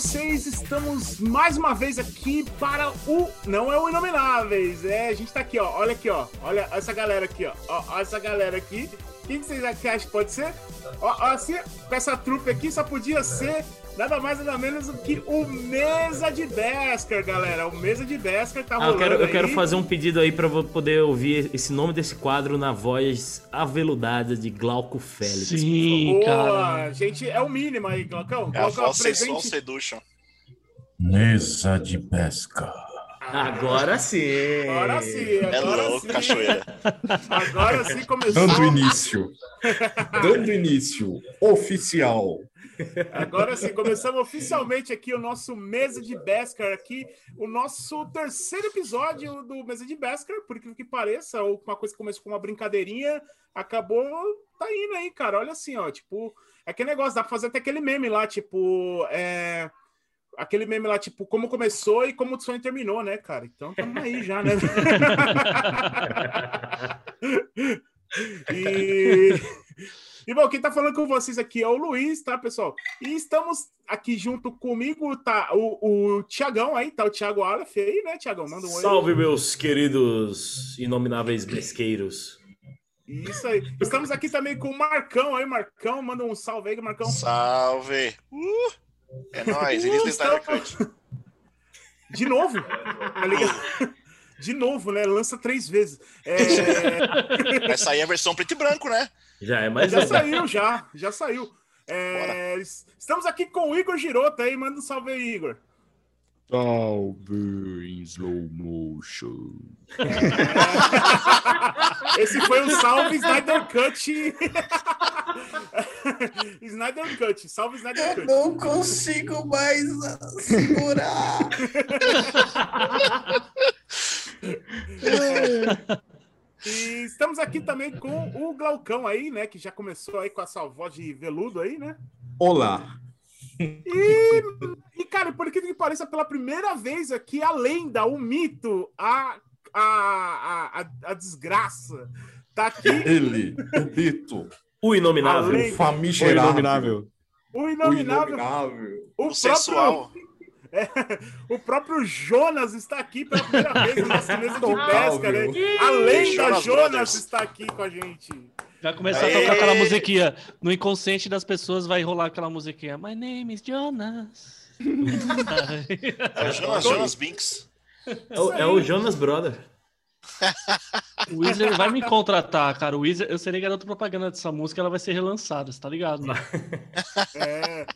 vocês? Estamos mais uma vez aqui para o. Não é o Inomináveis, é. A gente tá aqui, ó. Olha aqui, ó. Olha essa galera aqui, ó. ó essa galera aqui. Quem que vocês acham que pode ser? Ó, ó, assim, essa trupe aqui só podia ser nada mais nada menos do que o Mesa de Besker, galera. O Mesa de Besker tá ah, rolando. Eu quero, eu aí. quero fazer um pedido aí pra poder ouvir esse nome desse quadro na voz aveludada de Glauco Félix. Sim, Boa, cara. gente, é o mínimo aí, Glaucão. É a Glaucão, voz sensual apresente. seduction. Mesa de pesca. Agora sim. Agora sim, É agora louco, sim. cachoeira. Agora sim começou. Dando início. Dando início. Oficial. Agora sim, começamos oficialmente aqui o nosso Mesa de Beskar aqui, o nosso terceiro episódio do Mesa de Beskar, por incrível que pareça, ou uma coisa que começou com uma brincadeirinha, acabou tá indo aí, cara. Olha assim, ó, tipo, é aquele negócio, dá pra fazer até aquele meme lá, tipo, é aquele meme lá, tipo, como começou e como o sonho terminou, né, cara? Então tamo aí já, né? e... e bom, quem tá falando com vocês aqui é o Luiz, tá, pessoal? E estamos aqui junto comigo, tá o, o Tiagão aí, tá o Thiago Aleph aí, né, Tiagão? Manda um oi. Salve, meus queridos inomináveis besqueiros. Isso aí. Estamos aqui também com o Marcão aí, Marcão, manda um salve aí, Marcão. Salve! Uh! É nóis, início do Snyder Cut. De novo, tá ligado? De novo, né? Lança três vezes. É... Vai sair a versão preto e branco, né? Já é mais já saiu, já. Já saiu. É, Estamos aqui com o Igor Girota aí. Manda um salve aí, Igor. Salve em slow motion. Esse foi o salve Snyder Cut. Snyder Cut. Salve Snyder Cut. não consigo mais segurar. E estamos aqui também com o Glaucão aí, né? Que já começou aí com essa voz de veludo aí, né? Olá. E, e cara, por que que pareça, pela primeira vez aqui, a lenda, o mito, a, a, a, a, a desgraça, tá aqui Ele, o mito, O inominável. O famigerado, inominável. o o inominável, o, O próprio, sensual. o próprio Jonas está aqui pela primeira vez no nosso mesa de pesca, né? A lenda Jonas está aqui com a gente. Vai começar a Aê! tocar aquela musiquinha. No inconsciente das pessoas vai rolar aquela musiquinha. My name is Jonas. É o Jonas, Jonas Binks. É o, é o Jonas Brother. o Weezer vai me contratar, cara. O Weezer, eu serei garoto propaganda dessa música, ela vai ser relançada, você tá ligado? Né? É.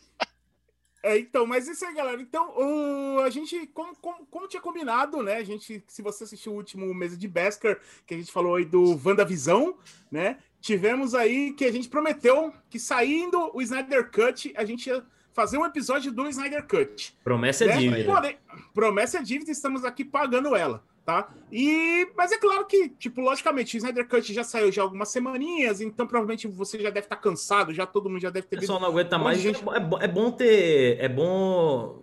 É, então, mas isso aí, galera. Então, o- a gente, como, como, como tinha combinado, né? A gente, se você assistiu o último mesa de Besker, que a gente falou aí do WandaVisão, né? Tivemos aí que a gente prometeu que saindo o Snyder Cut, a gente ia fazer um episódio do Snyder Cut. Promessa é né? dívida. Porém, promessa é dívida, estamos aqui pagando ela, tá? E, mas é claro que, tipo, logicamente, o Snyder Cut já saiu já algumas semaninhas, então provavelmente você já deve estar cansado, já todo mundo já deve ter O visto pessoal não aguenta mais. gente- É bom- É bom, ter. É bom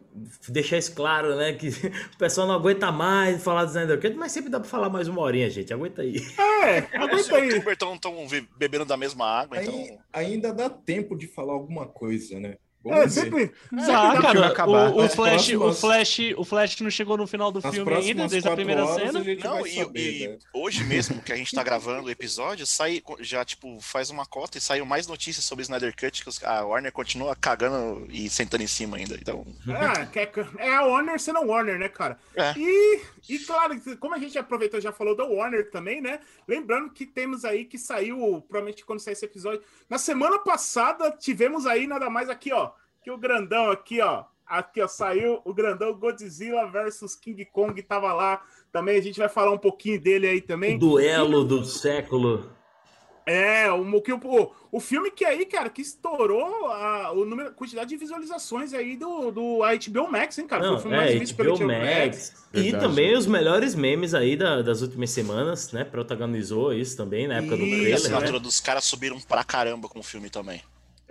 deixar isso claro, né? Que o pessoal não aguenta mais falar do Snyder Cut, mas sempre dá pra falar mais uma horinha, gente. Aguenta aí. É, Os aguenta aí. youtubers estão bebendo da mesma água, então. Aí, ainda dá tempo de falar alguma coisa, né? É, Vamos ver. sempre. cara, filme acabar. o, o As Flash, o, próximas- Flash, o Flash não chegou no final do filme ainda, desde a primeira horas cena. a Não, e, saber, e né? hoje mesmo que a gente tá gravando o episódio, sai já, tipo, faz uma cota e saiu mais notícias sobre o Snyder Cut, que os- a Warner continua cagando e sentando em cima ainda. Então, Ah, quer- é a Warner sendo Warner, né, cara? É. E, e claro, como a gente aproveitou e já falou da Warner também, né? Lembrando que temos aí que saiu, provavelmente quando sair esse episódio. Na semana passada, tivemos aí nada mais aqui, ó. Que o grandão aqui, ó. Aqui, ó, saiu o grandão Godzilla versus King Kong, tava lá também. A gente vai falar um pouquinho dele aí O também. duelo do século. É, o, que, o, o filme que aí, cara, que estourou a, o número, a quantidade de visualizações aí do, do HBO Max, hein, cara? Foi o Não, filme é, visto pelo HBO Max. E também os melhores memes aí da- das últimas semanas, né? Protagonizou isso também na época do Isso, e a trailer. assinatura né? dos caras subiram pra caramba com o filme também.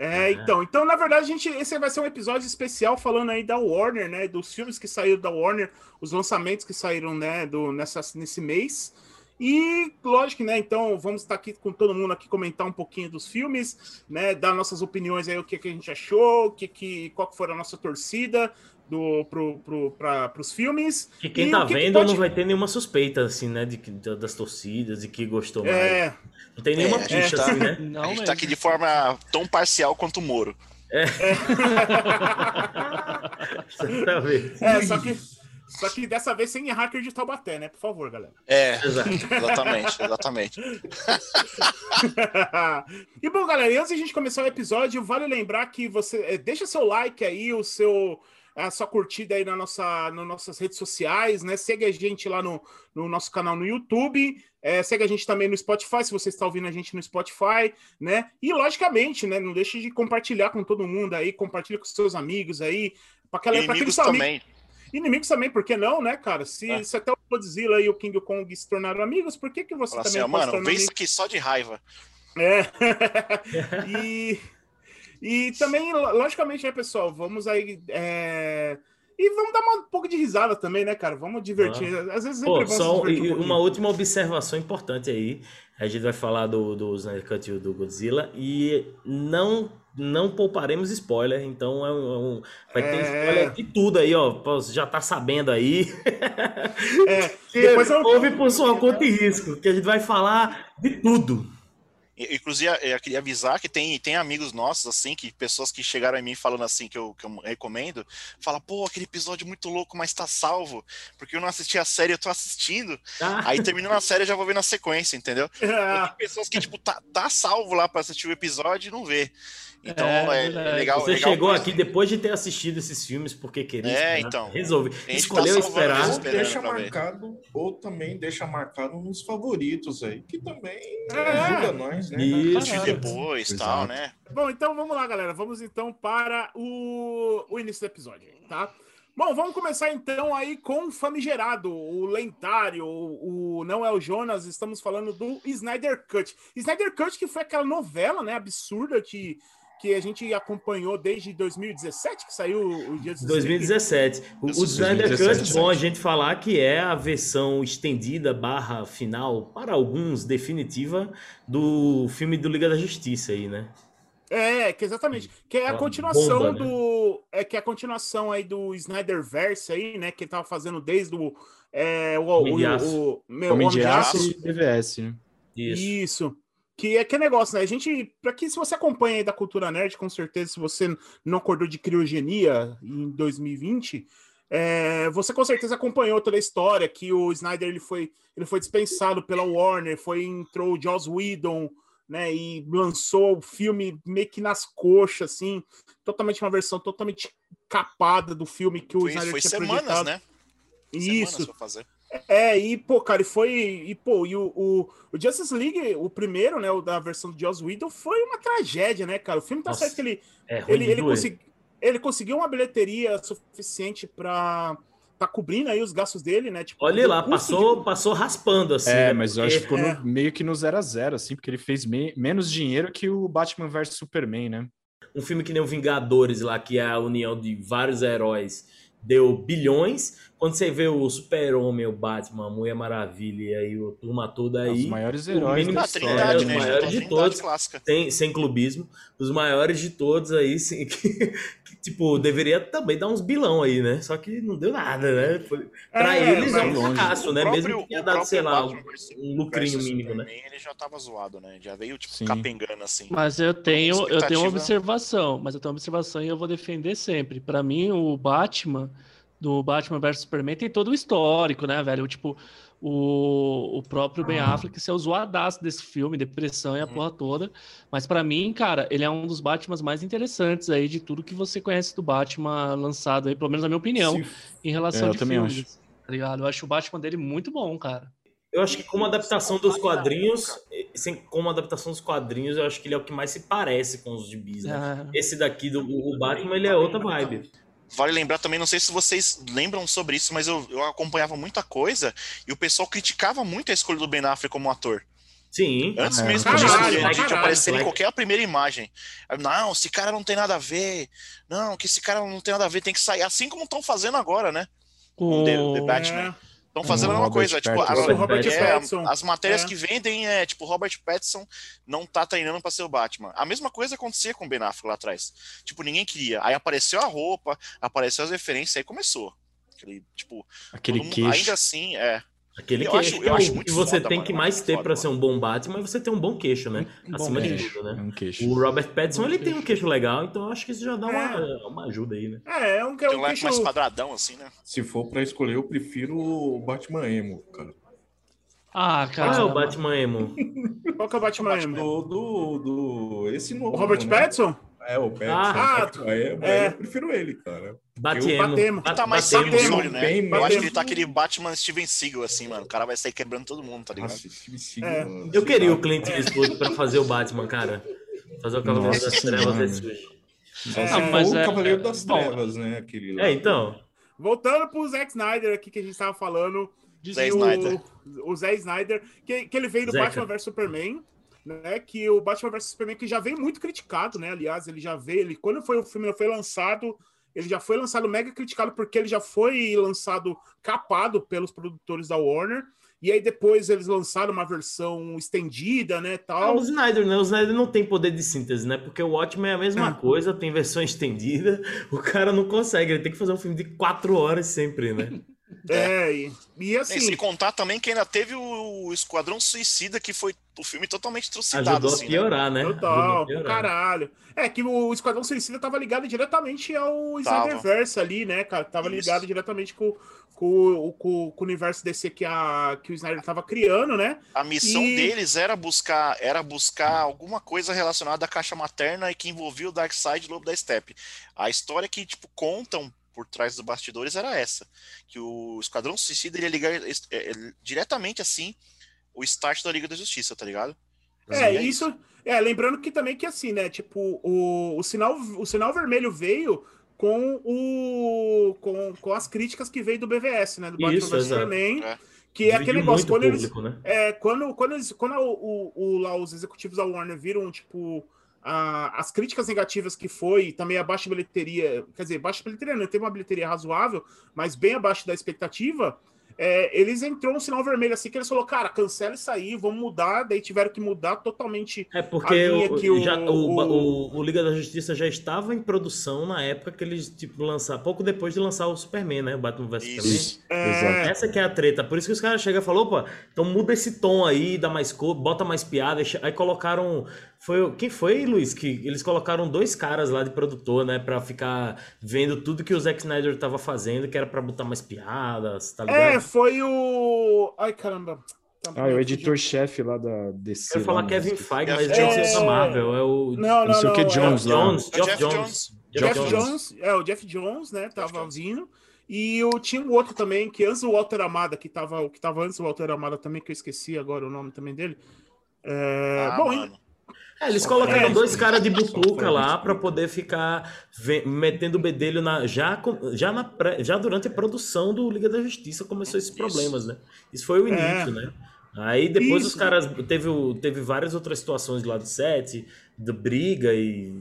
É, então, então, na verdade, a gente, esse vai ser um episódio especial falando aí da Warner, né? Dos filmes que saíram da Warner, os lançamentos que saíram, né, do, nessa, nesse mês. E lógico, né? Então vamos estar aqui com todo mundo aqui comentar um pouquinho dos filmes, né? Dar nossas opiniões aí, o que, que a gente achou, o que, que, qual que foi a nossa torcida do, pro, pro, pra, pros filmes. Que quem E tá que que vendo pode- não vai ter nenhuma suspeita, assim, né? De, que- da- das torcidas, de que gostou mais. É, Não tem nenhuma É, pista, tá. assim, né? Não, a gente mesmo. tá aqui de forma tão parcial quanto o Moro. Exatamente. é, só que. Só que dessa vez sem hacker de Taubaté, né? Por favor, galera. É, exatamente, exatamente. e bom, galera, e antes de a gente começar o episódio, vale lembrar que você eh, deixa seu like aí, o seu a sua curtida aí na nossa, nas nossas redes sociais, né? Segue a gente lá no, no nosso canal no YouTube, eh, segue a gente também no Spotify, se você está ouvindo a gente no Spotify, né? E logicamente, né? Não deixe de compartilhar com todo mundo aí, compartilha com seus amigos aí, para aquela pra aqueles amigos- também. Inimigos também, por que não, né, cara? Se, É. se até o Godzilla e o King Kong se tornaram amigos, por que, que você Fala assim, também ó, não mano, amigo? isso aqui só de raiva. É. e, e também, lo- logicamente, né, pessoal? Vamos aí. é, E vamos dar um pouco de risada também, né, cara? Vamos divertir. Às vezes é sempre Pô, bom só um uma última observação importante aí. A gente vai falar do, do Snyder Cut e do Godzilla e não não pouparemos spoiler, então é um, é um- vai ter É. spoiler de tudo aí, ó. Já tá sabendo aí. É, depois eu- Ouve por sua conta e risco, que a gente vai falar de tudo. Inclusive, eu queria avisar que tem, tem amigos nossos, assim, que pessoas que chegaram em mim falando assim, que eu, que eu recomendo, fala, pô, aquele episódio muito louco, mas tá salvo, porque eu não assisti a série, eu tô assistindo. Tá? Aí terminando a série, eu já vou ver na sequência, entendeu? É, Tem pessoas que, tipo, tá, tá salvo lá pra assistir o episódio e não vê. Então, É, é, verdade. legal. Você legal chegou aqui depois de ter assistido esses filmes porque queria É, esperar. então. Resolve. A gente Escolheu tá esperar. Ou deixa ver. marcado, ou também deixa marcado nos favoritos aí, que também É. ajuda nós, né? Isso. Depois e Exato. tal, né? Bom, então vamos lá, galera. Vamos então para o, o início do episódio, tá? Bom, vamos começar então aí com o famigerado, o lendário, o, o- não é o Jonas, estamos falando do Snyder Cut. Snyder Cut que foi aquela novela, né, absurda que, que a gente acompanhou desde 2017, que saiu o Dia dos 2017. O, o Snyder 2017, Cut, bom a gente falar que é a versão estendida barra final, para alguns, definitiva, do filme do Liga da Justiça aí, né? É, que exatamente. Que é a Uma continuação bomba, né? do. É que é a continuação aí do Snyderverse aí, né? Que ele tava fazendo desde o. É, o, Homem de o, Aço. o, meu, Homem de Aço Aço. e DVS, né? Isso. Isso. Que é que negócio, né? A gente, para que se você acompanha aí da cultura nerd, com certeza, se você não acordou de criogenia em 2020, é, você com certeza acompanhou toda a história que o Snyder ele foi, ele foi dispensado pela Warner, foi entrou o Joss Whedon, né? E lançou o filme meio que nas coxas, assim, totalmente uma versão totalmente capada do filme que o Foi, Snyder foi tinha semanas, projetado. né? Isso. Semanas fazer. É, e, pô, cara, e foi. E, pô, e o, o, o Justice League, o primeiro, né, o da versão do Joss Whedon, foi uma tragédia, né, cara? O filme tá Nossa, certo que ele, É ele, ele, consegui- ele conseguiu uma bilheteria suficiente pra tá cobrindo aí os gastos dele, né? Tipo, Olha lá, passou, de- passou raspando assim. É, né? mas eu acho que ficou É. no- meio que no 0 a 0 assim, porque ele fez me- menos dinheiro que o Batman vs Superman, né? um filme que nem o Vingadores lá, que é a união de vários heróis, deu bilhões. Quando você vê o Super-Homem, o Batman, a Mulher Maravilha e o turma toda Os aí, maiores o heróis mínimo da história, os né? né? gente? maiores de todos. clássica. sem, sem clubismo, os maiores de todos aí, sim, que, que, tipo, deveria também dar uns bilão aí, né? Só que não deu nada, né? Foi, pra É, eles é um fracasso, né? Mesmo que tenha o dado, sei lá, Batman um, um lucrinho mínimo, né? Superman, Ele já tava zoado, né? Já veio, tipo, Sim. capengando assim. Mas eu tenho, eu tenho expectativa- uma observação, mas eu tenho uma observação e eu vou defender sempre. Pra mim, o Batman do Batman vs Superman tem todo o histórico, né, velho? Tipo, o, o próprio Ben Affleck ser o zoadaço desse filme, depressão e a Uhum. porra toda. Mas pra mim, cara, ele é um dos Batmans mais interessantes aí de tudo que você conhece do Batman lançado aí, pelo menos na minha opinião, Se em relação É, eu de também filmes. Tá ligado? Eu acho o Batman dele muito bom, cara. Eu acho que como adaptação dos quadrinhos, sem, como adaptação dos quadrinhos, eu acho que ele é o que mais se parece com os gibis, né? Ah, Esse daqui do o Batman, ele é outra vibe. Vale lembrar também, não sei se vocês lembram sobre isso, mas eu, eu acompanhava muita coisa e o pessoal criticava muito a escolha do Ben Affleck como ator. Sim. Antes É, mesmo caralho, de, de caralho, aparecer em qualquer primeira imagem. Não, esse cara não tem nada a ver. Não, que esse cara não tem nada a ver, tem que sair. Assim como estão fazendo agora, né? com... The- The Batman. É. Estão fazendo Com a mesma Robert coisa, tipo, a-. Robert é, as matérias É. que vendem é, tipo, Robert Pattinson não tá treinando pra ser o Batman. A mesma coisa acontecia com o Ben Affleck lá atrás. Tipo, ninguém queria. Aí apareceu a roupa, apareceu as referências, aí começou. Aquele, tipo, Aquele mundo- queixo. ainda assim, é. Aquele Eu que, acho- eu é acho muito que você foda, tem mano, que eu mais ter pra ser um bom Batman é você ter um bom queixo, né? Um Acima de queixo. tudo, É né? um queixo. O Robert Pattinson, ele tem um queixo. queixo legal, então eu acho que isso já dá uma, É. uma ajuda aí, né? É, é um, é Tem um um queixo... mais quadradão, assim, né? Se for pra escolher, eu prefiro o Batman Emo, cara. Ah, Qual é cara. o Batman emo? Qual que é o Batman emo? Do, do, do... Esse novo, O Robert né? Pattinson? É, o Pattinson. Ah, Batman Emo, é. Eu prefiro ele, cara. Batemo. Batemo. Ele tá mais olho, né? Bem, Eu Batemo. acho que ele tá aquele Batman Steven Seagal, assim, mano. O cara vai sair quebrando todo mundo, tá ligado? Nossa, esse Steve É. Seagal, Eu queria lá. o Clint Eastwood pra fazer o Batman, cara. Fazer o Cavaleiro Nossa das Trevas desse É, se mas o é- Cavaleiro das bom. Trevas, né? Aquele lá. É, então. Voltando pro Zack Snyder aqui que a gente tava falando. Zé o- Snyder. O Zé Snyder, que, que ele veio do Zeca. Batman vs Superman, né? Que o Batman vs Superman que já vem muito criticado, né? Aliás, ele já veio, ele, quando foi, o filme foi lançado, ele já foi lançado mega criticado porque ele já foi lançado capado pelos produtores da Warner. E aí depois eles lançaram uma versão estendida, né, Ah, tal. o Snyder, né? O Snyder não tem poder de síntese, né? Porque o Watchmen é a mesma É. coisa, tem versão estendida. O cara não consegue, ele tem que fazer um filme de quatro horas sempre, né? É, e, e E assim, sem contar também que ainda teve o Esquadrão Suicida, que foi o filme totalmente trucidado, Ajudou a assim, né? piorar, né? Total, a piorar. caralho. É que o Esquadrão Suicida tava ligado diretamente ao. Snyderverse ali, né, cara? Tava Isso. ligado diretamente com, com, com, com o universo DC que, a, que o Snyder tava criando, né? A missão E- deles era buscar, era buscar alguma coisa relacionada à caixa materna e que envolvia o Darkseid e o Lobo da Steppe. A história que, tipo, contam por trás dos bastidores era essa. Que o Esquadrão Suicida iria ligar é, é, diretamente, assim, o start da Liga da Justiça, tá ligado? É, é isso. É, lembrando que também que assim, né? Tipo, o, o, sinal, o sinal vermelho veio com o com, com as críticas que veio do BVS, né? Do Batman Isso, vs. Superman. É. Que é Dividiu aquele negócio, quando o eles, público, né? É, quando, quando, eles, quando o, o- o- lá os executivos da Warner viram, tipo, a- as críticas negativas que foi, também a baixa bilheteria, quer dizer, baixa bilheteria não, teve uma bilheteria razoável, mas bem abaixo da expectativa, é, eles entrou no sinal vermelho assim, que eles falaram, cara, cancela isso aí, vamos mudar, daí tiveram que mudar totalmente. É porque a linha o, que o- já, o, o- o- o Liga da Justiça já estava em produção na época que eles, tipo, lançaram, pouco depois de lançar o Superman, né? O Batman vs. Superman. Isso, É. Essa que é a treta. Por isso que os caras chegam e falam, opa, então muda esse tom aí, dá mais cor, bota mais piada. Aí colocaram. Foi, o- quem foi, Luiz? Que eles colocaram dois caras lá de produtor, né? Pra ficar vendo tudo que o Zack Snyder tava fazendo, que era pra botar mais piadas, tá ligado? é, foi o. Ai, caramba. Tá, Ah, é o editor-chefe lá da DC. Eu ia falar lá, Kevin né? Feige, É, mas é- que ser da Marvel. É o Não, não, Não sei não. o que é- Jones. Jones, É o Geoff Jeff Jones. Jones. Jeff Jones. Jones, é, o Jeff Jones, né, tava Jones. vindo. E o, tinha um outro também, que antes do Walter Amada, que tava, o que tava antes do Walter Amada também, que eu esqueci agora o nome também dele. É, Ah, bom, mano. É, eles colocaram É. dois caras de butuca Só lá foi pra poder ficar metendo o bedelho na, já, já, na já durante a produção do Liga da Justiça começou esses problemas, né? Isso foi o início, É. né? Aí depois os Isso. caras teve, teve várias outras situações lá do set, de briga e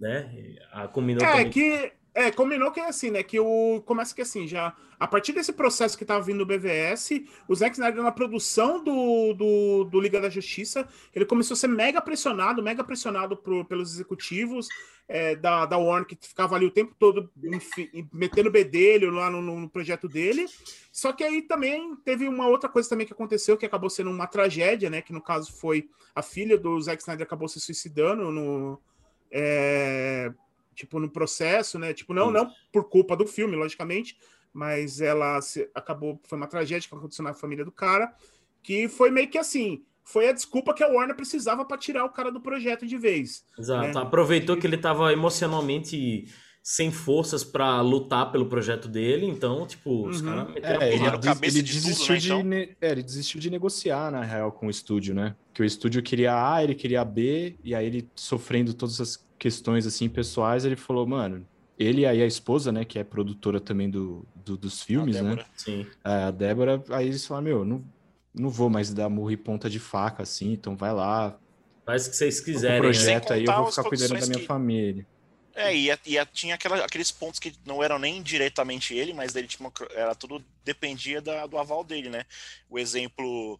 né? A combinou É, também. que. É, combinou que é assim, né? Que o. Começa que assim, já. A partir desse processo que tava vindo do BVS, o Zack Snyder na produção do, do, do Liga da Justiça, ele começou a ser mega pressionado, mega pressionado por, pelos executivos é, da, da Warner, que ficava ali o tempo todo enfi- metendo bedelho lá no, no projeto dele. Só que aí também teve uma outra coisa também que aconteceu, que acabou sendo uma tragédia, né? Que no caso foi a filha do Zack Snyder acabou se suicidando no. é, tipo, no processo, né? Tipo, não, não por culpa do filme, logicamente, mas ela se- acabou, foi uma tragédia que aconteceu na família do cara, que foi meio que assim, foi a desculpa que a Warner precisava para tirar o cara do projeto de vez. Exato. né? Aproveitou que ele tava emocionalmente sem forças pra lutar pelo projeto dele, então, tipo, os Uhum. caras meteram É, de tudo, né, de, então? é, ele desistiu de negociar, na real, com o estúdio, né? Que o estúdio queria A, ele queria B, e aí ele sofrendo todas as questões, assim, pessoais, ele falou, mano, ele e aí a esposa, né, que é produtora também do, do- dos filmes, A né? Débora. Sim. É, a Débora, aí eles falaram, meu, não, não vou mais dar murro e ponta de faca, assim, então vai lá, Faz o que vocês o quiserem. né? projeto aí, eu vou ficar cuidando da minha que- família. É, e, e tinha aquela, aqueles pontos que não eram nem diretamente ele, mas ele tinha uma, era tudo dependia da, do aval dele, né? O exemplo,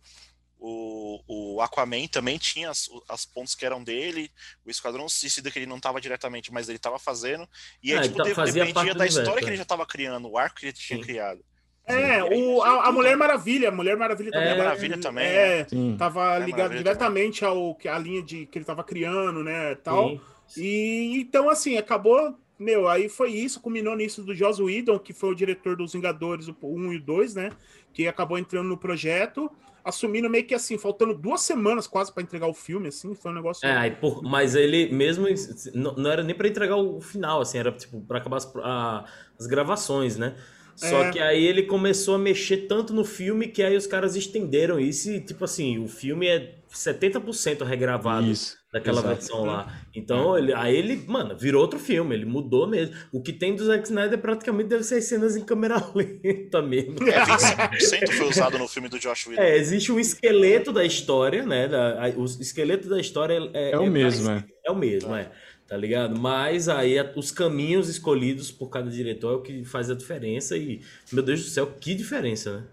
o, o Aquaman também tinha as, as pontos que eram dele, o Esquadrão Suicida que ele não estava diretamente, mas ele estava fazendo, e aí, Ah, tipo, então dependia da história que ele é. já estava criando, o arco que ele tinha Sim. criado. É, o, a, a Mulher né? Maravilha, a Mulher Maravilha também. É, era- Maravilha também, É, Sim. tava É, ligado Maravilha diretamente ao que a linha de que ele tava criando, né, tal. Sim. E então, assim, acabou. Meu, aí foi isso, culminou nisso do Joss Whedon, que foi o diretor dos Vingadores, o 1 e o 2, né? Que acabou entrando no projeto, assumindo meio que assim, faltando duas semanas quase pra entregar o filme, assim, foi um negócio. É, aí, por- mas ele mesmo não, não era nem pra entregar o final, assim, era tipo pra acabar as, a- as gravações, né? Só É. que aí ele começou a mexer tanto no filme que aí os caras estenderam isso e, tipo assim, o filme é 70% regravado Isso. Daquela exato. versão lá. Então, ele, aí ele, mano, virou outro filme, ele mudou mesmo. O que tem do Zack Snyder praticamente deve ser cenas em câmera lenta mesmo. É, 25% foi usado no filme do Josh Whedon. É, existe um esqueleto da história, né? Da, a- o esqueleto da história é, É o mesmo, é. é o mesmo, é. Tá ligado? Mas aí a- os caminhos escolhidos por cada diretor é o que faz a diferença e, meu Deus do céu, que diferença, né?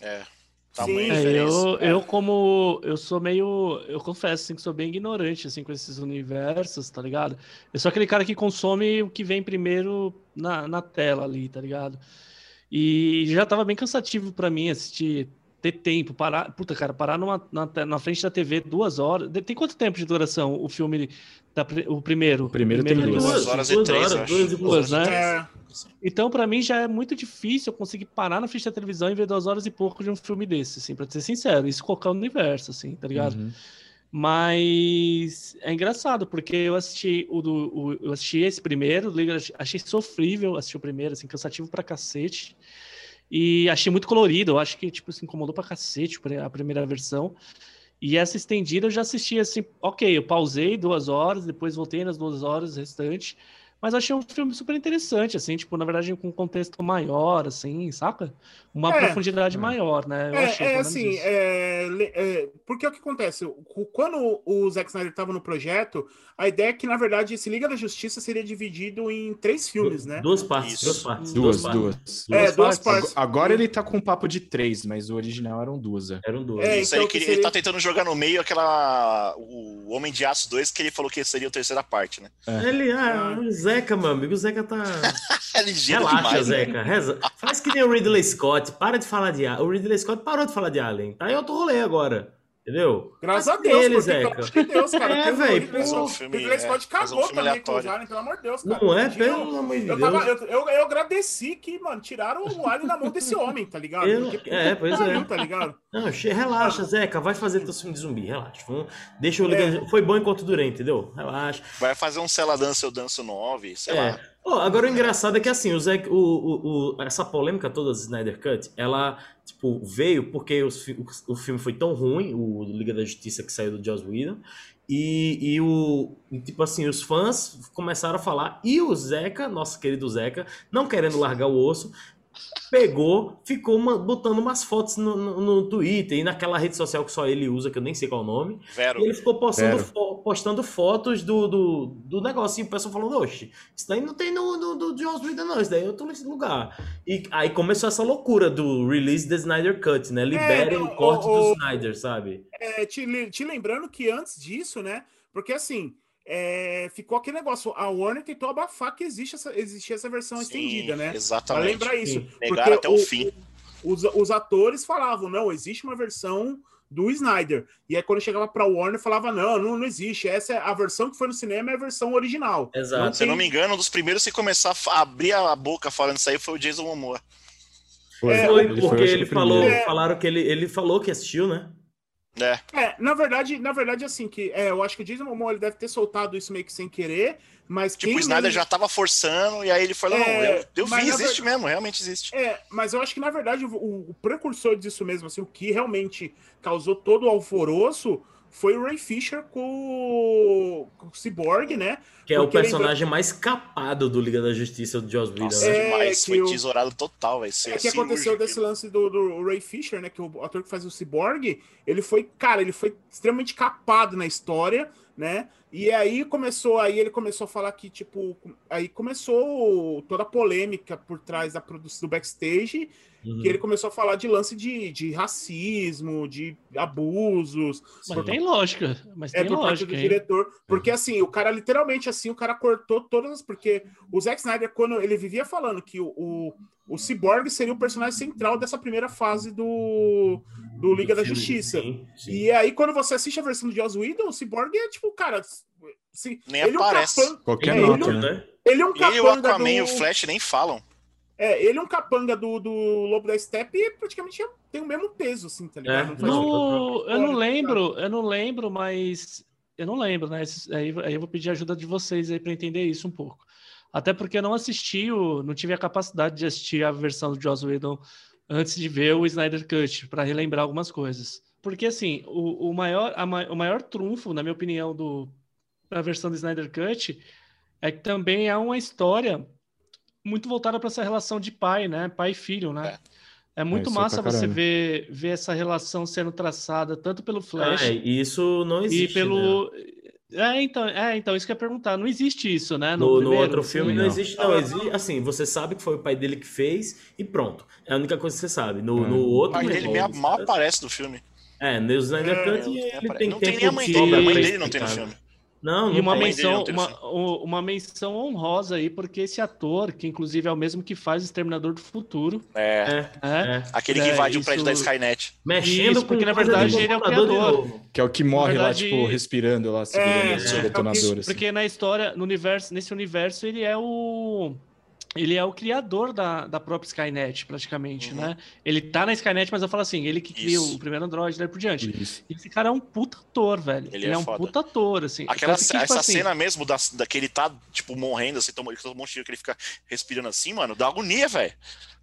É. Sim. Tamanho É, eu, eu como eu sou meio, eu confesso assim que sou bem ignorante assim com esses universos, tá ligado? Eu sou aquele cara que consome o que vem primeiro na, na tela ali, tá ligado? E já tava bem cansativo pra mim assistir, ter tempo, parar, puta cara, parar numa, na, na frente da TV duas horas. De- Tem quanto tempo de duração o filme da, pri- o primeiro? O primeiro tem duas. Duas horas e duas três, horas, duas e duas, né? É. Então, pra mim, já é muito difícil eu conseguir parar na frente da televisão e ver duas horas e pouco de um filme desse, assim, pra ser sincero. Isso qualquer universo, assim, tá ligado? Uhum. Mas é engraçado, porque eu assisti o do. o- eu assisti esse primeiro, achei sofrível assistir o primeiro, assim, cansativo pra cacete. E achei muito colorido, eu acho que, tipo, se incomodou pra cacete a primeira versão. E essa estendida eu já assisti assim, ok, eu pausei duas horas, depois voltei nas duas horas restantes. Mas eu achei um filme super interessante, assim, tipo, na verdade, com um contexto maior, assim, saca? Uma É. profundidade maior, né? Eu É, achei, é assim, é, é, porque é o que acontece? Quando o Zack Snyder estava no projeto, a ideia é que, na verdade, esse Liga da Justiça seria dividido em três filmes, né? Duas partes, Isso. duas partes. Duas, partes. duas. É, duas partes. partes. Agora- ele tá com um papo de três, mas o original eram duas. É. Eram duas. É, Isso então aí que ele, seria- ele tá tentando jogar no meio aquela. O Homem de Aço 2, que ele falou que seria a terceira parte, né? Ele, ah, o Zeca, meu amigo, o Zeca tá. É Relaxa, demais. né? Zeca. Reza. Faz que nem o Ridley Scott. Para de falar de Alien. O Ridley Scott parou de falar de Alien. Tá em outro rolê agora. Entendeu? Graças a Deus, porque, Zeca. pelo amor de Deus, cara. É, um velho, Ridley. Scott- é, cagou também com aleatório. aliens, pelo amor de Deus, cara. Não é, pelo amor de Eu, Deus. tava, eu, eu, eu agradeci que, mano, tiraram o alien na mão desse homem, tá ligado? Eu- Porque, é, pois é. Tá ligado? Não, che- relaxa, Zeca. Vai fazer teu filme de zumbi. Relaxa. Vamos- Deixa o É. Liga... Foi bom enquanto durei, entendeu? Relaxa. Vai fazer um Cela Dança, eu danço 9, sei lá. É. Ó, agora o engraçado é que assim, o Zack, o, o, o- essa polêmica toda do Snyder Cut, ela tipo, veio porque os o, o filme foi tão ruim, o Liga da Justiça que saiu do Joss Whedon, e, e o tipo assim, os fãs começaram a falar, e o Zeca, nosso querido Zeca, não querendo largar o osso, pegou, ficou uma- botando umas fotos no, no, no Twitter e naquela rede social que só ele usa, que eu nem sei qual é o nome, Vero. e ele ficou postando, fo- postando fotos do, do, do negócio. E o pessoal falando, oxe, isso daí não tem no, no, do Joss Whedon, não. Isso daí eu tô nesse lugar. E aí começou essa loucura do release the Snyder Cut, né? Liberem não, o corte o- do o- Snyder, sabe? É, te, te lembrando que antes disso, né? Porque assim, é, ficou aquele negócio. A Warner tentou abafar que existe essa, existia essa versão Sim, estendida, né? Pra Exatamente. lembrar isso. Sim. Negaram até o fim. Os, os atores falavam, não, existe uma versão do Snyder. E aí quando chegava pra Warner, falava, não, não, não existe. Essa é a versão que foi no cinema, é a versão original. Exato. Se eu não me engano, um dos primeiros que começar a abrir a boca falando isso aí foi o Jason Momoa. Foi, É, Foi ele porque ele o falou, primeiro. falaram que ele, ele falou que assistiu, né? É, É, na verdade, na verdade, assim, que é, eu acho que o Jason Momoa ele deve ter soltado isso meio que sem querer, mas tipo, o Snyder mesmo- já tava forçando, e aí ele falou, não, É, eu, eu mas vi, existe mesmo, realmente existe. É, mas eu acho que na verdade o, o precursor disso mesmo, assim, o que realmente causou todo o alvoroço foi o Ray Fisher com, o- com o Cyborg, né? Que é o Porque lembra- personagem mais capado do Liga da Justiça do Joss Whedon. Nossa, né? É, demais, foi o- tesourado total, vai ser É que aconteceu desse lance do, do Ray Fisher, né? Que o ator que faz o Cyborg, ele foi, cara, ele foi extremamente capado na história, né? E aí começou, aí ele começou a falar que, tipo, aí começou toda a polêmica por trás da produção do backstage, Uhum. que ele começou a falar de lance de, de racismo, de abusos, Mas por, tem lógica. Mas é, tem por parte lógica, do hein? diretor. Porque assim, o cara literalmente assim, o cara cortou todas as. Porque o Zack Snyder, quando ele vivia falando que o, o, o Cyborg seria o personagem central dessa primeira fase do, do Liga da filme, Justiça. sim, sim. E aí, quando você assiste a versão de Joss Whedon, o Cyborg é tipo, cara. Se, Nem ele aparece. É um capanga, Qualquer É, nota, ele, né? ele é um Ele e o capanga Aquaman e do... o Flash nem falam. É, ele é um capanga do, do Lobo da Steppe e praticamente tem o mesmo peso, assim, tá ligado? É, não, eu não lembro, eu não lembro, mas eu não lembro, né? Aí, aí eu vou pedir ajuda de vocês aí para entender isso um pouco. Até porque eu não assisti, o, não tive a capacidade de assistir a versão do Joss Whedon antes de ver o Snyder Cut, para relembrar algumas coisas. Porque assim, o, o maior, a o maior trunfo, na minha opinião, do, da versão do Snyder Cut é que também é uma história muito voltada para essa relação de pai, né? Pai e filho, né? É muito isso é massa pra você ver, ver essa relação sendo traçada tanto pelo Flash Ah, é, e isso não e existe. né? pelo. É, então, é, então, isso que eu ia perguntar. Não existe isso, né? No, no primeiro, outro assim? filme não, não. existe, não. Existe, assim, você sabe que foi o pai dele que fez e pronto. É a única coisa que você sabe. No, Hum. no O outro. pai dele no- meia- mal aparece no filme. É, no Snyder É, Cut Não ele tem não tem nem a mãe de- dele, a mãe dele não tem no explicar. filme. Não, E não uma mãe dele menção, uma, uma menção honrosa aí, porque esse ator, que inclusive é o mesmo que faz o Exterminador do Futuro, É, É, né? é. aquele que É, invade o isso- prédio da Skynet. Mexendo Isso, porque, na verdade, ele é o criador. Que é o que morre verdade- lá, tipo, respirando lá, segurando É, é, detonador. assim. Porque na história, no universo, nesse universo, ele é o. Ele é o criador da, da própria Skynet, praticamente, Uhum. né? Ele tá na Skynet, mas eu falo assim, ele que cria Isso. o primeiro Android daí por diante. Isso. Esse cara é um puta ator, velho. Ele Ele, é é, um puta ator, assim. Aquela, que, tipo essa assim, cena mesmo da, da que ele tá, tipo, morrendo, assim, toma todo mundo tiro que ele fica respirando assim, mano, dá agonia, velho.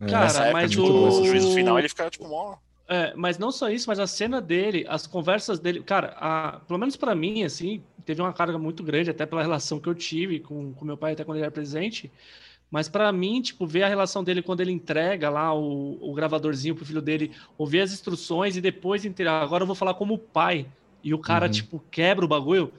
É. Cara, época, mas tipo, o- juízo final, ele fica, tipo, mó... É, mas não só isso, mas a cena dele, as conversas dele, cara, a- pelo menos pra mim, assim, teve uma carga muito grande, até pela relação que eu tive com, com meu pai, até quando ele era presente. Mas pra mim, tipo, ver a relação dele quando ele entrega lá o, o gravadorzinho pro filho dele, ouvir as instruções e depois entregar, agora eu vou falar como pai, e o cara, Uhum. tipo, quebra o bagulho.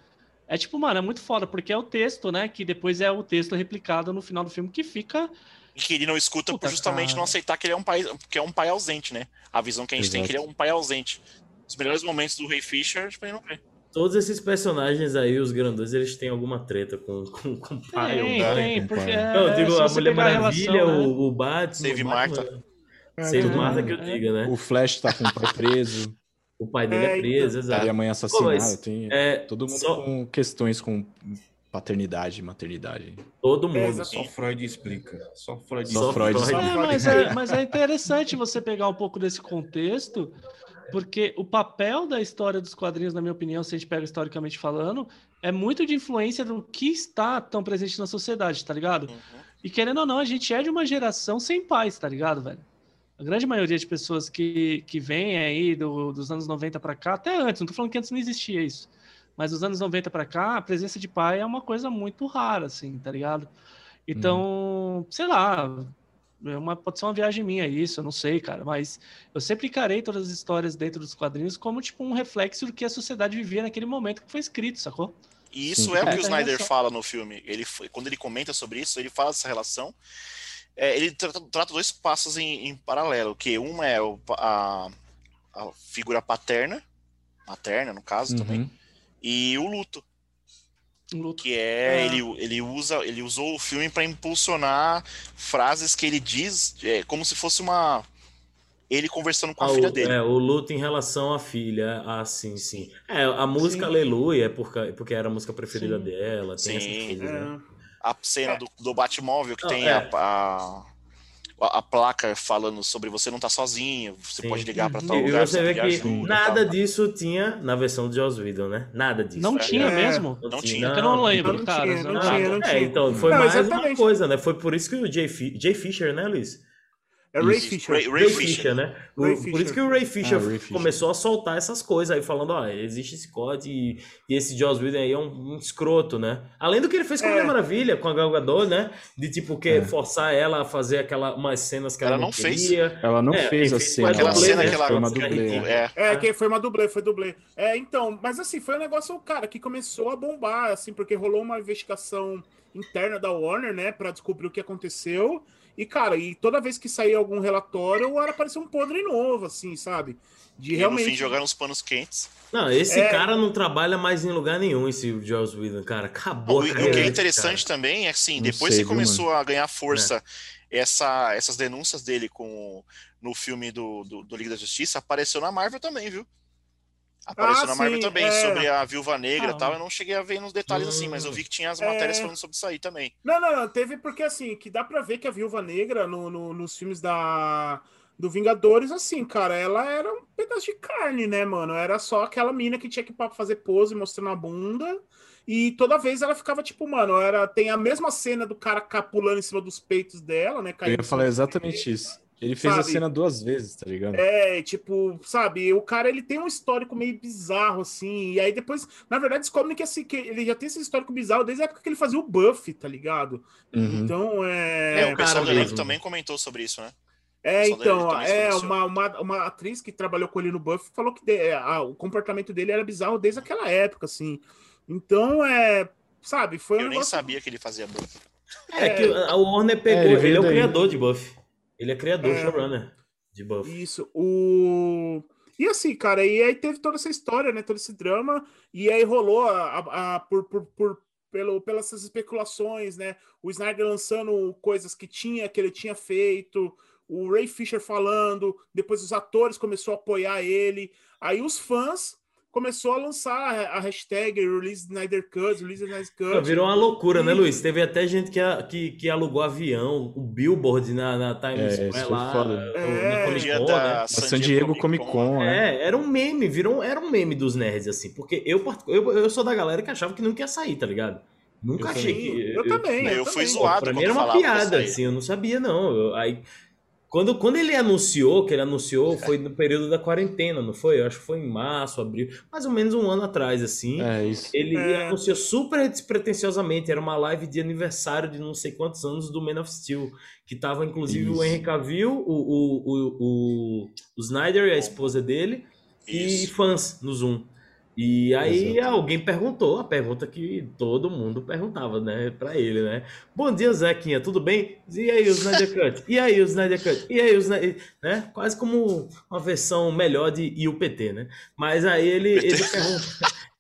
É tipo, mano, é muito foda, porque é o texto, né? Que depois é o texto replicado no final do filme que fica. E que ele não escuta Puta, por justamente cara. não aceitar que ele é um pai, que é um pai ausente, né? A visão que a gente tem é que ele é um pai ausente. Os melhores momentos do Ray Fisher, tipo, ele não vê. Todos esses personagens aí, os grandões, eles têm alguma treta com, com, com o pai. tem, ou tem, com porque. é, Não, eu digo a Mulher Maravilha, relação, né? o, o Batman. Save o É, Save tudo Martha bem. que eu diga, né? O Flash tá com o pai preso, O pai dele É, é preso, tá exato. e a mãe assassinada. mas, tem É, todo mundo só- com questões com paternidade, maternidade. todo É, mundo. exato. Só Freud explica. Só Freud Só explica. Freud Freud. É, mas, é, mas é interessante você pegar um pouco desse contexto, porque o papel da história dos quadrinhos, na minha opinião, se a gente pega historicamente falando, é muito de influência do que está tão presente na sociedade, tá ligado? Uhum. E querendo ou não, a gente é de uma geração sem pais, tá ligado, velho? A grande maioria de pessoas que, que vem aí do- dos anos 90 pra cá, até antes, não tô falando que antes não existia isso, mas dos anos 90 pra cá, a presença de pai é uma coisa muito rara, assim, tá ligado? Então, sei lá, é uma, pode ser uma viagem minha isso, eu não sei, cara, mas eu sempre encarei todas as histórias dentro dos quadrinhos como, tipo, um reflexo do que a sociedade vivia naquele momento que foi escrito, sacou? E isso Sim. é o que É, o é Snyder só- fala no filme. Ele, foi- quando ele comenta sobre isso, ele fala dessa relação. É, ele trata, trata dois passos em, em paralelo, que uma é o a, a figura paterna, materna no caso também, Uhum. e o luto, luto. que é, Ah. ele, ele usa, ele usou o filme para impulsionar frases que ele diz é, como se fosse uma ele conversando com a Ah, filha o, dele. é, o luto em relação à filha. Ah, sim, sim. É, a música Sim. Aleluia é porque, porque era a música preferida Sim. dela. Tem Sim. coisas, né? É. a cena do, do Batmóvel que Não, tem é. a, a, a- a placa falando sobre você não tá sozinho, você Sim. pode ligar para Uhum. tal E lugar, você vê que ajuda, nada tal. disso tinha na versão de Joss Whedon, né? Nada disso. Não É. tinha É. mesmo? Não tinha. Eu não lembro, Não cara. tinha, não não tinha, tinha. não É, tinha. então, foi Não, mais uma exatamente. coisa, né? Foi por isso que o Jay, Jay Fisher, né, Luiz? É Ray Isso. Fisher. Ray- Ray, Fisher, né? O- Ray Por Fisher. isso que o Ray Fisher, Ah, Ray Fisher. começou a soltar essas coisas aí, falando, ó, existe esse código e, e esse Joss Whedon aí é um, um escroto, né? Além do que ele fez com a É. Mulher Maravilha, com a Gal Gadot, né? De tipo, que É. forçar ela a fazer aquela, umas cenas que ela, Ela não não fez. queria. Ela não É, fez a cena. Aquela dublê, cena né? que ela. Foi uma dublê. É. É, que foi uma dublê, foi dublê. É, então, mas assim, foi um negócio, cara, que começou a bombar, assim, porque rolou uma investigação interna da Warner, né, pra descobrir o que aconteceu. E, cara, e toda vez que saía algum relatório, era parecer um podre novo, assim, sabe? De E no realmente. fim jogaram os panos quentes. Não, esse É. cara não trabalha mais em lugar nenhum, esse Joss Whedon, cara. Acabou O, a o que é interessante cara. também é assim, Não depois sei, que começou a ganhar força É. essa, essas denúncias dele com, no filme do, do, do Liga da Justiça, apareceu na Marvel também, viu? Apareceu Ah, na Marvel sim, também, é. sobre a Viúva Negra Ah, e tal. Eu não cheguei a ver nos detalhes assim, mas eu Hum. vi que tinha as matérias É. falando sobre isso aí também. Não, não, não. Teve porque, assim, que dá pra ver que a Viúva Negra no, no- nos filmes da. Do Vingadores, assim, cara, ela era um pedaço de carne, né, mano? Era só aquela mina que tinha que fazer pose mostrando a bunda. E toda vez ela ficava tipo, mano, era, tem a mesma cena do cara cá pulando em cima dos peitos dela, né? Eu ia falar exatamente peitos. isso. Ele fez a Sabe? cena duas vezes, tá ligado? É, tipo, sabe, o cara ele tem um histórico meio bizarro, assim, e aí depois, na verdade, descobrem que, assim, que ele já tem esse histórico bizarro desde a época que ele fazia o Buffy, tá ligado? Uhum. Então, É, é. o pessoal cara do elenco mesmo. também comentou sobre isso, né? É, pessoal então, é uma, uma, uma atriz que trabalhou com ele no Buffy falou que de- é, a- o comportamento dele era bizarro desde aquela época, assim. Então, é, sabe, foi um Eu nem negócio- sabia que ele fazia Buffy. É, que a Warner pegou. É, ele ele, é o criador de Buffy. Ele é criador, É. showrunner de Buffy. Isso, o. E assim, cara, e aí teve toda essa história, né? Todo esse drama, e aí rolou a, a- a- por, por, por- pelo, pelas essas especulações, né? O Snyder lançando coisas que tinha, que ele tinha feito, o Ray Fisher falando, depois os atores começaram a apoiar ele, aí os fãs começou a lançar a, hashtag Release Snyder Cut, Release Snyder Cut. Virou uma loucura, né, E- Luiz? Teve até gente que, a- que, que alugou avião, o billboard na, na Times É, Square lá, foda. É. na Comic Dia Con, né? San Diego Comic Con, né? É, era um meme, virou era um meme dos nerds, assim, porque eu, eu, eu sou da galera que achava que nunca ia sair, tá ligado? Nunca Eu achei Sim, que. eu, também. eu fui também. zoado. Pra mim era uma piada, assim, eu não sabia, não. Eu- aí, quando, quando ele anunciou, que ele anunciou, foi no período da quarentena, não foi? Eu acho que foi em março, abril, mais ou menos um ano atrás, assim. É, isso. Ele É. anunciou super despretensiosamente, era uma live de aniversário de não sei quantos anos do Man of Steel, que tava inclusive o Isso. Henry Cavill, o, o, o, o, o Snyder e a esposa dele, e Isso. fãs no Zoom. E aí Exato. alguém perguntou, a pergunta que todo mundo perguntava, né, pra ele, né? Bom dia, Zequinha, tudo bem? E aí, o Snyder Cut? E aí, o Snyder Cut? E aí, o Snyder... Né? Quase como uma versão melhor de IUPT, né? Mas aí ele, ele, pergunta,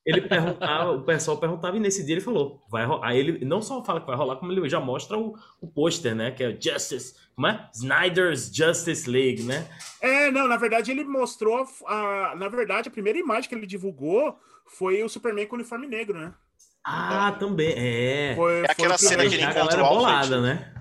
ele perguntava, o pessoal perguntava e nesse dia ele falou, vai rolar. Aí ele não só fala que vai rolar, como ele já mostra o, o pôster, né? Que é o Justice, como é? Snyder's Justice League, né? É, não, na verdade ele mostrou. A, na verdade, a primeira imagem que ele divulgou foi o Superman com o uniforme negro, né? Ah, também, é. Foi, É aquela cena que ele encontra galera o Alfred. bolada, né?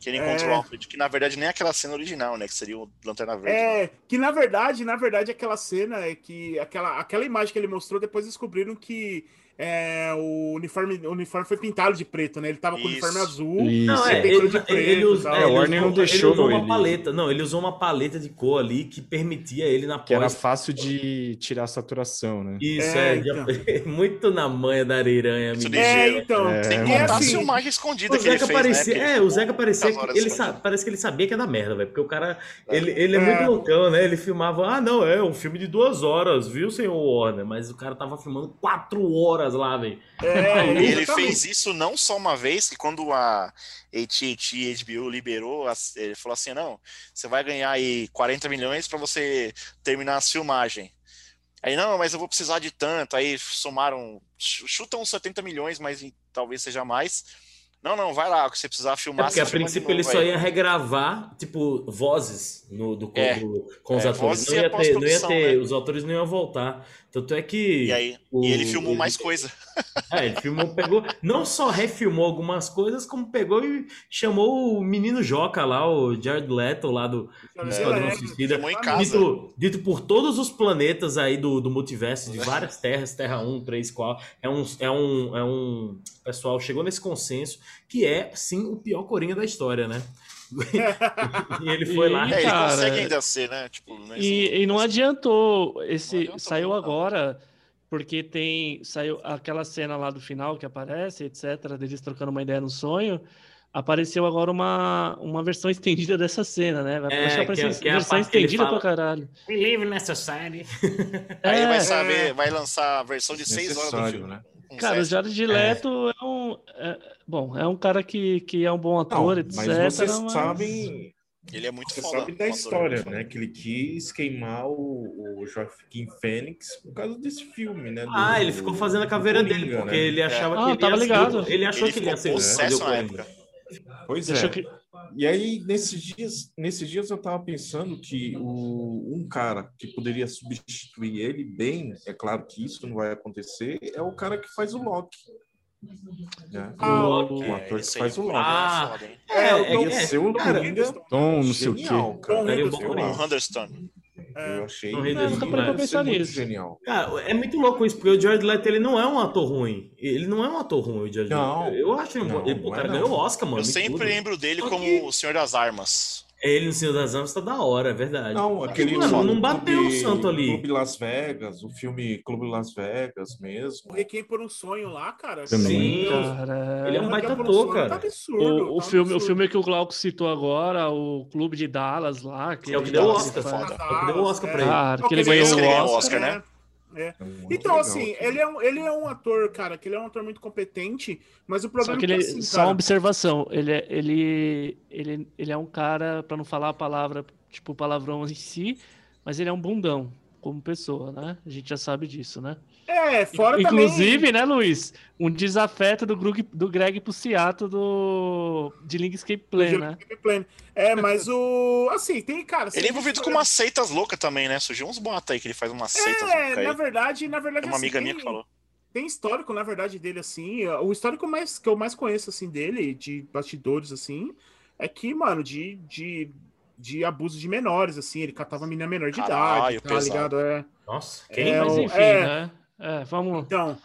Que ele encontra É. o Alfred, que na verdade nem é aquela cena original, né? Que seria o Lanterna Verde. né? É, que na verdade, na verdade, aquela cena é que aquela, aquela imagem que ele mostrou, depois descobriram que é, o, uniforme, o uniforme foi pintado de preto, né? Ele tava com o uniforme azul. Isso. Não, é, ele, de ele, preto, usa- tal. é, É, o ele Warner usou- não deixou ele usou uma ele- paleta. Não, ele usou uma paleta de cor ali que permitia ele na Que era pós. fácil de tirar a saturação, né? Isso, É, é, então. muito na manha da areiranha, menino. É, então. É, Sem contar a assim, filmagem escondida O que ele Zeca fez, parecia, né? Que é, ele o Zeca parecia que ele, sa- parece que ele sabia que ia dar merda, velho, porque o cara, ele, ele é, É. muito loucão, né? Ele filmava, ah, não, é um filme de duas horas, viu, senhor Warner? Mas o cara tava filmando quatro horas lá, velho. é, ele fez isso não só uma vez, que quando a AT&T HBO liberou, ele falou assim, não, você vai ganhar aí 40 milhões para você terminar a filmagem. Aí, não, mas eu vou precisar de tanto. Aí somaram, ch- chutam uns 70 milhões, mas talvez seja mais. Não, não, vai lá, que você precisar É filmar, porque a princípio novo ele só ia regravar, tipo, vozes no, do, É. do- com os É, atores. Não ia, ter, não ia ter, né? os atores não iam voltar. Tanto é que. E aí, o- e ele filmou ele- mais coisa. É, ele filmou, pegou, não só refilmou algumas coisas, como pegou e chamou o menino Joca lá, o Jared Leto lá do, do Esquadrão É, Suicida. filmou em casa. Dito, dito por todos os planetas aí do, do multiverso, de várias terras, Terra 1, 3, 4. É um, é um, é um. Pessoal chegou nesse consenso que é, sim, o pior Coringa da história, né? e ele foi lá. E, É, ele cara, consegue ainda ser, né? Tipo, né, E, e não adiantou. Esse Não adiantou saiu muito, não. agora porque tem saiu aquela cena lá do final que aparece, etc. Deles trocando uma ideia no sonho. Apareceu agora uma, uma versão estendida dessa cena, né? Vai É, que que é- é versão ele estendida fala- pra caralho. We live necessary. Aí É, vai saber, vai lançar a versão de 6 horas do filme. né? Cara, o. Jared Leto é, um. é- bom, é um cara que, que é um bom ator, etc. mas vocês mas- sabem, Ele é muito você foda. sabe da ator. história, né? Que ele quis queimar o, o Joaquim Fênix por causa desse filme, né? do- Ah, ele ficou fazendo a caveira do dele, Coringa, porque né? ele achava Ah, que ele tava ia ser- ligado. Ele achou Ele que ele ia ser o possesso na Coringa. época. Pois Deixa é. que- E aí, nesses dias, nesses dias eu tava pensando que o, um cara que poderia substituir ele bem, é claro que isso não vai acontecer, é o cara que faz o Loki. Né? Ah, Loki. o É, ator que faz o é Loki. Ah? É, É, é, Ia ser o cara, Coringa Tom, não sei o quê. Tom Hiddleston. Bom Eu achei. Eu nunca parei pra pensar muito nisso. genial. Cara, é muito louco isso, porque o Jared Leto ele não é um ator ruim. Ele não é um ator ruim, o Jared Não. Leto. Eu acho ele, um Não, ele, pô, o não é cara não. ganhou o Oscar, mano. Eu em sempre tudo. lembro dele Só como que- o Senhor das Armas. Ele no Senhor das Armas tá da hora, é verdade. Não, aquele. Mano, o não bateu o santo ali. Clube Las Vegas, o filme Clube Las Vegas mesmo. O Requiem por um sonho lá, cara. Sim. Cara, Ele é um O baita ator, sonho cara. Tá absurdo, O, o, tá filme, o absurdo. filme que o Glauco citou agora, o Clube de Dallas lá. Que É o que deu o Oscar. É o que deu o Oscar pra ele. Cara, É o que ele ganhou o que ele ganhou o Oscar. Oscar, né? É. É Então, legal assim, aquilo. ele é, um, ele é um ator, cara, que ele é um ator muito competente, mas o Só problema que é que, ele, assim, só cara, uma observação, ele é, ele, ele, ele é um cara, pra não falar a palavra, tipo, palavrão em si, mas ele é um bundão como pessoa, né? A gente já sabe disso, né? É, fora Inclusive, também... né, Luiz? Um desafeto do, Greg, do Greg Puciato do, de Link Escape Plan, né? Plan. É, mas o... Assim, tem, cara... Ele é envolvido com umas seitas loucas também, né? Surgiu uns boatos aí que ele faz umas seitas loucas É, na verdade, na verdade, Tem uma assim, amiga minha que falou. tem histórico, na verdade, dele, assim, o histórico mais, que eu mais conheço, assim, dele, de bastidores, assim, é que, mano, de, de, de abuso de menores, assim, ele catava menina menor de Caralho, idade, tá pesado. ligado? É... Nossa, É, quem? Mas o- enfim, é. né? É, vamos. Então.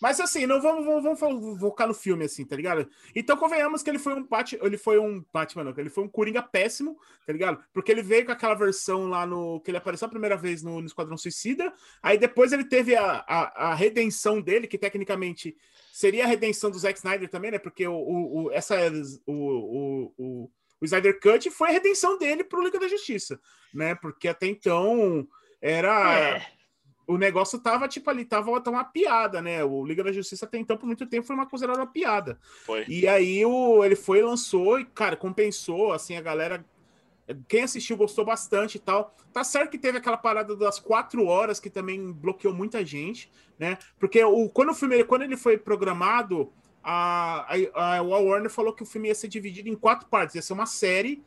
Mas assim, não vamos, vamos, vamos fo- focar no filme, assim, tá ligado? Então convenhamos que ele foi um Batman, ele foi um Batman, não, ele foi um Coringa péssimo, tá ligado? Porque ele veio com aquela versão lá no. que ele apareceu a primeira vez no, no Esquadrão Suicida. Aí depois ele teve a, a, a redenção dele, que tecnicamente seria a redenção do Zack Snyder também, né? Porque o, o, o- essa, o, o, o, o Snyder Cut foi a redenção dele pro Liga da Justiça, né? Porque até então era É. o negócio tava, tipo, ali, tava, tava uma piada, né? O Liga da Justiça até então, por muito tempo, foi uma considerada uma piada. Foi. E aí o, ele foi, lançou e, cara, compensou, assim, a galera. Quem assistiu gostou bastante e tal. Tá certo que teve aquela parada das quatro horas que também bloqueou muita gente, né? Porque o, quando o filme, quando ele foi programado, a, a, a Warner falou que o filme ia ser dividido em quatro partes, ia ser uma série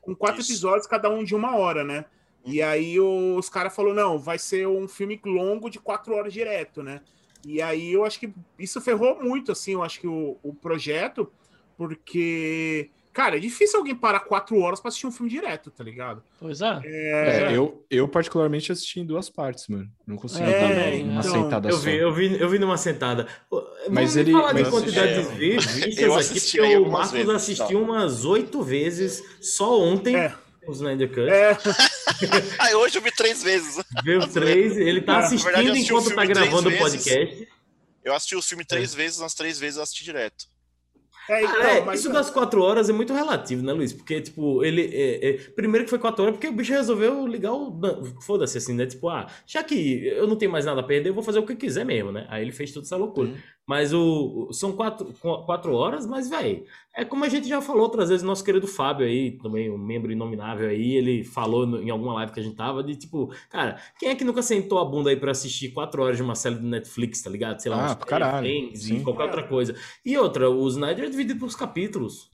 com quatro Isso. episódios, cada um de uma hora, né? E aí os caras falaram, não, vai ser um filme longo de quatro horas direto, né? E aí eu acho que isso ferrou muito, assim, eu acho que o, o projeto, porque, cara, é difícil alguém parar quatro horas pra assistir um filme direto, tá ligado? Pois é. É, eu, eu particularmente assisti em duas partes, mano. Não consigo É, também, uma então, sentada Eu só. vi, eu vi, eu vi numa sentada. Mas Vamos ele- falar de mas- quantidade é, de vistas eu aqui, assisti porque aí o Marcos vezes, assistiu tá. umas oito vezes só ontem. É. O Snyder Cut. É, Ah, hoje eu vi três vezes. Viu três. Ele tá assistindo verdade, assisti enquanto tá gravando o podcast. Eu assisti o filme três vezes, nas três vezes eu assisti direto. é, então, Ah, é, mas- isso das quatro horas é muito relativo, né, Luiz? Porque, tipo, ele. é, é, primeiro que foi quatro horas, porque o bicho resolveu ligar o. Foda-se, assim, né? Tipo, ah, já que eu não tenho mais nada a perder, eu vou fazer o que eu quiser mesmo, né? Aí ele fez toda essa loucura. Uhum. Mas o. São quatro, qu- quatro horas, mas, velho, é como a gente já falou outras vezes, nosso querido Fábio aí, também um membro inominável aí, ele falou no- em alguma live que a gente tava, de tipo, cara, quem é que nunca sentou a bunda aí pra assistir quatro horas de uma série do Netflix, tá ligado? Sei lá, Ah, caralho, e qualquer outra coisa. E outra, o Snyder é dividido por capítulos.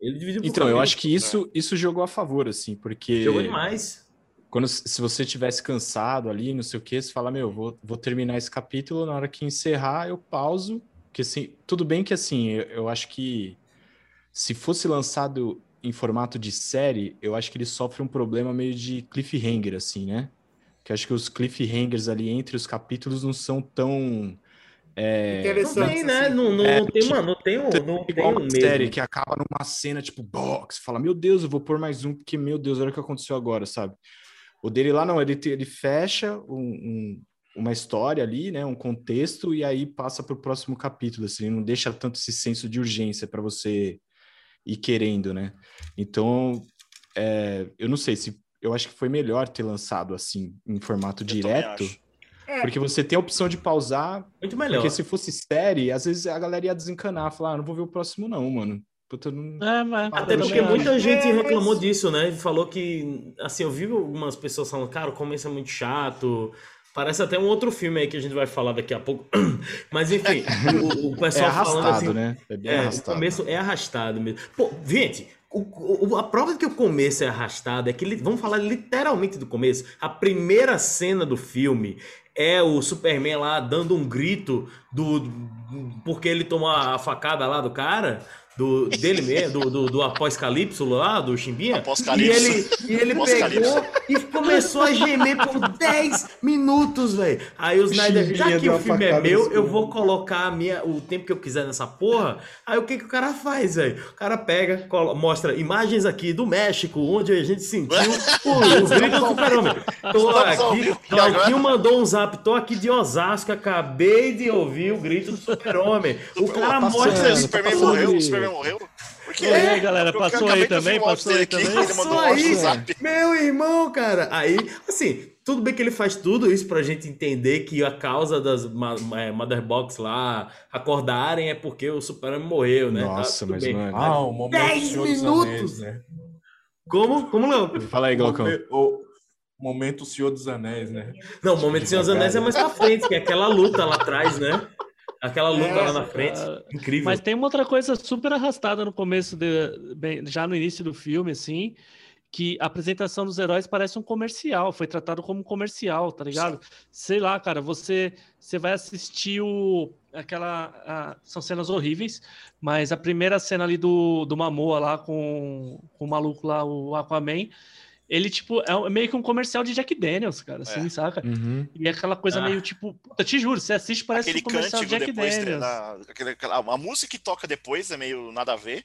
Ele dividiu por Então, eu capítulos. acho que isso, isso jogou a favor, assim, porque Jogou demais. Quando se você tivesse cansado ali, não sei o que, você fala, meu, vou, vou terminar esse capítulo, na hora que encerrar, eu pauso. Porque assim, tudo bem que assim, eu, eu acho que se fosse lançado em formato de série, eu acho que ele sofre um problema meio de cliffhanger, assim, né? Que eu acho que os cliffhangers ali entre os capítulos não são tão É, Não Interessante. tem, né? assim. Não, não, É, não tem, mano, não tem um, não tem igual um uma série mesmo. que acaba numa cena tipo box, fala, meu Deus, eu vou pôr mais um, porque, meu Deus, olha o que aconteceu agora, sabe? O dele lá não, ele, te- ele fecha um- um- uma história ali, né? Um contexto, e aí passa pro próximo capítulo, assim, ele não deixa tanto esse senso de urgência para você ir querendo, né? Então, é, eu não sei se. Eu acho que foi melhor ter lançado assim, em formato Eu direto. É. porque você tem a opção de pausar, Muito melhor. porque se fosse série, às vezes a galera ia desencanar, falar, ah, não vou ver o próximo, não, mano. Puta, não... É, mas Até eu porque muita gente É, reclamou mas- disso, né? Falou que, assim, eu vi algumas pessoas falando, cara, o começo é muito chato. Parece até um outro filme aí que a gente vai falar daqui a pouco. Mas enfim, o, o É pessoal falando arrastado, assim. né? É bem É, o arrastado. começo é arrastado mesmo. Pô, gente, o- o- a prova de que o começo é arrastado é que, vamos falar literalmente do começo, a primeira cena do filme é o Superman lá dando um grito do, do- porque ele tomou a facada lá do cara, do, dele mesmo, do, do, do após-calipso lá, do Chimbinha. E Após-calipso. ele, e ele pegou e começou a gemer por 10 minutos, velho. Aí o Snyder, já que o filme é meu, eu vou colocar a minha, o tempo que eu quiser nessa porra. Aí o que, que o cara faz, velho? O cara pega, colo- mostra imagens aqui do México, onde a gente sentiu o, o grito do super-homem. Tô aqui, Claudinho agora. mandou um zap, tô aqui de Osasco, acabei de ouvir o grito do super-homem. O cara mostra O. Superman morreu? O Superman morreu? Porque E aí, galera, passou aí também? Passou aí também? Um Passou aí. Meu irmão, cara. Aí, assim, tudo bem que ele faz tudo isso pra gente entender que a causa das é, Mother Box lá acordarem é porque o Super-Homem morreu, né? Tá Nossa, tudo mas, bem. mano. Ah, o momento Dez do Senhor dos minutos! Anéis, né? Como? Como não? Fala aí, Glaucão. O momento Senhor dos Anéis, né? Não, o momento Senhor dos Anéis é mais pra frente, que é aquela luta lá atrás, né? Aquela luta lá na frente. cara. Incrível. Mas tem uma outra coisa super arrastada no começo, de, bem, já no início do filme, assim, que a apresentação dos heróis parece um comercial, foi tratado como um comercial, tá ligado? Sei lá, cara, você, você vai assistir o. Aquela. a- são cenas horríveis, mas a primeira cena ali do, do Mamoa lá com, com o maluco lá, o Aquaman. Ele, tipo, é um- meio que um comercial de Jack Daniels, cara, assim, É. saca? Uhum. E é aquela coisa Ah. meio tipo. Puta, te juro, você assiste, parece Aquele um comercial de Jack né, Daniels. da, aquele- aquela- a música que toca depois é meio nada a ver.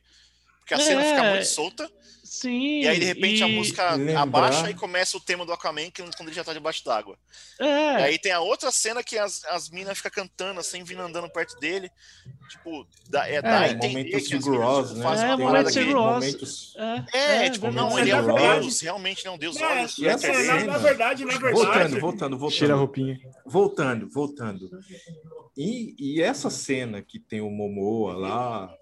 Porque a É. cena fica muito solta. Sim. E aí, de repente, a e- música lembrar- abaixa e começa o tema do Aquaman, que quando ele já tá debaixo d'água. É, E aí tem a outra cena que as, as minas ficam cantando, assim, vindo andando perto dele. Tipo, dá, é, dá a É, entender momento que as Sigur minas Rós, tipo, né? fazem É, uma parada que... Momentos- é, É, tipo, verdade. não, ele é é um deus, realmente não, Deus É, olhos. E essa é, na, cena- na verdade, na verdade. Voltando, voltando, voltando. Tira a roupinha. Voltando, voltando. E, e essa cena que tem o Momoa lá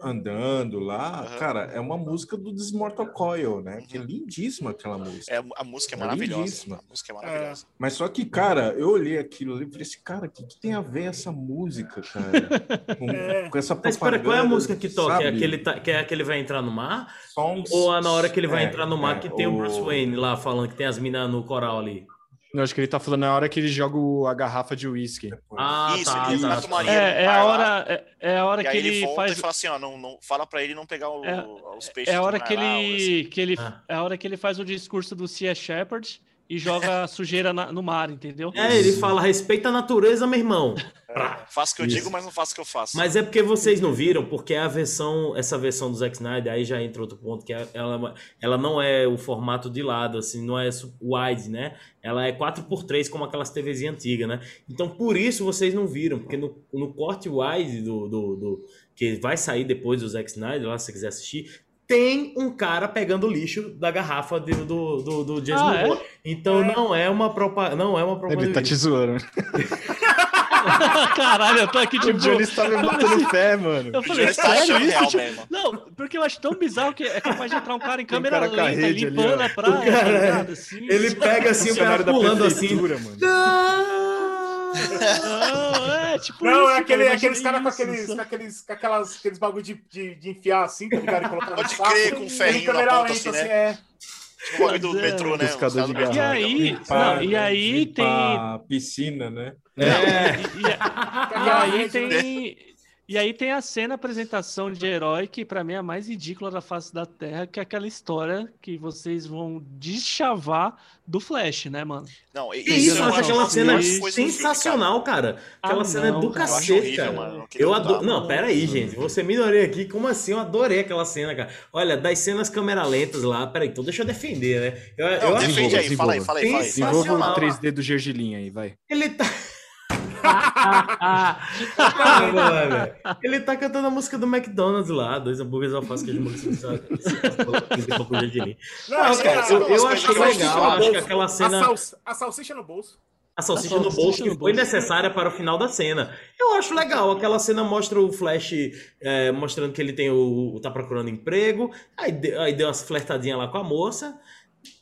andando lá, Aham. cara, é uma música do Desmortal Coil, né? Que é lindíssima aquela música. É, a música é É maravilhosa. lindíssima. A música é maravilhosa. Mas só que, cara, eu olhei aquilo ali e falei assim, cara, o que, que tem a ver essa música, cara? Com, É. com essa Mas espera, qual é a propaganda, música que toca? É aquele, tá- que é aquele vai entrar no mar? Songs- Ou é na hora que ele vai É, entrar no mar é, que tem o Bruce Wayne lá falando que tem as minas no coral ali? Não, acho que ele tá falando na hora que ele joga o- a garrafa de uísque. Ah, Isso, tá, ele tá. mata o marinheiro É, é a lá, hora, é, é a hora que ele, ele faz. e fala assim, ó, não, não, fala pra ele não pegar o- É- os peixes É a hora que lá, ou assim. ele, que ele, Ah. é a hora que ele faz o discurso do Cia Shepherd e joga sujeira na- no mar, entendeu? É, ele fala, respeita a natureza, meu irmão. Faço o que eu Isso. digo, mas não faço o que eu faço. Mas é porque vocês não viram, porque a versão, essa versão do Zack Snyder, aí já entra outro ponto, que é- ela, ela não é o formato de lado, assim, não é su- wide, né? Ela é 4x3, como aquelas TVs antigas, né? Então, por isso vocês não viram, porque no, no corte wide do, do, do- que vai sair depois do Zack Snyder, lá se você quiser assistir, tem um cara pegando lixo da garrafa do, do, do, do Jason Ah, é? Então não é uma propaganda, não é uma propaganda. Ele tá te zoando. Caralho, eu tô aqui O tipo. Johnny está me batendo pé, mano. Eu falei, tá sério achando isso? real Tipo, mesmo. Não, porque eu acho tão bizarro que é capaz de entrar um cara em Tem um câmera cara lenta, ali, limpando ó. a praia, O cara, tá é. ligado? Assim. Ele pega assim, o cara pulando assim. mano. Não, é tipo. Não, isso, é aquele, cara, aqueles caras com aqueles, com aqueles, com aquelas, aqueles bagulho de, de, de enfiar assim, tá ligado? E colocar Pode saco. crer, com um ferrinho na ponta, lenta, assim, né? é. Tipo do é, metrô, né? de caras- E aí, Limpar, não, e né? aí tem. Piscina, né? É. E, e- e aí tem. E aí tem a cena apresentação de herói, que pra mim é a mais ridícula da face da Terra, que é aquela história que vocês vão deschavar do Flash, né, mano? Não, e- Que isso, eu não, acho aquela não, cena sensacional, cara. Aquela Ah, cena é não, do cara, eu acho cacete, horrível, cara. mano. Eu Eu adoro. Não, pera aí, gente. Você minoria aqui. Como assim? Eu adorei aquela cena, cara. Olha, das cenas câmera lentas lá. Pera aí, então deixa eu defender, né? Eu, Não, eu acho defende aí, desenvolva, fala aí, fala aí, fala aí. Desenvolva o 3D do Gergelim aí, vai. Ele tá. Caramba, velho. Ele tá cantando a música do McDonald's lá, dois hambúrgueres alface que a gente Não, cara, eu, eu umas achei coisas legal. Acho que aquela a, cena. a salsicha no bolso. A salsicha A no salsicha bolso que no foi necessária para o final da cena. Eu acho legal. Aquela cena mostra o Flash é, mostrando que ele tem o, o- tá procurando emprego. Aí, de- aí deu umas flertadinhas lá com a moça.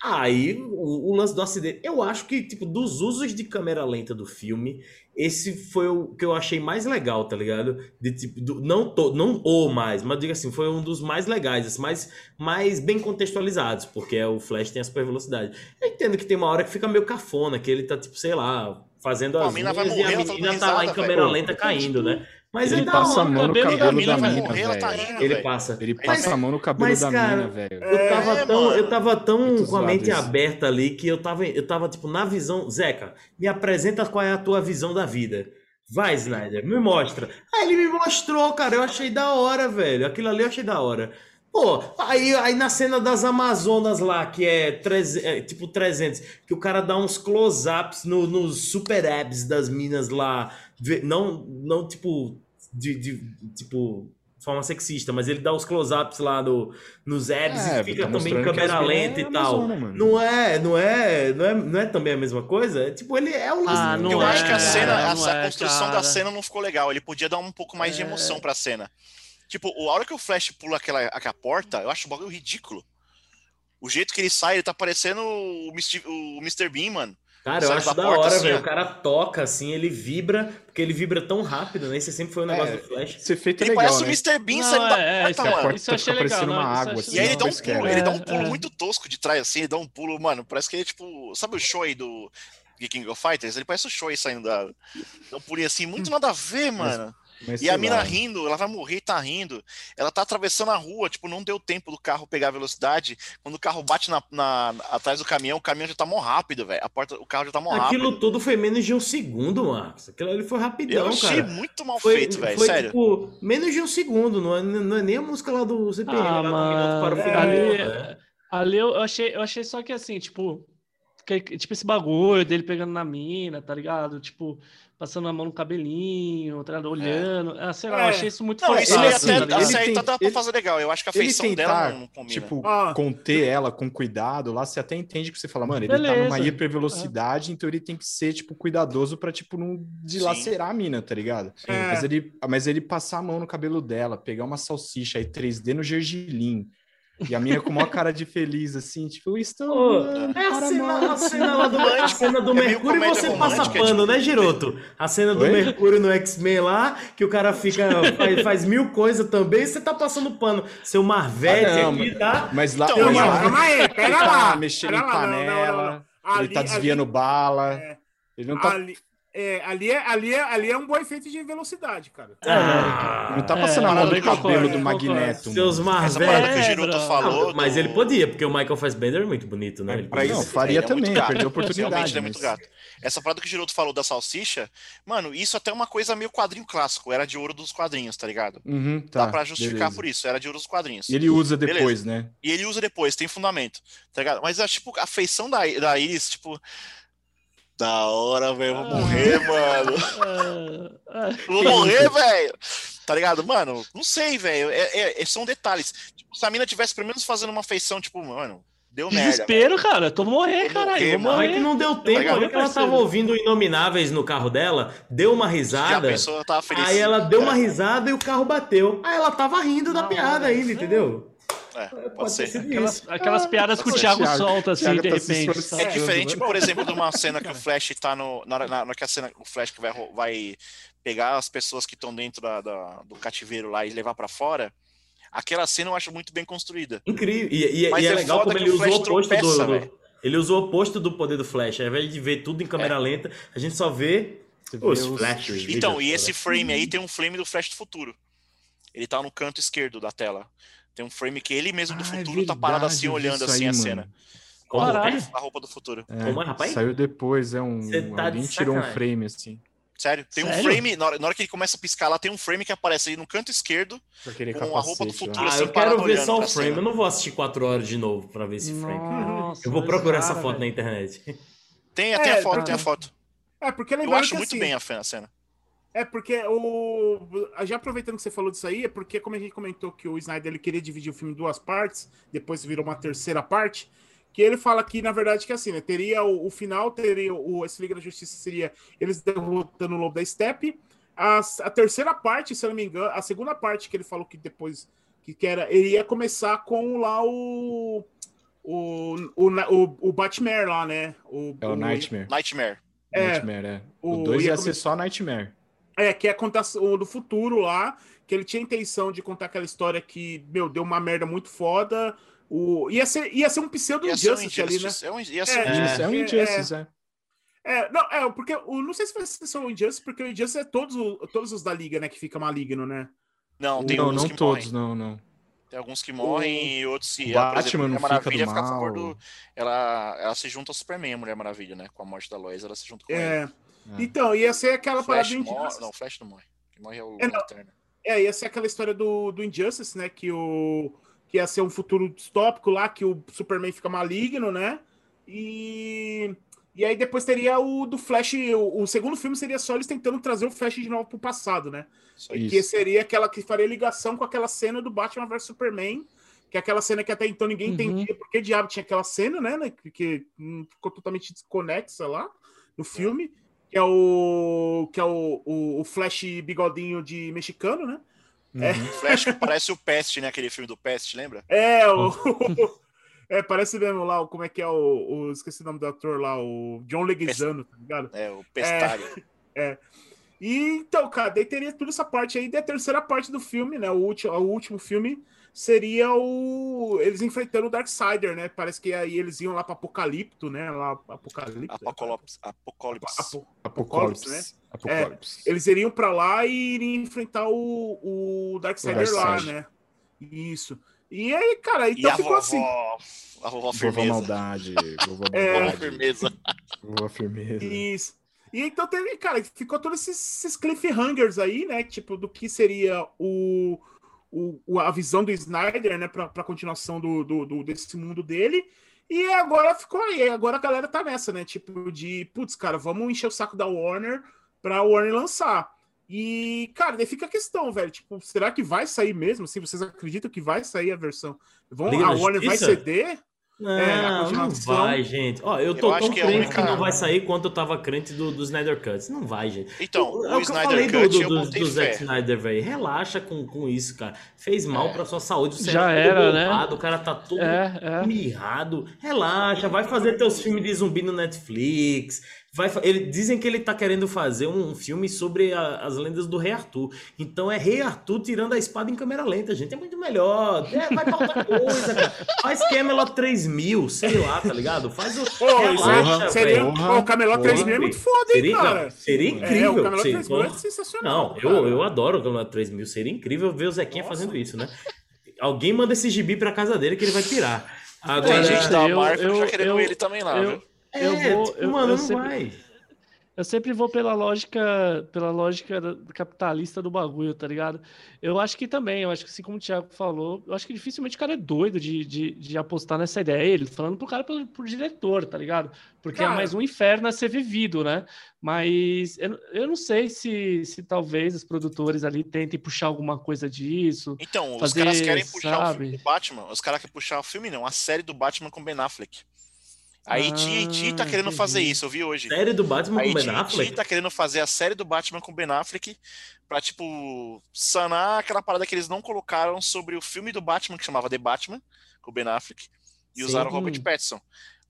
Aí o, o lance do acidente. Eu acho que, tipo, dos usos de câmera lenta do filme, esse foi o que eu achei mais legal, tá ligado? De, tipo, do- não, to, não o mais, mas diga assim, foi um dos mais legais, assim, mais, mais bem contextualizados, porque é, o Flash tem a super velocidade. Eu entendo que tem uma hora que fica meio cafona, que ele tá, tipo, sei lá, fazendo Pô, as unhas e a tá menina tá lá em câmera velho. lenta caindo, né? Mas Ele é da passa a hora. mão no cabelo da cabelo mina da vai mina, morrer, tá velho. rindo, Ele velho. passa. Ele Mas- passa a mão no cabelo mas, da cara, mina, velho. Eu tava, É, tão, mano. eu tava tão com a mente isso. aberta ali que eu tava, eu tava, tipo, na visão. Zeca, me apresenta qual é a tua visão da vida. Vai, Snyder, me mostra. Aí ele me mostrou, cara. Eu achei da hora, velho. Aquilo ali eu achei da hora. Pô, aí, aí na cena das Amazonas lá, que é, treze- é, tipo 300, que o cara dá uns close-ups no- nos super abs das minas lá. Não, não tipo, de, de- tipo, forma sexista, mas ele dá os close-ups lá no, nos abs É, e fica tá também em câmera lenta é e tal. Não é, não é, não é, não é também a mesma coisa? É, tipo, ele é o lance Ah, Eu é, acho que a cena, a, é, construção da cena não ficou legal. Ele podia dar um pouco mais de emoção pra cena. Tipo, a hora que o Flash pula aquela, aquela porta, eu acho o bagulho ridículo. O jeito que ele sai, ele tá parecendo o Mr. o Mr. Bean, mano. Cara, eu acho da porta, hora, assim, velho. O cara toca, assim, ele vibra, porque ele vibra tão rápido, né? Esse sempre foi o negócio É, do Flash. Esse efeito é Ele legal, parece né? o Mr. Bean Não, saindo da é, porta, isso é- mano. porta isso eu achei legal, uma não, isso eu água, assim, E aí ele dá um pulo, ele dá um É, pulo é. muito tosco de trás, assim, ele dá um pulo, mano, parece que ele é tipo. Sabe o Shoei do The King of Fighters? Ele parece o Shoei saindo da. Dá um pulinho assim, muito nada a ver, mano. Mas E sei a mina lá. rindo, ela vai morrer e tá rindo. Ela tá atravessando a rua, tipo, não deu tempo do carro pegar a velocidade. Quando o carro bate na, na- atrás do caminhão, o caminhão já tá mó rápido, velho. A porta, o carro já tá mó Aquilo rápido. tudo foi menos de um segundo, Marcos. Aquilo ali foi rapidão, Eu achei cara. muito mal Foi, feito, velho. Sério. tipo, menos de um segundo. Não é, não é nem a música lá do CPM, Ah, lá do minuto para o final. ali, né? ali eu achei, eu achei só que assim, tipo, tipo esse bagulho dele pegando na mina, tá ligado? Tipo, passando a mão no cabelinho, tá ligado? olhando. Ah, sei lá, eu É. achei isso muito Não, forçado. Ele, tá assim, até, aí ele tá, tem- dá pra ele- fazer legal. Eu acho que a feição dela tentar, não, não combina. tipo, Ah. conter ela com cuidado lá, você até entende que você fala, mano, ele tá Beleza. numa hipervelocidade, então ele tem que ser, tipo, cuidadoso pra, tipo, não dilacerar a mina, tá ligado? É. Mas, ele, mas ele passar a mão no cabelo dela, pegar uma salsicha aí 3D no gergelim, e a mina com uma cara de feliz, assim, tipo, estou... Ô, amando é a cena, amar." a cena lá do, a cena do É Mercúrio e você passa pano, tipo. né, Giroto? A cena do Oi? Mercúrio no X-Men lá, que o cara fica, faz, faz mil coisas também, você tá passando pano. Seu Marvete Ah, aqui, tá? Mas lá, Então, mas Calma, aí, ele tá lá. mexendo pera em lá, não, não, panela, não, não. ele tá Ali- desviando bala, É. ele não tá, Ali, é, ali, é, ali, é, ali é um bom efeito de velocidade, cara. Ah, não tá É, passando a mão no cabelo do. Magneto. seus mano. Essa parada que o É, Giroto falou. Mas do- ele podia, porque o Michael Fassbender é muito bonito, né? É, Ele. Não, faria ele é também, gato. perdeu a Realmente oportunidade. ele é muito gato. Essa parada que o Giroto falou da salsicha, mano, isso até é uma coisa meio quadrinho clássico. Era de ouro dos quadrinhos, tá ligado? Uhum, tá, Dá pra justificar beleza. por isso. Era de ouro dos quadrinhos. E ele usa Beleza. depois, né? E ele usa depois, tem fundamento, tá ligado? Mas, é, tipo, a feição da, da Iris, tipo... Da hora, velho, vou morrer, mano. Ah, ah, vou morrer, velho. Tá ligado? Mano, não sei, velho. É, é- é- são detalhes. Tipo, se a mina tivesse pelo menos fazendo uma feição, tipo, mano, deu merda. Desespero, cara. Eu tô morrer, Vou caralho. morrer, Vou mano. Mas que morrer. não deu tempo, ligado? olha que ela tava ouvindo Inomináveis no carro dela, deu uma risada. pensou. Aí ela deu uma risada e o carro bateu. Aí ela tava rindo da Não, piada é. ainda, entendeu? É, Pode pode ser. sido Aquelas, aquelas piadas que o Thiago, ser. solta assim, Thiago de tá repente. É diferente, por exemplo, de uma cena que o Flash tá no. Na na hora que a cena, o Flash que vai, vai pegar as pessoas que estão dentro da- da- do cativeiro lá e levar pra fora. Aquela cena eu acho muito bem construída. Incrível. E, e- Mas e é, é legal como ele usou o oposto tropeça, do, do-. Ele usou o oposto do poder do Flash. Ao invés de ver tudo em câmera É. lenta, a gente só vê vê Os flashes. Então, e cara. esse frame aí tem um frame do Flash do futuro. Ele tá no canto esquerdo da tela. Tem um frame que ele mesmo do Ah, é futuro tá parado assim, olhando assim aí, a mano. cena. Como Caralho. é? A roupa do futuro. É, Como é, rapaz? Saiu depois, é um. Cê tá alguém tirou um frame assim. Sério? Tem um Sério? frame, na hora, na hora que ele começa a piscar lá, tem um frame que aparece aí no canto esquerdo. Com Com a roupa do capacete futuro. Ah, assim, eu quero ver só o frame. cena. Eu não vou assistir 4 horas de novo pra ver esse frame. Nossa, Eu vou procurar essa cara, foto na velho. internet. Tem, É, tem a foto, tem a foto. É, porque Eu acho que, muito assim, bem a cena. É porque o. Já aproveitando que você falou disso aí, é porque, como a gente comentou que o Snyder ele queria dividir o filme em duas partes, depois virou uma terceira parte, que ele fala que, na verdade, que assim, né? Teria o, o final, teria o. Esse Liga da Justiça seria eles derrotando o Lobo da Steppe. A, a terceira parte, se eu não me engano, a segunda parte que ele falou que depois. Que, que era. Ele ia começar com lá o. O, o, o, o Batman lá, né? O, É o Nightmare. Nightmare. É, Nightmare, é. o- O 2 ia ia come- ser só Nightmare. É, que é contar o do futuro lá, que ele tinha a intenção de contar aquela história que, meu, deu uma merda muito foda. O... Ia, ser, ia ser um pseudo Ia ser um Injustice ali, né? É um, ia ser É, um Injustice. Isso, é um é, Injustice, é. É, não, é, porque o, não sei se vai ser só o Injustice, porque o Injustice é todos, o- todos os da Liga, né, que fica maligno, né? Não, tem Não, alguns não que todos, morrem. não, não. Tem alguns que morrem e outros que. O Batman não a fica Maravilha do fica a favor mal. do. Ela, ela se junta ao Superman, a Mulher Maravilha, né? Com a morte da Lois, ela se junta com ele. É, É. então, ia ser aquela Flash parada do morre. Injustice. Não, Flash não morre. Quem morre é o É. Lanterna. É, ia ser aquela história do, do Injustice, né? Que, o, que ia ser um futuro distópico lá, que o Superman fica maligno, né? E, e aí depois teria o do Flash. O, o segundo filme seria só eles tentando trazer o Flash de novo pro passado, né? Isso aí. Que Isso. seria aquela que faria ligação com aquela cena do Batman vs Superman. Que é aquela cena que até então ninguém Uhum. entendia por que diabo tinha aquela cena, né? né, Que, que hum, ficou totalmente desconexa lá no filme. Que é o. Que é o, o, o Flash bigodinho de mexicano, né? É. Uhum. Flash que parece o Pest, né? Aquele filme do Pest, lembra? É, o. é, parece mesmo lá, o- como é que é o, o- Esqueci o nome do ator lá, o John Leguizano, tá ligado? É, o Pestário. E então, cara, daí teria toda essa parte aí. Da terceira parte do filme, né? O último, o último filme seria o. Eles enfrentando o Darksider, né? Parece que aí eles iam lá pra Apocalipto, né? Lá, Apocalipto. Apocalipse. Apocalipse. Apo- Apocalipse. né? Apocalipse. Eles iriam pra lá e iriam enfrentar o, o Darksider O lá, né? Isso. E aí, cara, E então a ficou vovó. assim. A vovó Vovó firmeza. Maldade. Vovó É. Vovó Maldade. firmeza. Vovó Firmeza. Isso. E então teve, cara, ficou todos esses, esses cliffhangers aí, né? Tipo, do que seria o, o, o- a visão do Snyder, né? Pra, pra continuação do, do, do- desse mundo dele. E agora ficou aí. Agora a galera tá nessa, né? Tipo, de, putz, cara, vamos encher o saco da Warner pra Warner lançar. E, cara, daí fica a questão, velho. Tipo, será que vai sair mesmo? Assim, vocês acreditam que vai sair a versão? Vão, Liga a Warner vai ceder? Não, É, não vai, gente. Ó, eu tô Eu acho tão que é crente única- que não vai sair quanto eu tava crente do, do Snyder Cut. Não vai, gente. Então, é o o que eu Snyder falei do, Cut do, do, do Zack. Snyder, velho. Relaxa com, com isso, cara. Fez mal É. pra sua saúde. O Já tá era, né? O cara tá todo É, é. mirrado. Relaxa, vai fazer teus filmes de zumbi no Netflix. Vai, ele, dizem que ele tá querendo fazer um filme sobre a- as lendas do Rei Arthur. Então é Rei Arthur tirando a espada em câmera lenta, gente. É muito melhor. É, vai pra outra coisa, cara. Faz Camelot 3000, sei lá, tá ligado? Faz o. Pô, Relaxa, é- seria, pô, o Camelot 3000 é muito foda, hein, Seria, cara? não, seria É, incrível. o Camelot Sim, 3000 é sensacional. Não, cara. eu, eu adoro o Camelot 3000. Seria incrível ver o Zequinha Nossa. fazendo isso, né? Alguém manda esse gibi pra casa dele que ele vai pirar. Agora, Tem gente da eu- Marvel já eu- querendo eu- ele também lá, eu- viu? Eu é, vou- tipo, eu- mano, eu não sempre- vai. Eu sempre vou pela lógica, pela lógica capitalista do bagulho, tá ligado? Eu acho que também, eu acho que assim como o Thiago falou, eu acho que dificilmente o cara é doido de, de, de apostar nessa ideia. Ele falando pro cara pro, pro diretor, tá ligado? Porque Cara- é mais um inferno a ser vivido, né? Mas eu, eu não sei se, se talvez os produtores ali tentem puxar alguma coisa disso. Então, os Fazer, caras querem puxar o sabe? filme do Batman. Os caras querem puxar o filme, não, a série do Batman com Ben Affleck. A AT&T tá Ah, querendo fazer isso, eu vi hoje. Série do Batman A com Ben Affleck? tá querendo fazer a série do Batman com Ben Affleck pra, tipo, sanar aquela parada que eles não colocaram sobre o filme do Batman, que chamava The Batman, com o Ben Affleck, e Sim. usaram o Robert. Pattinson.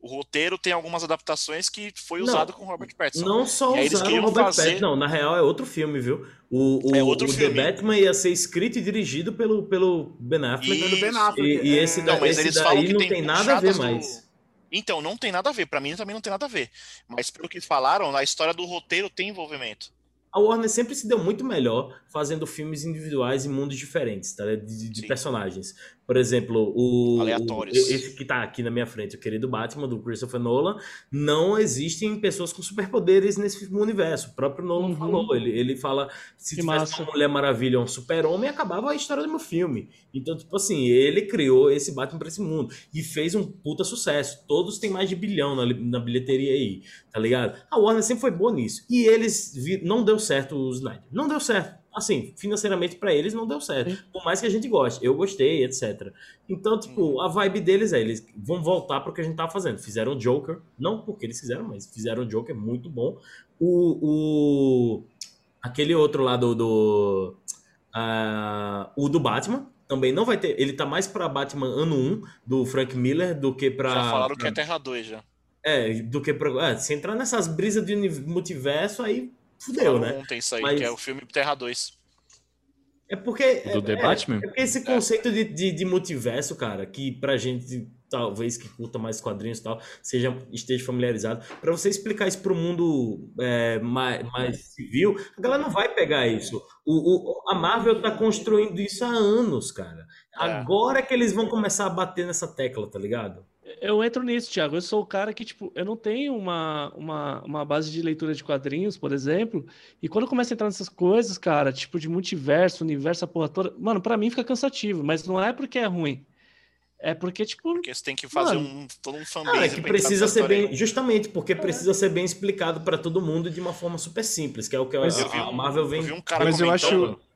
O roteiro tem algumas adaptações que foi Não. usado com o Robert Pattinson. Não só E usaram o Robert fazer- Pattinson. Não, na real é outro filme, viu? O, o, É outro o filme. The Batman ia ser escrito e dirigido pelo, pelo Ben Affleck. E- Ben Affleck. E, e esse, é, da- Não, mas esse eles falam daí que não tem tem nada a ver puxadas do- mais. Então, não tem nada a ver. Pra mim também não tem nada a ver. Mas pelo que falaram, a história do roteiro tem envolvimento. A Warner sempre se deu muito melhor fazendo filmes individuais em mundos diferentes, tá? De, de personagens. Por exemplo, o, Aleatórios. o- esse que tá aqui na minha frente, o querido Batman, do Christopher Nolan, não existem pessoas com superpoderes nesse universo. O próprio Nolan Uhum. falou. Ele, ele fala: se Que tivesse massa. uma Mulher Maravilha ou um super-homem, acabava a história do meu filme. Então, tipo assim, ele criou esse Batman pra esse mundo. E fez um puta sucesso. Todos têm mais de bilhão na, na bilheteria aí, tá ligado? A Warner sempre foi boa nisso. E eles vi- não deu certo o Snyder. Não deu certo. Assim, financeiramente pra eles não deu certo. Sim. Por mais que a gente goste. Eu gostei, etc. Então, tipo, a vibe deles é, eles vão voltar pro que a gente tava fazendo. Fizeram Joker, não porque eles fizeram, mas fizeram Joker muito bom. O, o aquele outro lá do, do ah, o do Batman também não vai ter, ele tá mais pra Batman ano 1 do Frank Miller do que pra já falaram que pra- é Terra 2 já. é, do que pra, é, se entrar nessas brisas de multiverso aí fudeu, Falaram né? ontem isso aí, Mas- que é o filme Terra 2. É porque. Do The é, Batman? É porque esse conceito de, de, de multiverso, cara, que pra gente, talvez que curta mais quadrinhos e tal, seja, esteja familiarizado, pra você explicar isso pro mundo é, mais, mais civil, a galera não vai pegar isso. O, o- a Marvel tá construindo isso há anos, cara. É. Agora que eles vão começar a bater nessa tecla, tá ligado? Eu entro nisso, Thiago. Eu sou o cara que, tipo, eu não tenho uma, uma, uma base de leitura de quadrinhos, por exemplo. E quando eu começo a entrar nessas coisas, cara, tipo de multiverso, universo, a porra toda, mano, pra mim fica cansativo. Mas não é porque é ruim. É porque, tipo, Porque você tem que fazer Mano. um, todo um Ah, fanbase. é que precisa ser bem. Justamente, porque precisa ser bem explicado pra todo mundo de uma forma super simples, que é o que a, Mas Eu vi a Marvel eu vem. vi um cara Mas eu comentando. acho-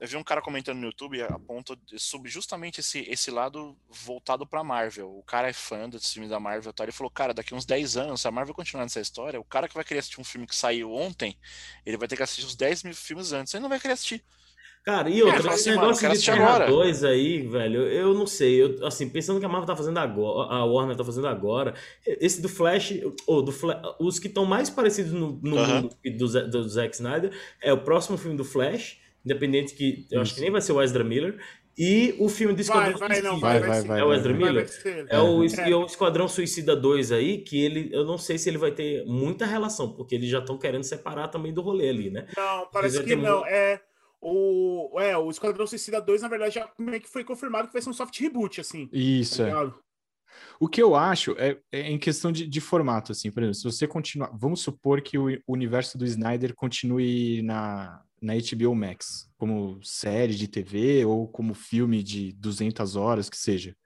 Eu vi um cara comentando no YouTube a ponto de- sobre justamente esse, esse lado voltado pra Marvel. O cara é fã dos filmes da Marvel e tal. Ele falou, cara, daqui uns 10 anos, se a Marvel continuar nessa história, o cara que vai querer assistir um filme que saiu ontem, ele vai ter que assistir os 10 mil filmes antes. Ele não vai querer assistir. Cara, e É, fala esse assim, mano, negócio quero de assistir Terra agora. 2 aí, velho, eu não sei. Eu, assim, pensando que a Marvel tá fazendo agora, a Warner tá fazendo agora, esse do Flash, ou do Fla- os que estão mais parecidos no, no mundo do, do Zack Snyder é o próximo filme do Flash, independente que eu acho que nem vai ser o Ezra Miller, e o filme do Esquadrão vai, não, Suicida. vai, Vai, vai, vai, vai, É o Ezra Vai, Miller? É o, É. e o Esquadrão Suicida 2 aí, que ele, eu não sei se ele vai ter muita relação, porque eles já estão querendo separar também do rolê ali, né? Não, parece que não. muito- É o, é, o Esquadrão Suicida 2, na verdade, já meio que foi confirmado que vai ser um soft reboot, assim. Isso, tá é. ligado? O que eu acho é, é em questão de, de formato, assim, por exemplo, se você continuar, vamos supor que o universo do Snyder continue na, na HBO Max, como série de TV ou como filme de 200 horas, que seja,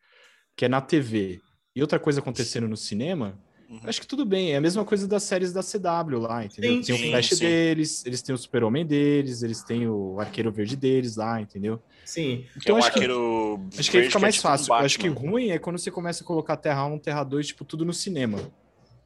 que é na TV, e outra coisa acontecendo no cinema, Uhum. acho que tudo bem, é a mesma coisa das séries da CW lá, entendeu? Sim, tem sim, o Flash sim. deles, eles têm o Super-Homem deles, eles têm o Arqueiro Verde deles lá, entendeu? Sim. Que é Então o acho que- arqueiro. Acho que aí fica é mais tipo um fácil. Eu acho que ruim é quando você começa a colocar Terra 1, Terra 2, tipo, tudo no cinema.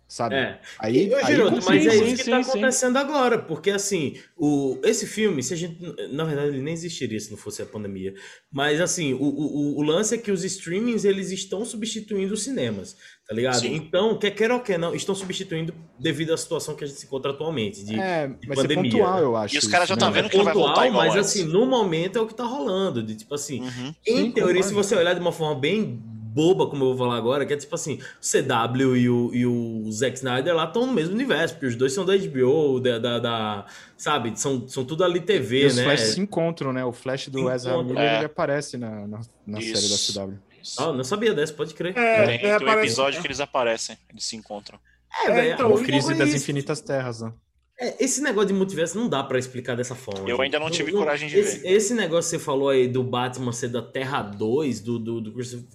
Sabe? É. Aí, E, ô, aí Giroto, mas é sim, isso que sim, tá sim. acontecendo agora, porque assim, o, esse filme, se a gente. Na verdade, ele nem existiria se não fosse a pandemia. Mas assim, o, o, o lance é que os streamings eles estão substituindo os cinemas, tá ligado? Sim. Então, quer queira ou quer não, estão substituindo devido à situação que a gente se encontra atualmente. De, É, de ser pandemia. pontual, eu acho. E os caras isso, já tá né? vendo que não vai pontual, voltar igual mas antes. assim, no momento é o que tá rolando. De tipo assim, Uhum. em Sim, teoria, se você olhar de uma forma bem boba, como eu vou falar agora, que é tipo assim, o CW e o, e o Zack Snyder lá estão no mesmo universo, porque os dois são da HBO, da, da, da- sabe, são, são tudo ali TV, E os né? Flash se encontram, né? O Flash do Se Ezra. Miller, É. ele aparece na, na, na série da CW. Ah, não sabia dessa, pode crer. É, Tem, é, tem um episódio que eles aparecem, eles se encontram. É, velho, então, é O Crise das isso. Infinitas Terras, né? É, esse negócio de multiverso não dá pra explicar dessa forma. Eu gente. ainda não tive coragem de esse, Esse negócio que você falou aí do Batman ser da Terra 2, do, do, do,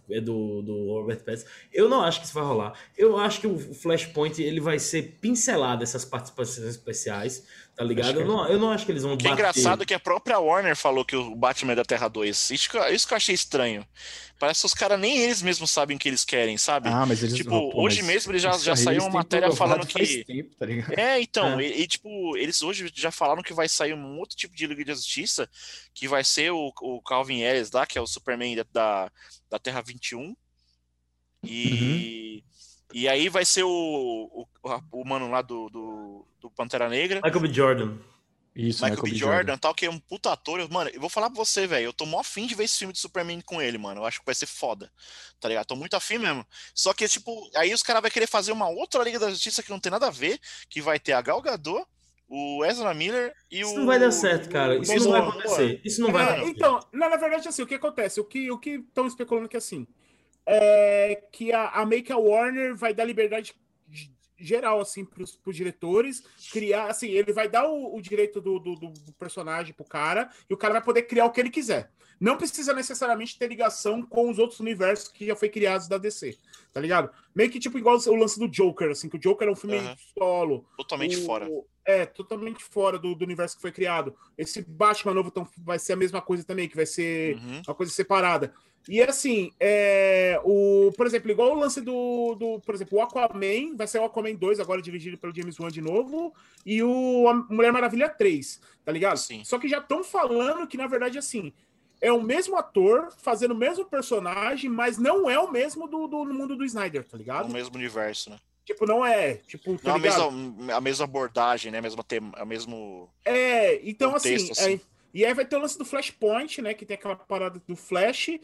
é, do, do Robert Pattinson, eu não acho que isso vai rolar. Eu acho que o Flashpoint ele vai ser pincelado, essas participações especiais, tá ligado? Eu não, eu não acho que eles vão O que é bater. engraçado é que a própria Warner falou que o Batman é da Terra 2. Isso que, eu- isso que eu achei estranho. Parece que os caras nem eles mesmos sabem o que eles querem, sabe? Ah, mas eles... Tipo, pô, hoje mas mesmo eles já- já saiu uma matéria falando que- faz tempo, tá ligado? É, então, É. E, e, tipo, eles hoje já falaram que vai sair um outro tipo de Liga da Justiça, que vai ser o, o Calvin Ellis lá, que é o Superman da, da, da Terra 21. E, e aí vai ser o, o, o mano lá do, do, do Pantera Negra. Michael B. Jordan. Isso, Michael B. Jordan, tal, que é um puta ator. Eu- Mano, eu vou falar pra você, velho. Eu tô mó afim de ver esse filme de Superman com ele, mano. Eu acho que vai ser foda. Tá ligado? Tô muito afim mesmo. Só que, tipo, aí os caras vão querer fazer uma outra Liga da Justiça que não tem nada a ver, que vai ter a Gal Gadot, o Ezra Miller e o. Isso não vai dar certo, cara. Isso não vai Momoa. acontecer. Isso não vai É, então, na, na verdade, assim, o que acontece? O que o que estão especulando que assim é que a, a Make a Warner vai dar liberdade geral assim para os diretores criar assim ele vai dar o, o direito do, do, do personagem pro cara e o cara vai poder criar o que ele quiser não precisa necessariamente ter ligação com os outros universos que já foi criados da DC tá ligado meio que tipo igual o lance do Joker assim que o Joker é um filme Aham. solo Totalmente o- fora. É, totalmente fora do, do universo que foi criado. Esse Batman novo então, vai ser a mesma coisa também, que vai ser Uhum. uma coisa separada. E assim, é, o, por exemplo, igual o lance do, do. Por exemplo, o Aquaman, vai ser o Aquaman 2, agora dirigido pelo James Wan de novo, e o Mulher Maravilha 3, tá ligado? Sim. Só que já estão falando que, na verdade, assim. É o mesmo ator fazendo o mesmo personagem, mas não é o mesmo do, do no mundo do Snyder, tá ligado? No mesmo universo, né? Tipo, não é. Tipo, tá Não a mesma, a mesma abordagem, né? A mesma tema, a mesmo. É, então contexto, assim, assim. é, e aí vai ter o lance do Flashpoint, né? Que tem aquela parada do Flash,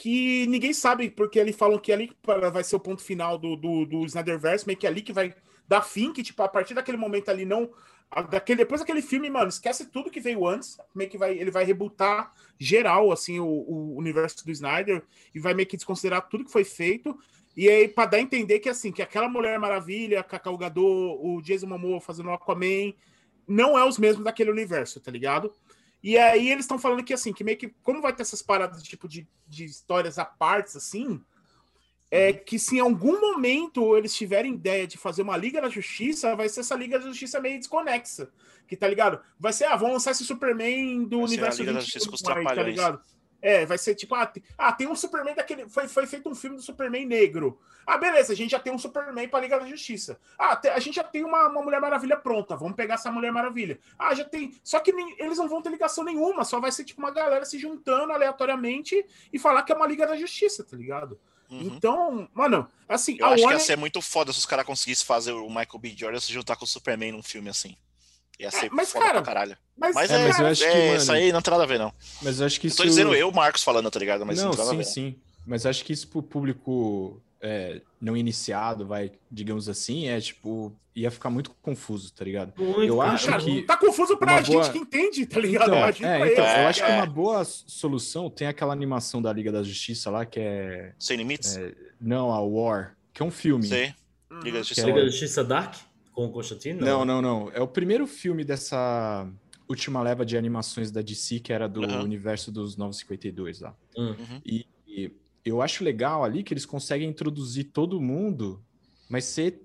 que ninguém sabe, porque eles falam que ali para- vai ser o ponto final do, do, do Snyderverse, meio que ali que vai dar fim, que tipo, a partir daquele momento ali não. Daquele, depois daquele filme, mano, esquece tudo que veio antes. Meio que vai, ele vai rebutar geral, assim, o, o universo do Snyder e vai meio que desconsiderar tudo que foi feito. E aí, pra dar a entender que, assim, que aquela Mulher Maravilha, Cacau Gadot, o Jason Momoa fazendo o Aquaman, não é os mesmos daquele universo, tá ligado? E aí eles estão falando que assim, que meio que como vai ter essas paradas tipo de, de histórias à partes assim, é que se em algum momento eles tiverem ideia de fazer uma Liga da Justiça, vai ser essa Liga da Justiça meio desconexa, que tá ligado? Vai ser, ah, vão lançar esse Superman do Vai ser a universo Liga da 20 Justiça com os mais, tá ligado? É, vai ser tipo, ah, tem, ah, tem um Superman daquele. Foi, foi feito um filme do Superman negro. Ah, beleza, a gente já tem um Superman pra Liga da Justiça. Ah, a gente já tem uma, uma Mulher Maravilha pronta. Vamos pegar essa Mulher Maravilha. Ah, já tem. Só que nem- eles não vão ter ligação nenhuma, só vai ser tipo uma galera se juntando aleatoriamente e falar que é uma Liga da Justiça, tá ligado? Uhum. Então, mano, assim, Eu acho que ia Warner. ser muito foda se os caras conseguissem fazer o Michael B. Jordan se juntar com o Superman num filme assim. Ia ser mas, foda cara, pra caralho. Mas, Mas, É, é, mas eu acho que, é, mano- isso aí não tem nada a ver, não. Mas eu acho que Eu isso. tô dizendo eu, Marcos, falando, tá ligado? Mas não, não tem nada a sim, ver. sim. Mas acho que isso pro público é, não iniciado, vai, digamos assim, é tipo, ia ficar muito confuso, tá ligado? Muito, eu cara. acho que- tá confuso pra uma gente boa- que entende, tá ligado? Então, Imagina é, então, eles. eu acho que É. uma boa solução tem aquela animação da Liga da Justiça lá, que é. Sem limites? é, não, a War, que é um filme. Sei. Uhum. Liga da Justiça. Liga da Justiça Dark com o Constantino? Não, não, não. É o primeiro filme dessa última leva de animações da DC, que era do Aham. universo dos 952 lá. Hum. Uhum. E, e eu acho legal ali que eles conseguem introduzir todo mundo, mas ser,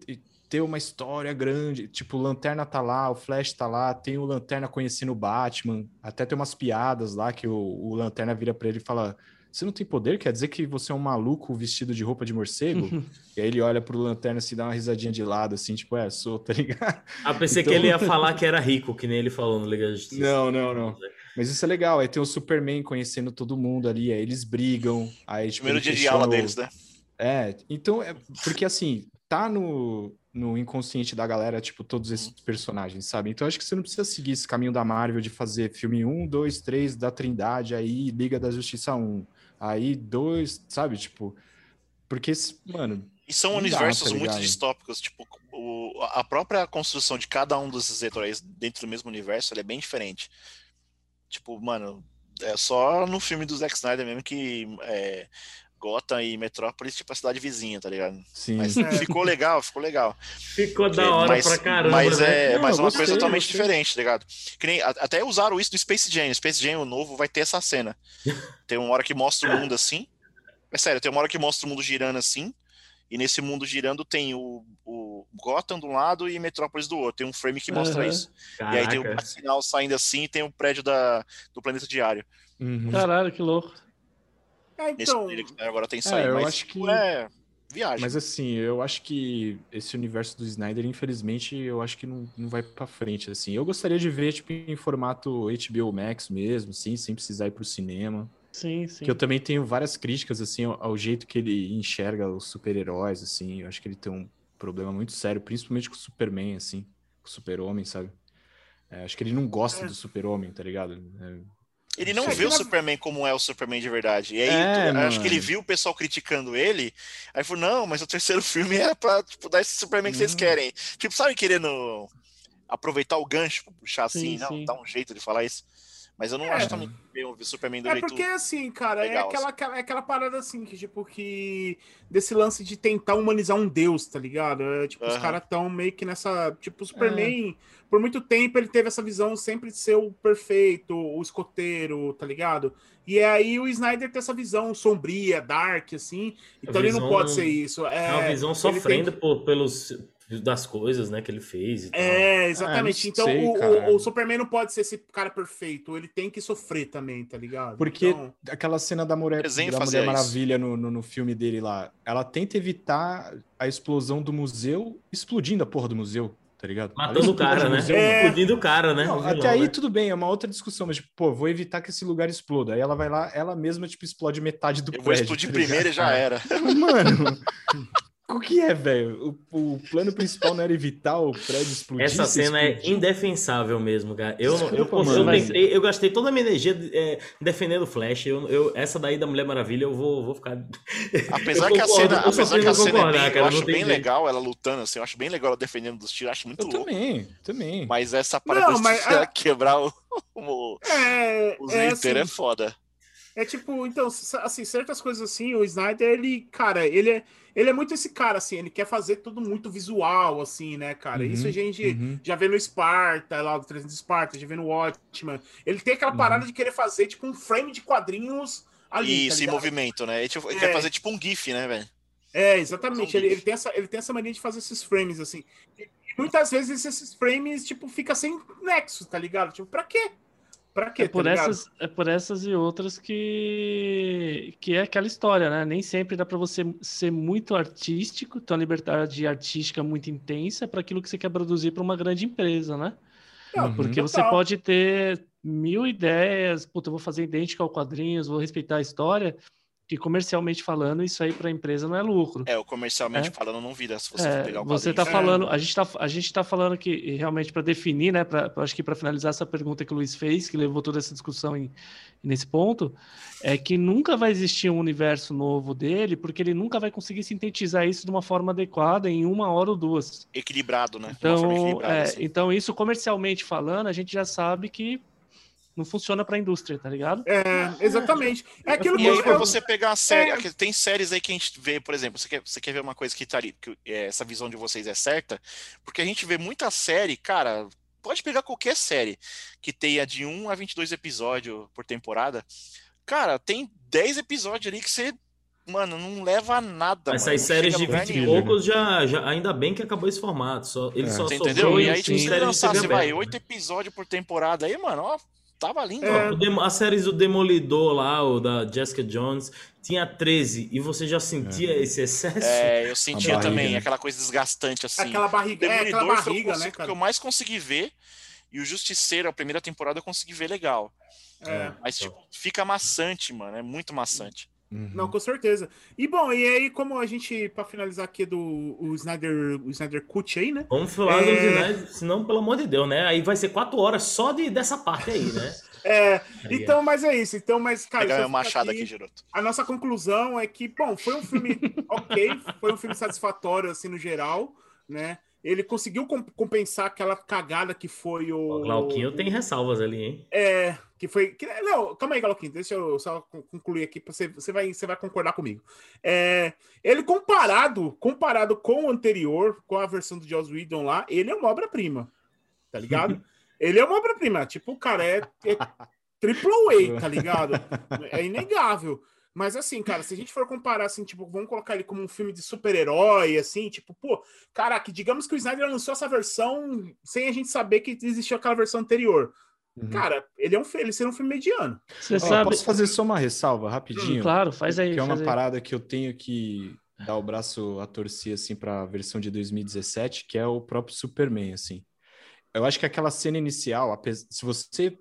ter uma história grande. Tipo, o Lanterna tá lá, o Flash tá lá, tem o Lanterna conhecendo o Batman. Até tem umas piadas lá que o, o Lanterna vira pra ele e fala. Você não tem poder? Quer dizer que você é um maluco vestido de roupa de morcego? e aí ele olha pro Lanterna e se dá uma risadinha de lado, assim, tipo, é, sou, tá ligado? Ah, pensei Então- que ele ia falar que era rico, que nem ele falou no Liga da Justiça. Não, não, não. Mas isso é legal. Aí tem o Superman conhecendo todo mundo ali, aí eles brigam. Aí, tipo, Primeiro dia de aula o- deles, né? É, então é porque assim, tá no, no inconsciente da galera, tipo, todos esses personagens, sabe? Então acho que você não precisa seguir esse caminho da Marvel de fazer filme 1, 2, 3 da Trindade, aí Liga da Justiça 1, aí 2, sabe? Tipo, porque, mano, E são Não dá, universos tá muito distópicos. Tipo, o- a própria construção de cada um desses heróis dentro do mesmo universo é bem diferente. Tipo, mano, é só no filme do Zack Snyder mesmo que é, Gotham e Metrópolis, tipo, a cidade vizinha, tá ligado? sim. Mas É. ficou legal, ficou legal. Ficou da hora mas, pra caramba, mas né? é Não, mas eu uma gostei, coisa totalmente gostei. diferente, tá ligado? Que nem, até usaram isso no Space Jam. Space Jam, o novo, vai ter essa cena. Tem uma hora que mostra o mundo assim. É sério, tem uma hora que mostra o mundo girando assim. E nesse mundo girando tem o, o Gotham de um lado e Metrópolis do outro. Tem um frame que mostra Aham. isso. E aí tem Caraca. o sinal saindo assim e tem o prédio da, do planeta diário. Uhum. Caralho, que louco. É, Nesse então, que agora tem É, saído. eu mas acho tipo, que- é viagem. Mas assim, eu acho que esse universo do Snyder, infelizmente, eu acho que não, não vai pra frente, assim. Eu gostaria de ver, tipo, em formato HBO Max mesmo, assim, sem precisar ir pro cinema. Sim, sim. Que eu também tenho várias críticas, assim, ao, jeito que ele enxerga os super-heróis, assim. Eu acho que ele tem um problema muito sério, principalmente com o Superman, assim, com o super-homem, sabe? É, acho que ele não gosta do super-homem, tá ligado? É, Ele não É vê o na- Superman como é o Superman de verdade. E aí, É, tu- acho que ele viu o pessoal criticando ele, aí falou, não, mas o terceiro filme era pra tipo, dar esse Superman que vocês Hum. querem. Tipo, sabe, querendo aproveitar o gancho, puxar assim, Sim, não, sim. dá um jeito de falar isso. Mas eu não É. acho também ver o Superman do É porque, assim, cara, é legal, aquela, aquela, é aquela parada assim, que, tipo, que. Desse lance de tentar humanizar um deus, tá ligado? É, tipo, os caras tão meio que nessa. Tipo, o Superman, por muito tempo, ele teve essa visão sempre de ser o perfeito, o escoteiro, tá ligado? E é aí o Snyder tem essa visão sombria, dark, assim. Então ele não pode ser isso. É É, uma visão tem sofrendo por, pelos das coisas, né, que ele fez e tal. É, exatamente. Ah, então sei, o, o- o Superman não pode ser esse cara perfeito, ele tem que sofrer também, tá ligado? Porque Então- aquela cena da Mulher, da Mulher. Maravilha no, no, no filme dele lá, ela tenta evitar a explosão do museu explodindo a porra do museu, tá ligado? Matando o cara, né? museu, É. Explodindo o cara, né? Não, até aí né? tudo bem, é uma outra discussão, mas, tipo, pô, vou evitar que esse lugar exploda. Aí ela vai lá, ela mesma, tipo, explode metade do Eu vou prédio. explodir tá primeiro e já era. Mano, o que é, velho? O, o plano principal não era evitar o prédio explodir? Essa cena é explodiu? indefensável mesmo, cara. Eu, não- eu, Desculpa, eu, mano, mas- tentei, eu gastei toda a minha energia é, defendendo o Flash. Eu, eu- essa daí da Mulher Maravilha eu vou, vou ficar. Apesar Eu que a cena, eu apesar que a cena é bem, cara, eu acho bem jeito. legal ela lutando, assim, eu acho bem legal ela defendendo dos tiros, acho muito Eu louco. também, também. Mas essa parada Não, de mas ela a- quebrar o, o, É, o é, é assim, foda. É tipo, então, assim, certas coisas assim, o Snyder, ele, cara, ele é, ele é muito esse cara, assim, ele quer fazer tudo muito visual, assim, né, cara? Uhum, Isso a gente uhum. já vê no Sparta, lá do 300 Sparta, já vê no Watchman. Ele tem aquela Uhum. parada de querer fazer, tipo, um frame de quadrinhos ali, Isso, tá em movimento, né? Ele, tipo, ele É. quer fazer tipo um GIF, né, velho? É, exatamente. São Ele, ele tem essa, ele tem essa mania de fazer esses frames, assim. E, e muitas vezes esses frames, tipo, fica sem nexo, tá ligado? Tipo, pra quê? Pra quê, É por, tá essas, é por essas e outras que, que é aquela história, né? Nem sempre dá para você ser muito artístico, ter uma liberdade artística muito intensa para aquilo que você quer produzir para uma grande empresa, né? Não, Porque você total. pode ter mil ideias, puta, eu vou fazer idêntico ao quadrinhos, vou respeitar a história, que comercialmente falando, isso aí para a empresa não é lucro. É, o comercialmente É. falando não vira se você É, pegar o você quadrinho. tá É. falando, a gente tá, a gente tá falando que realmente para definir, né, pra, acho que para finalizar essa pergunta que o Luiz fez, que levou toda essa discussão em- nesse ponto, é que nunca vai existir um universo novo dele, porque ele nunca vai conseguir sintetizar isso de uma forma adequada em uma hora ou duas. Equilibrado, né? Então, é, assim. então isso comercialmente falando, a gente já sabe que não funciona para a indústria, tá ligado? É, exatamente. É aquilo E que aí, eu- pra você pegar a série, É. tem séries aí que a gente vê, por exemplo, você quer, você quer ver uma coisa que, tá ali, que é, essa visão de vocês é certa, porque a gente vê muita série, cara, pode pegar qualquer série que tenha de 1 a 22 episódios por temporada, cara, tem 10 episódios ali que você, mano, não leva a nada, Essas séries de a lugar 20 e poucos já, já. Ainda bem que acabou esse formato. Só, ele É. só Você entendeu? E aí, tipo, se sim. você vai, aberta. 8 episódios por temporada aí, mano, ó, tava lindo, É. O As séries do Demolidor lá, o da Jessica Jones, tinha 13 e você já sentia esse excesso? É, eu sentia barriga, também, né? aquela coisa desgastante, assim. Aquela barriga, é, aquela Demolidor foi o barriga, conse- né, que eu mais consegui ver. E o Justiceiro, a primeira temporada, eu consegui ver legal. É. Mas, tipo, fica maçante, mano. É muito maçante. Uhum. Não, com certeza. E bom, e aí, como a gente, pra finalizar aqui do o Snyder, o Snyder Cut aí, né? Vamos falar É. dos United, senão, pelo amor de Deus, né? Aí vai ser 4 horas só de, dessa parte aí, né? É, Aí, então, mas é isso. Então, mas, cara, pegar machado aqui, aqui, Giroto. a nossa conclusão é que, bom, foi um filme ok, foi um filme satisfatório, assim, no geral, né? Ele conseguiu com- compensar aquela cagada que foi o. O Glauquinho tem ressalvas ali, hein? É, que foi. Não, calma aí, Glauquinho, deixa eu só con- concluir aqui, você, você, vai, você vai concordar comigo. É, ele comparado, comparado com o anterior, com a versão do Joss Whedon lá, ele é uma obra-prima, tá ligado? ele é uma obra-prima, tipo, cara, é, é triple A, tá ligado? É inegável. Mas assim, cara, se a gente for comparar, assim, tipo, vamos colocar ele como um filme de super-herói, assim, tipo, pô, caraca, digamos que o Snyder lançou essa versão sem a gente saber que existiu aquela versão anterior. Uhum. Cara, ele é um ele seria um filme mediano. Você Ó, sabe. Posso fazer só uma ressalva rapidinho? Claro, faz aí. Que é uma aí. parada que eu tenho que dar o braço a torcer assim para a versão de 2017, que é o próprio Superman assim. Eu acho que aquela cena inicial, se você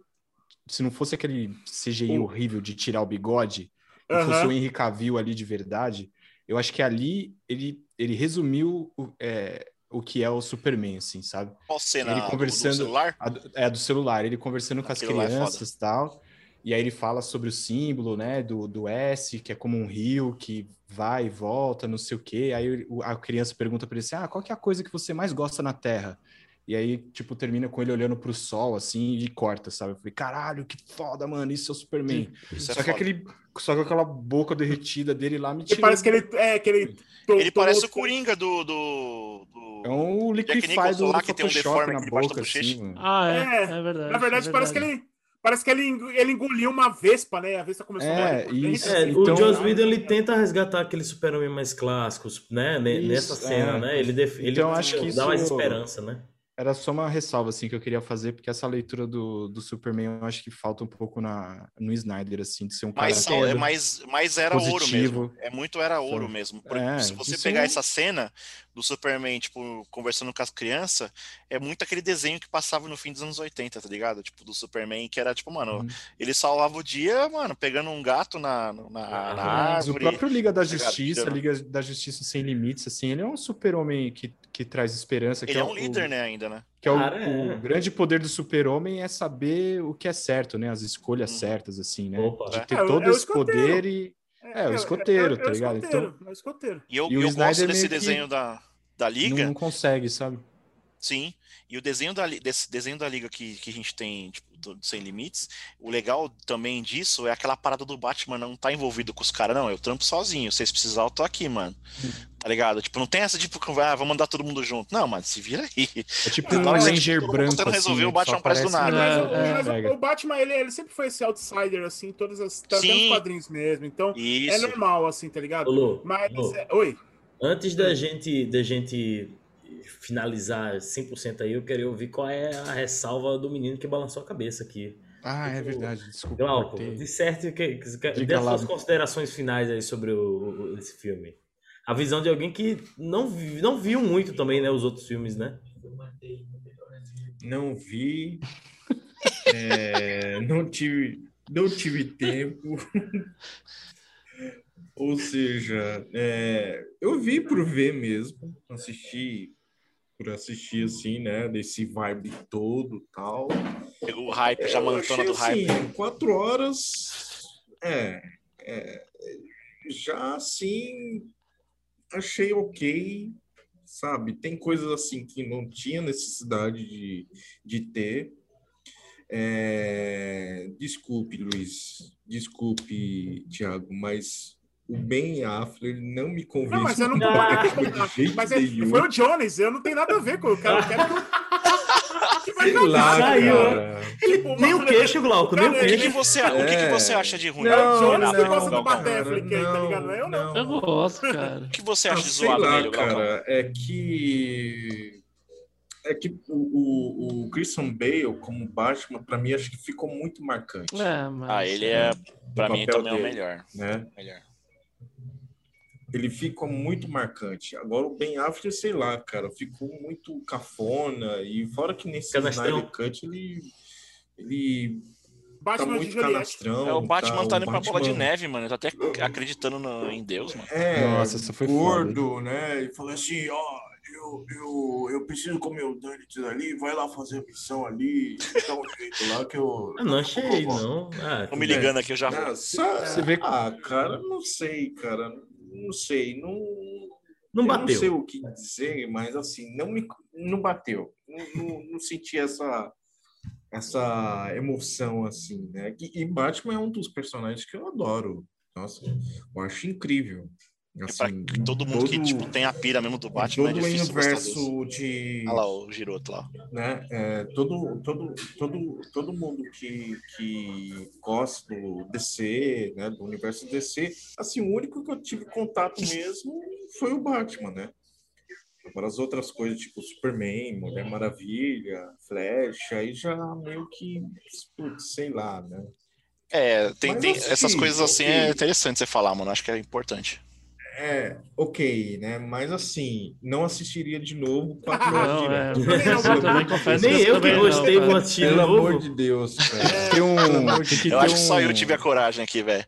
se não fosse aquele CGI O- horrível de tirar o bigode, Aham. fosse o Henry Cavill ali de verdade, eu acho que ali ele ele resumiu o, é, o que é o Superman, assim, sabe? Qual cena? Ele Do- do, conversando- celular? A do- é, do celular, ele conversando com as Aquilo é crianças e tal. E aí ele fala sobre o símbolo, né, do, do S, que é como um rio que vai e volta, não sei o quê. Aí a criança pergunta pra ele assim, ah, qual que é a coisa que você mais gosta na Terra? E aí, tipo, termina com ele olhando pro sol, assim, e corta, sabe? Eu falei, caralho, que foda, mano, isso é o Superman. Isso é só que foda. aquele, só que aquela boca derretida dele lá me Que tirou. parece que ele. É, que ele. to- Ele parece o Coringa do. do, do- É um Nicholson do, do que tem um deforme na boca, assim, mano. Ah, é. É, É, verdade. Na verdade, é parece que ele. Parece que ele, ele engoliu uma vespa, né? A vespa começou É, a isso. É, Então- o Joss Whedon ele tenta resgatar aquele super-homem mais clássico, né? Isso, Nessa cena, é. né? Ele, def... ele Então, acho que dá mais isso- esperança, né? Era só uma ressalva assim que eu queria fazer, porque essa leitura do, do Superman eu acho que falta um pouco na, no Snyder, assim, de ser um cara. Mais, sal- é mais, mais era ouro Positivo. mesmo. É muito era ouro Sabe? mesmo. Por- É, se você pegar é- essa cena do Superman, tipo, conversando com as crianças, é muito aquele desenho que passava no fim dos anos 80, tá ligado? Tipo, do Superman, que era tipo, mano, Uhum. ele salvava o dia, mano, pegando um gato na, na, na Mas o árvore. próprio Liga da ligado? Justiça. Liga da Justiça Sem Limites, assim, ele é um super-homem que, que traz esperança. que Ele é o- um líder, o, né, ainda, né? Que é o, Cara, é. o grande poder do super-homem é saber o que é certo, né? As escolhas Uhum. certas, assim, né? Opa. De É, ter é o- todo é o esse poder e. É, o escoteiro, tá ligado? É o escoteiro, é o escoteiro. E eu, E o eu Snyder gosto desse meio que desenho da, da Não, Liga. não consegue, sabe? Sim, e o desenho da, desse desenho da liga que, que a gente tem, tipo, do, do Sem Limites, o legal também disso é aquela parada do Batman não tá envolvido com os caras, não, eu trampo sozinho, se vocês precisarem, eu tô aqui, mano. Tá ligado? Tipo, não tem essa tipo, ah, vamos mandar todo mundo junto. Não, mano, se vira aí. É tipo Ah, um tipo, Ranger mundo branco. tentando assim, resolver, né, o Batman aparece do nada. Mas, o- É, mas o- Batman, ele, ele sempre foi esse outsider, assim, todas as. Tá Sim. quadrinhos mesmo. Então, é Isso. normal, assim, tá ligado? Ô, Lu, Mas. Lu, é- Oi. antes da gente, da gente finalizar 100% aí, eu queria ouvir qual é a ressalva do menino que balançou a cabeça aqui. Ah, é verdade. Desculpa. Glauco, cortei. disserte que, que, dê suas considerações finais aí sobre o, o- esse filme. A visão de alguém que não, não viu muito também, né, os outros filmes, né? Não vi. é, não tive, não tive tempo. Ou seja, é, eu vi por ver mesmo, assisti por assistir assim, né, desse vibe todo, tal. Pegou o hype, já Eu mantona do hype. assim, quatro horas, é, é, já assim, achei ok, sabe? Tem coisas assim que não tinha necessidade de, de ter. É, desculpe, Luiz, desculpe, Thiago, mas o Ben Affleck ele não me convence. Não, mas eu não tô. de jeito mas é- nenhum. foi o Jones, eu não tenho nada a ver com o cara. Eu quero que eu. Sei lá, Saiu, cara. Tipo, Nem o queixo, Glauco, nem o que, queixo. que você, o que, que É. você acha de ruim? É o Jones que Não, gosta do Galvão. Batman Affleck aí, tá ligado? Eu não. Eu gosto, cara. O que você Ah, acha de zoado lá, nele, Galvão? cara, é que é que o, o, o Christian Bale como Batman para mim acho que ficou muito marcante, É, mas... Ah, ele é, pra mim, também é o dele. melhor. né? melhor. Ele ficou muito marcante. Agora o Ben Affleck, sei lá, cara, ficou muito cafona e fora que nesse. Snyder Cut ele ele tá Batman de muito Juliette. canastrão. É, o Batman tá indo pra bola de Batman- neve, mano. Ele tá até acreditando no- em Deus, mano. É, Nossa, essa foi gordo, né? E falou assim, ó, eu, eu, eu preciso comer o Donuts ali, vai lá fazer a missão ali, dá um jeito lá que eu... Eu não achei, não. Ah, Tô me ligando aqui, eu já. Ah, só- Você vê- Ah, cara, não sei, cara, não sei, não... Não eu bateu. não sei o que dizer, mas assim, não me não bateu. Não, não, não senti essa essa emoção assim, né? E, e Batman é um dos personagens que eu adoro. Nossa, eu acho incrível. Pra Assim, todo mundo que tipo, tem a pira mesmo do Batman, é todo o difícil universo de Olha lá o Giroto lá. né? É, todo, todo, todo, todo mundo que, que gosta do DC, né? Do universo DC, assim, o único que eu tive contato mesmo foi o Batman, né? Agora as outras coisas, tipo Superman, Mulher Maravilha, Flash, aí já meio que, sei lá, né? É, tem, Mas tem assim, essas coisas assim, ok. é interessante você falar, mano. Acho que é importante. É, ok, né? Mas assim, não assistiria de novo quatro horas Não, é. Eu também confesso Nem que eu que gostei, cara. assistir Pelo amor novo. de Deus, cara. Tem um, tem que Eu acho que só um- eu tive a coragem aqui, velho.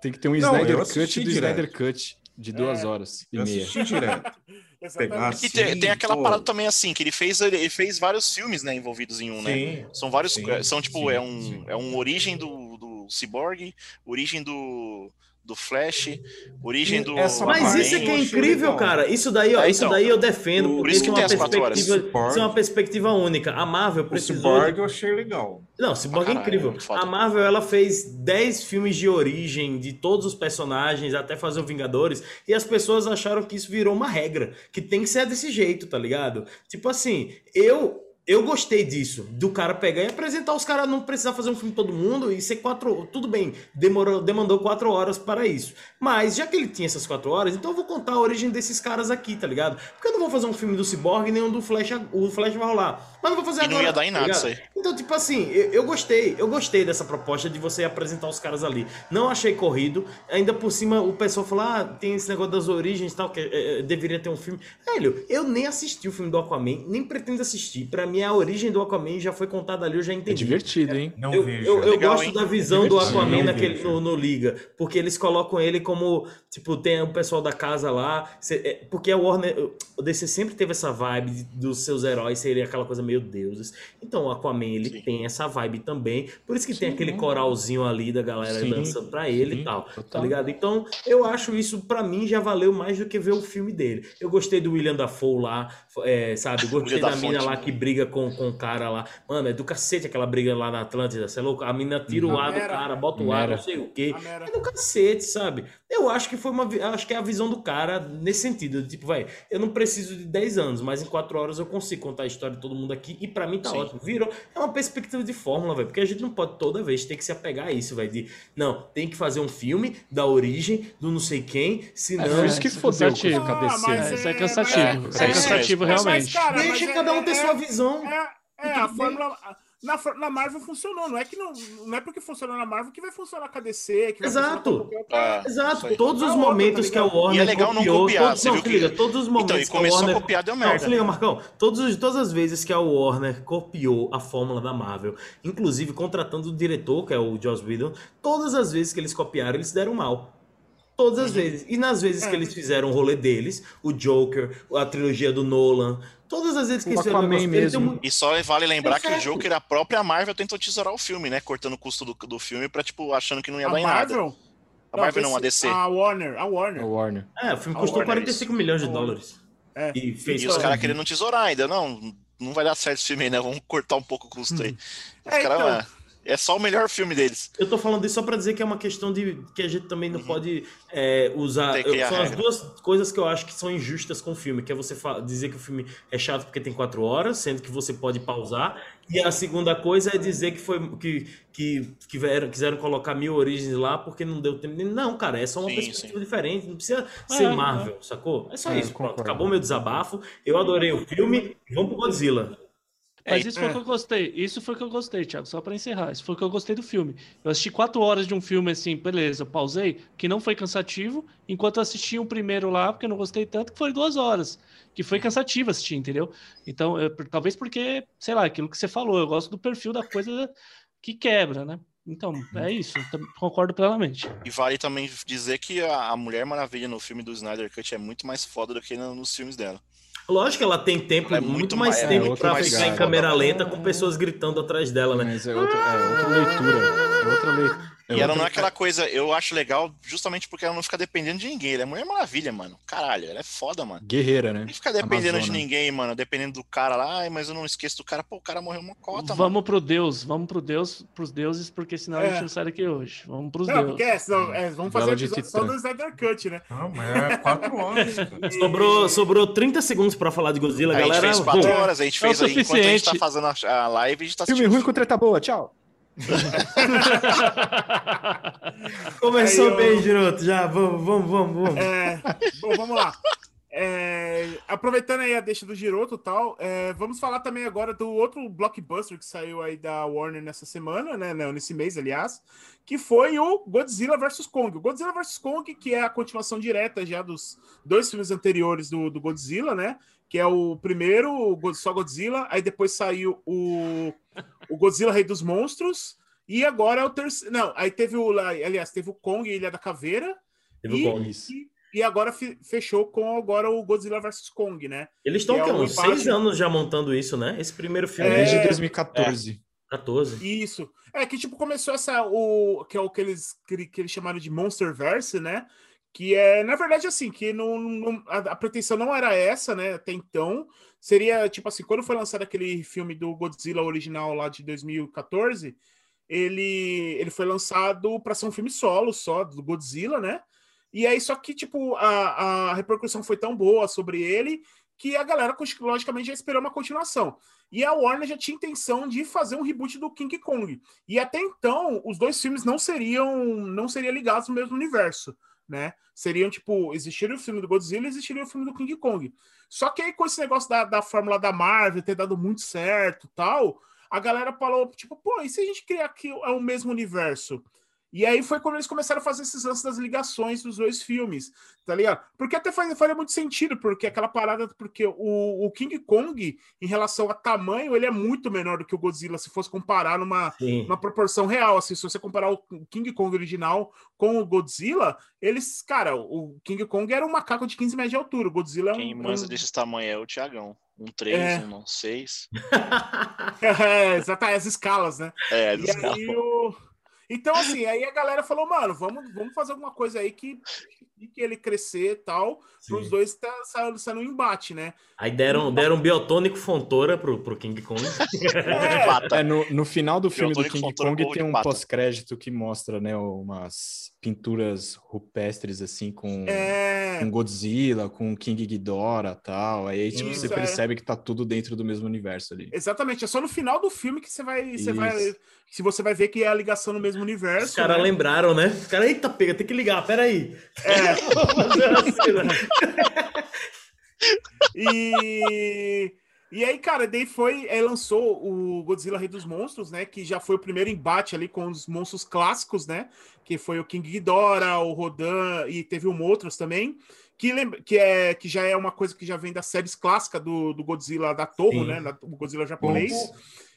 Tem que ter um Não, Snyder eu Cut do. Snyder Cut de duas horas e Eu meia. assisti direto. Exatamente. Que tem, Sim, tem aquela pô. parada também assim, que ele fez, ele fez vários filmes, né, envolvidos em um, né? Sim, São vários, sim, é, são tipo, sim, é um, sim. é um origem do, do Cyborg, origem do, do Flash, origem do essa Mas Aquaman, isso é que é incrível, legal. cara. Isso daí, ó, É, isso então. daí eu defendo, Por porque isso que isso é tem uma as quatro horas. isso é uma perspectiva única. A Marvel O precisou Cyborg eu achei legal. Não, Cyborg é caralho, incrível. foda. A Marvel ela fez 10 filmes de origem de todos os personagens até fazer o Vingadores e as pessoas acharam que isso virou uma regra, que tem que ser desse jeito, tá ligado? Tipo assim, eu eu gostei disso, do cara pegar e apresentar os caras, não precisar fazer um filme todo mundo e ser quatro. Tudo bem, demorou, demandou quatro horas para isso. Mas já que ele tinha essas quatro horas, então eu vou contar a origem desses caras aqui, tá ligado? Porque eu não vou fazer um filme do Cyborg nem um do Flash, o Flash vai rolar. Mas não vou fazer E não agora. ia dar em tá nada ligado? isso aí. Então, tipo assim, eu, eu gostei, eu gostei dessa proposta de você apresentar os caras ali. Não achei corrido. Ainda por cima, o pessoal falou: ah, tem esse negócio das origens e tal, que é, é, deveria ter um filme. Velho, eu nem assisti o filme do Aquaman, nem pretendo assistir. Pra mim, a origem do Aquaman já foi contada ali, eu já É entendi. divertido, hein? Não Eu, vejo. eu, eu Legal, gosto hein? da visão do Divertido. Aquaman Não naquele, no, no Liga, porque eles colocam ele como, tipo, tem o pessoal da casa lá, é, porque a Warner, o DC sempre teve essa vibe dos seus heróis serem aquela coisa meio deuses, então o Aquaman, ele Sim. tem essa vibe também, por isso que tem Sim. aquele coralzinho ali da galera Sim. dançando pra ele Sim, e tal, tá total. ligado? Então, eu acho isso, pra mim, já valeu mais do que ver o filme dele. Eu gostei do William Dafoe lá, é, sabe, gostei William da mina lá tipo. que briga com, com o cara lá, mano, é do cacete aquela briga lá na Atlântida, você é louco? A mina tira o ar do cara, bota o ar, não sei o quê. É do cacete, sabe? Eu acho que foi uma. Acho que é a visão do cara nesse sentido. de, Tipo, vai, eu não preciso de 10 anos, mas em 4 horas eu consigo contar a história de todo mundo aqui. E pra mim tá Sim. ótimo. Virou. É uma perspectiva de fórmula, velho. Porque a gente não pode toda vez ter que se apegar a isso, velho. De, não, tem que fazer um filme da origem, do não sei quem, senão. É, isso que é fodeu com o cabeceiro. mas É, isso é é- cansativo. é- isso é é cansativo, mesmo. realmente. Mas, cara, Deixa mas cada é- um ter é- sua visão. É, é a fórmula. Na, na Marvel funcionou, não é que não, não é porque funcionou na Marvel que vai funcionar com a DC, que vai Exato. Ah, Exato, todos os momentos que a? Warner E é legal não copiou, copiar, todos, você não, liga, todos os momentos Então, e que a começou Warner... a copiar, deu Não, merda. se liga, Marcão, todos, os- todas as vezes que a Warner copiou a fórmula da Marvel, inclusive contratando o diretor, que é o Joss Whedon, todas as vezes que eles copiaram, eles deram mal. Todas Uhum. as vezes. E nas vezes É. que eles fizeram o rolê deles, o Joker, a trilogia do Nolan, todas as vezes que O eles fizeram Aquaman negócio, mesmo. E só vale lembrar que o. Joker, a própria Marvel tentou tesourar o filme, né? Cortando o custo do, do filme pra, tipo, achando que não ia A dar em nada. Marvel? A Marvel não, a DC. A Warner, a Warner. A Warner. É, o filme A custou Warner, 45 milhões de dólares. É. E fez E os caras querendo tesourar ainda. Não, não vai dar certo esse filme aí, né? Vamos cortar um pouco o custo aí. Os É, caras, então. É só o melhor filme deles. Eu tô falando isso só pra dizer que é uma questão de que a gente também não pode é, usar. Tem que criar são as regra. duas coisas que eu acho que são injustas com o filme, que é você dizer que o filme é chato porque tem quatro horas, sendo que você pode pausar. E a segunda coisa é dizer que foi que, que, que vieram- quiseram colocar mil origens lá porque não deu tempo. Não, cara, é só uma Sim, perspectiva diferente. Não precisa ser É, Marvel, sacou? É só É, isso. Pronto, acabou meu desabafo. Eu adorei o filme. Vamos pro Godzilla. Mas É, isso foi o que eu gostei. Isso foi o que eu gostei, Thiago. Só pra encerrar. Isso foi o que eu gostei do filme. Eu assisti quatro horas de um filme assim, beleza, eu pausei, que não foi cansativo, enquanto eu assisti o primeiro lá, porque eu não gostei tanto, que foi duas horas. Que foi cansativo assistir, entendeu? Então, eu- talvez porque, sei lá, aquilo que você falou, eu gosto do perfil da coisa que quebra, né? Então, é isso. Concordo plenamente. E vale também dizer que a, Mulher Maravilha no filme do Snyder Cut é muito mais foda do que no- nos filmes dela. Lógico que ela tem tempo, Ela é muito, muito mais mais- é, tempo outra pra ficar em câmera lenta com pessoas gritando atrás dela, né? Mas é outra, é outra leitura. É outra leitura. E ela não é aquela coisa, eu acho legal justamente porque ela não fica dependendo de ninguém. Ela é Mulher Maravilha, mano. Caralho, ela é foda, mano. Guerreira, né? Não fica dependendo de ninguém, mano. Dependendo do cara lá, ai, mas eu não esqueço do cara. Pô, o cara morreu uma cota, mano. vamos pro Deus, vamos pro Deus, pros deuses, porque senão a É. gente não sai daqui hoje. Vamos pros Não, deuses. porque é, senão, é, vamos fazer Bela episódio só do Snyder Cut, né? Não, mas é quatro horas. Sobrou, sobrou 30 segundos pra falar de Godzilla, A gente galera. fez quatro Vamos. horas, a gente É o fez aí, enquanto a gente tá suficiente. fazendo a, a live, a gente tá Filme ruim com treta boa, tchau. Começou eu- bem, Giroto. Já, vamos, vamos, vamos, vamos. É, bom, vamos lá. É, aproveitando aí a deixa do Giroto e tal, é, vamos falar também agora do outro blockbuster que saiu aí da Warner nessa semana, né? não, Nesse mês, aliás, que foi o Godzilla vs Kong. O Godzilla vs Kong, que é a continuação direta já dos dois filmes anteriores do, do Godzilla, né? Que é o primeiro, só Godzilla, aí depois saiu o, o Godzilla Rei dos Monstros, e agora é o terceiro. Não, aí teve o. Aliás, teve o Kong Ilha da Caveira. Teve o e- Kong. Isso. e, E agora fe- fechou com agora o Godzilla vs Kong, né? Eles estão é o quê? um uns seis anos já montando isso, né? Esse primeiro filme É. Desde é 2014. 14. Isso. É que, tipo, começou essa. O, que é o que eles, que, que eles chamaram de Monsterverse, né? Que é, na verdade, assim, que não, não- a, a pretensão não era essa, né? Até então. Seria, tipo assim, quando foi lançado aquele filme do Godzilla original lá de 2014, ele, ele foi lançado para ser um filme solo só, do Godzilla, né? E aí, só que, tipo, a, a repercussão foi tão boa sobre ele que a galera, logicamente, já esperou uma continuação. E a Warner já tinha intenção de fazer um reboot do King Kong. E até então, os dois filmes não seriam não seriam ligados no mesmo universo, né? Seriam, tipo, existiria o filme do Godzilla e existiria o filme do King Kong. Só que aí, com esse negócio da, da fórmula da Marvel ter dado muito certo tal, a galera falou, tipo, pô, e se a gente criar que é o mesmo universo? E aí foi quando eles começaram a fazer esses lances das ligações dos dois filmes, tá ligado? Porque até faz, faria muito sentido, porque aquela parada, porque o, o King Kong, em relação a tamanho, ele é muito menor do que o Godzilla, se fosse comparar numa, proporção real, assim, se você comparar o King Kong original com o Godzilla, eles, cara, o King Kong era um macaco de 15 metros de altura, o Godzilla é um... Quem manja desses tamanhos é o Tiagão. Um 3, É. um 6. é, exatamente, as escalas, né? É, E aí o... Então, assim, aí a galera falou, mano, vamos, vamos fazer alguma coisa aí que, que ele crescer e tal, para os dois tá, saindo, saindo um embate, né? Aí deram, deram biotônico Fontoura pro, pro King Kong. É, É, no, no final do filme do Teotônico King Fontoura Kong com tem um pós-crédito que mostra, né, umas pinturas rupestres, assim, com, é, com Godzilla, com King Ghidorah e tal. Aí tipo, Isso, você é. percebe que tá tudo dentro do mesmo universo ali. exatamente, é só no final do filme que você vai, você vai, se você vai ver que é a ligação no mesmo universo. Os caras né? lembraram, né? Os caras, eita, pega, tem que ligar, peraí. É, E, e aí, cara, daí foi, aí lançou o Godzilla Rei dos Monstros, né? Que já foi o primeiro embate ali com os monstros clássicos, né? Que foi o King Ghidorah, o Rodan e teve o Motros também. Que, lembra, que, é, que já é uma coisa que já vem das séries clássicas do, do Godzilla da Torre, Sim. né? da- o Godzilla japonês.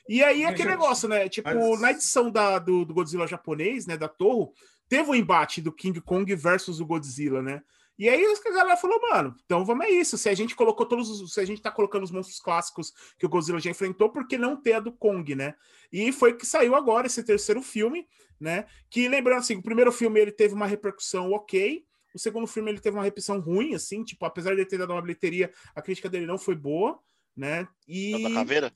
E aí, Mas, aquele negócio, né? Tipo, mas- na edição da, do, do Godzilla japonês, né? Da Torre, teve o embate do King Kong versus o Godzilla, né? E aí a galera falou, mano, então vamos é isso. Se a gente colocou todos os. Se a gente tá colocando os monstros clássicos que o Godzilla já enfrentou, por que não ter a do Kong, né? E foi que saiu agora esse terceiro filme, né? Que lembrando assim, o primeiro filme ele teve uma repercussão ok. O segundo filme ele teve uma repercussão ruim, assim, tipo, apesar de ele ter dado uma bilheteria, a crítica dele não foi boa, né? E. É o da caveira?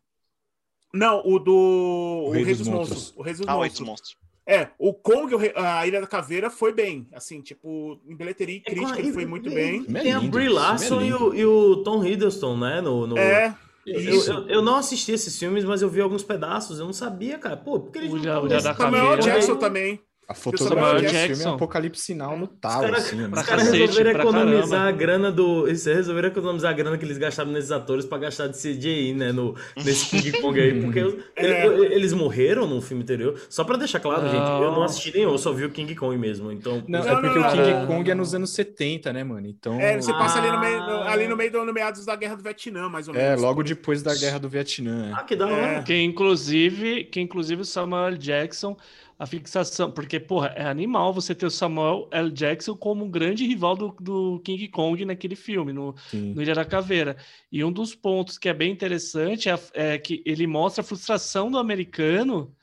Não, o do. O Rei, dos, Monstros. O Rei dos Ah, o Rei dos Monstros. É, o Kong, o a Ilha da Caveira, foi bem. Assim, tipo, em bilheteria e crítica ele foi muito bem. É Tem a lindo, Brie é Larson e lindo. o, e o Tom Hiddleston, né? No, no... É, Eu, eu, eu não assisti esses filmes, mas eu vi alguns pedaços. Eu não sabia, cara. Pô, por que eles O não o Samuel Caveira. Jackson também. A fotografia desse Jackson. filme é apocalipse sinal no talo, caras- assim, né? Os resolveram economizar caramba. a grana do. Eles resolveram economizar a grana que eles gastaram nesses atores pra gastar de CGI, né? No, nesse King Kong aí. Porque os- É. ele- eles morreram no filme anterior. Só pra deixar claro, gente, eu não Não. assisti nenhum, eu só vi o King Kong mesmo. Então. Não, Não, é porque não, o King não. Kong é nos anos 70, né, mano? Então. É, você passa ali no meio, no- Ah. ali no meio do no meados da Guerra do Vietnã, mais ou menos. É, logo depois da Guerra do Vietnã. Ah, que da hora. É. Que inclusive, que inclusive o Samuel. Jackson, a fixação, porque, porra, é animal você ter o Samuel L. Jackson como um grande rival do, do King Kong naquele filme, no, Sim. no Ilha da Caveira. E um dos pontos que é bem interessante é, é que ele mostra a frustração do americano,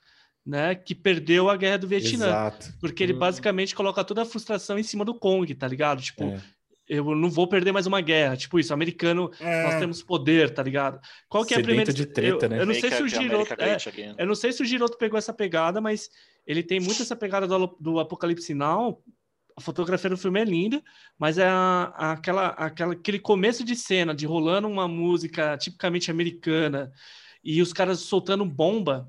né, que perdeu a Guerra do Vietnã. Exato. Porque ele Hum. basicamente coloca toda a frustração em cima do Kong, tá ligado? Tipo, É. eu não vou perder mais uma guerra. Tipo isso, americano, É, nós temos poder, tá ligado? Qual que é a primeira... de treta, eu, né? eu não sei se o Giroto... é, eu não sei se o Giroto pegou essa pegada, mas ele tem muito essa pegada do, do Apocalipse Now. A fotografia do filme é linda, mas é a- a- aquela, aquela, aquele começo de cena de rolando uma música tipicamente americana e os caras soltando bomba,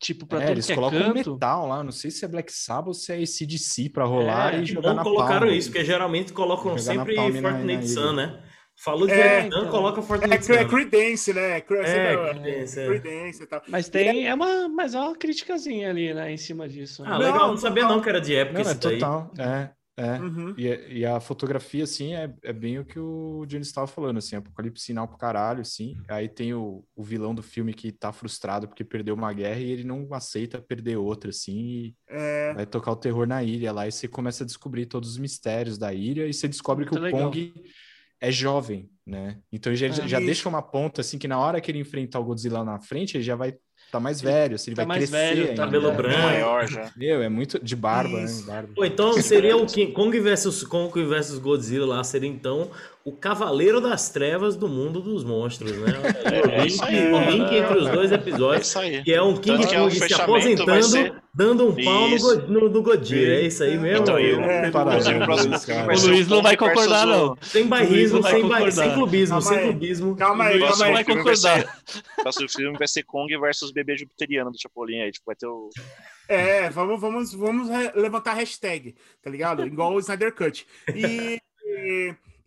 tipo, pra É, tudo eles que é colocam canto. metal lá, não sei se é Black Sabbath ou se é ACDC pra rolar É, e jogar não na colocaram palma. isso, porque geralmente colocam sempre napalm na- Fortnite na Sun, né? Falou de É, Vietnã, então. coloca é, Fortnite é Sun. Credence, né? É, sempre- Credence, é. Credence e tal. Mas tem, é uma, mas é uma criticazinha ali, né, em cima disso. né? Ah, Não, legal, não sabia total. não que era de época Não, é isso daí. total. É. É. Uhum. E, e a fotografia, assim, é, é bem o que o Johnny estava falando, assim, apocalipse sinal pro caralho, assim. Aí tem o, o vilão do filme que tá frustrado porque perdeu uma guerra e ele não aceita perder outra, assim, e É, vai tocar o terror na ilha lá. E você começa a descobrir todos os mistérios da ilha e você descobre que Muito o legal. Kong é jovem, né? Então já, É. já deixa uma ponta, assim, que na hora que ele enfrentar o Godzilla lá na frente, ele já vai tá mais velho, assim, ele Tá vai mais crescer velho, tá ainda. Cabelo É. branco. Maior já. Meu, é muito de barba, Isso. né? Barba. Pô, então seria o King Kong versus Kong versus Godzilla lá, seria então o Cavaleiro das Trevas do mundo dos monstros, né? É, isso link, aí. o link entre os dois É episódios, isso aí. que é um King é Kong se fechamento vai aposentando, ser- dando um pau no, Isso. No, é isso aí mesmo? Então, e o, É, inclusive, o próximo vai O Luiz não vai concordar, não. Sem vai sem, ba- sem clubismo, Calma sem aí. clubismo. Calma aí, O calma aí. vai filme vai ser- concordar. o próximo filme vai ser Kong versus bebê jupiteriano do Chapolin aí. Tipo, vai ter o. É, vamos, vamos, vamos levantar a hashtag, tá ligado? Igual o Snyder Cut. E-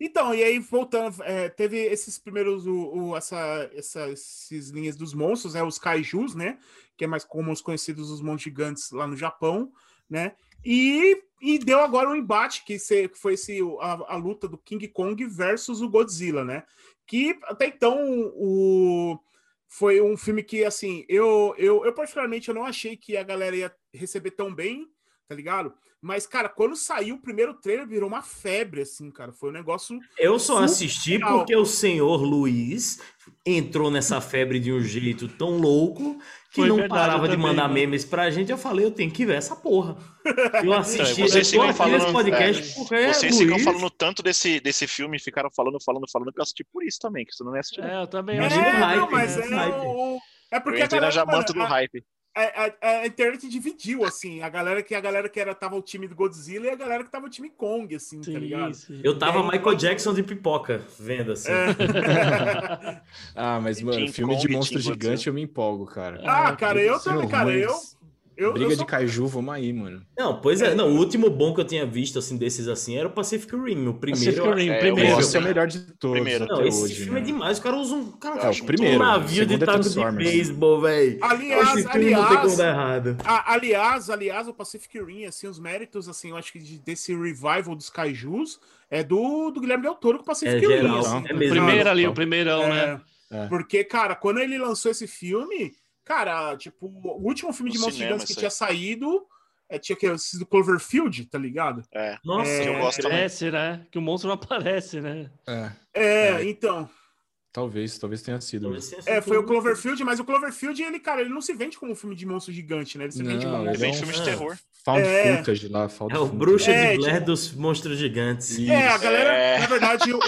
então, e aí voltando, é, teve esses primeiros, o, o- essa, essa- essas linhas dos monstros, né? Os kaijus, né? Que é mais como os conhecidos os monstros gigantes lá no Japão, né? E, e deu agora um embate que, se- que foi esse, a, a luta do King Kong versus o Godzilla, né? Que até então o foi um filme que, assim, eu, eu, eu particularmente eu não achei que a galera ia receber tão bem, tá ligado? Mas, cara, quando saiu o primeiro trailer, virou uma febre, assim, cara. Foi um negócio. Eu só assisti porque o senhor Luiz entrou nessa febre de um jeito tão louco que Foi não verdade, parava eu de também, mandar mano. memes pra gente. Eu falei, eu tenho que ver essa porra. Eu assisti, Então, vocês eu ficam falando- podcast é, porque Vocês ficam Luiz... falando tanto desse, desse filme, ficaram falando, falando, falando, que eu assisti por isso também, que você não é assistir. É, eu também Imagina acho. o é, hype, não, mas né? é o. É Eu porque a entrei na galera, jamanta do hype. A, a- a internet dividiu, assim. A galera que a galera que era, tava o time do Godzilla e a galera que tava o time Kong, assim, tá Sim, ligado? sim. Eu tava aí, Michael Jackson de pipoca vendo assim. É. Ah, mas, mano, filme de Kong e monstro gigante Godzilla. eu me empolgo, cara. ah, cara, eu também, cara, eu. Eu, Briga eu sou- de kaiju, vamos aí, mano. Não, pois é, não, o último bom que eu tinha visto assim desses assim era o Pacific Rim, o primeiro. Pacific Rim, é, primeiro. Esse é o melhor de todos Primeiro. até Não, esse hoje, filme né? é demais, o cara usa um, cara, É, o primeiro, um o navio de é taco de Transformers. beisebol, velho. Aliás, aliás, dar errado. A- aliás, aliás, o Pacific Rim, assim, os méritos, assim, eu acho que de- desse revival dos kaijus é do, do Guilherme Del Toro com o Pacific É Rim, assim, é ligado? Primeiro ali, o primeirão, né? É, É. Porque, cara, quando ele lançou esse filme, cara, tipo, o último filme de No monstros cinema, gigantes que tinha saído é, tinha que sido Cloverfield, tá ligado? É. Nossa, É, eu gosto também. Né? Que o monstro não aparece, né? É, É, então. Talvez, talvez tenha sido. Talvez tenha É, sido foi o Cloverfield, mas o Cloverfield, ele, cara, ele não se vende como um filme de monstro gigante, né? Ele se vende Não, como. ele É um- filme de é. terror. Found É. footage lá, found É o footage. bruxa É, de Blair tipo- dos monstros gigantes. É, a galera, É. na verdade, o,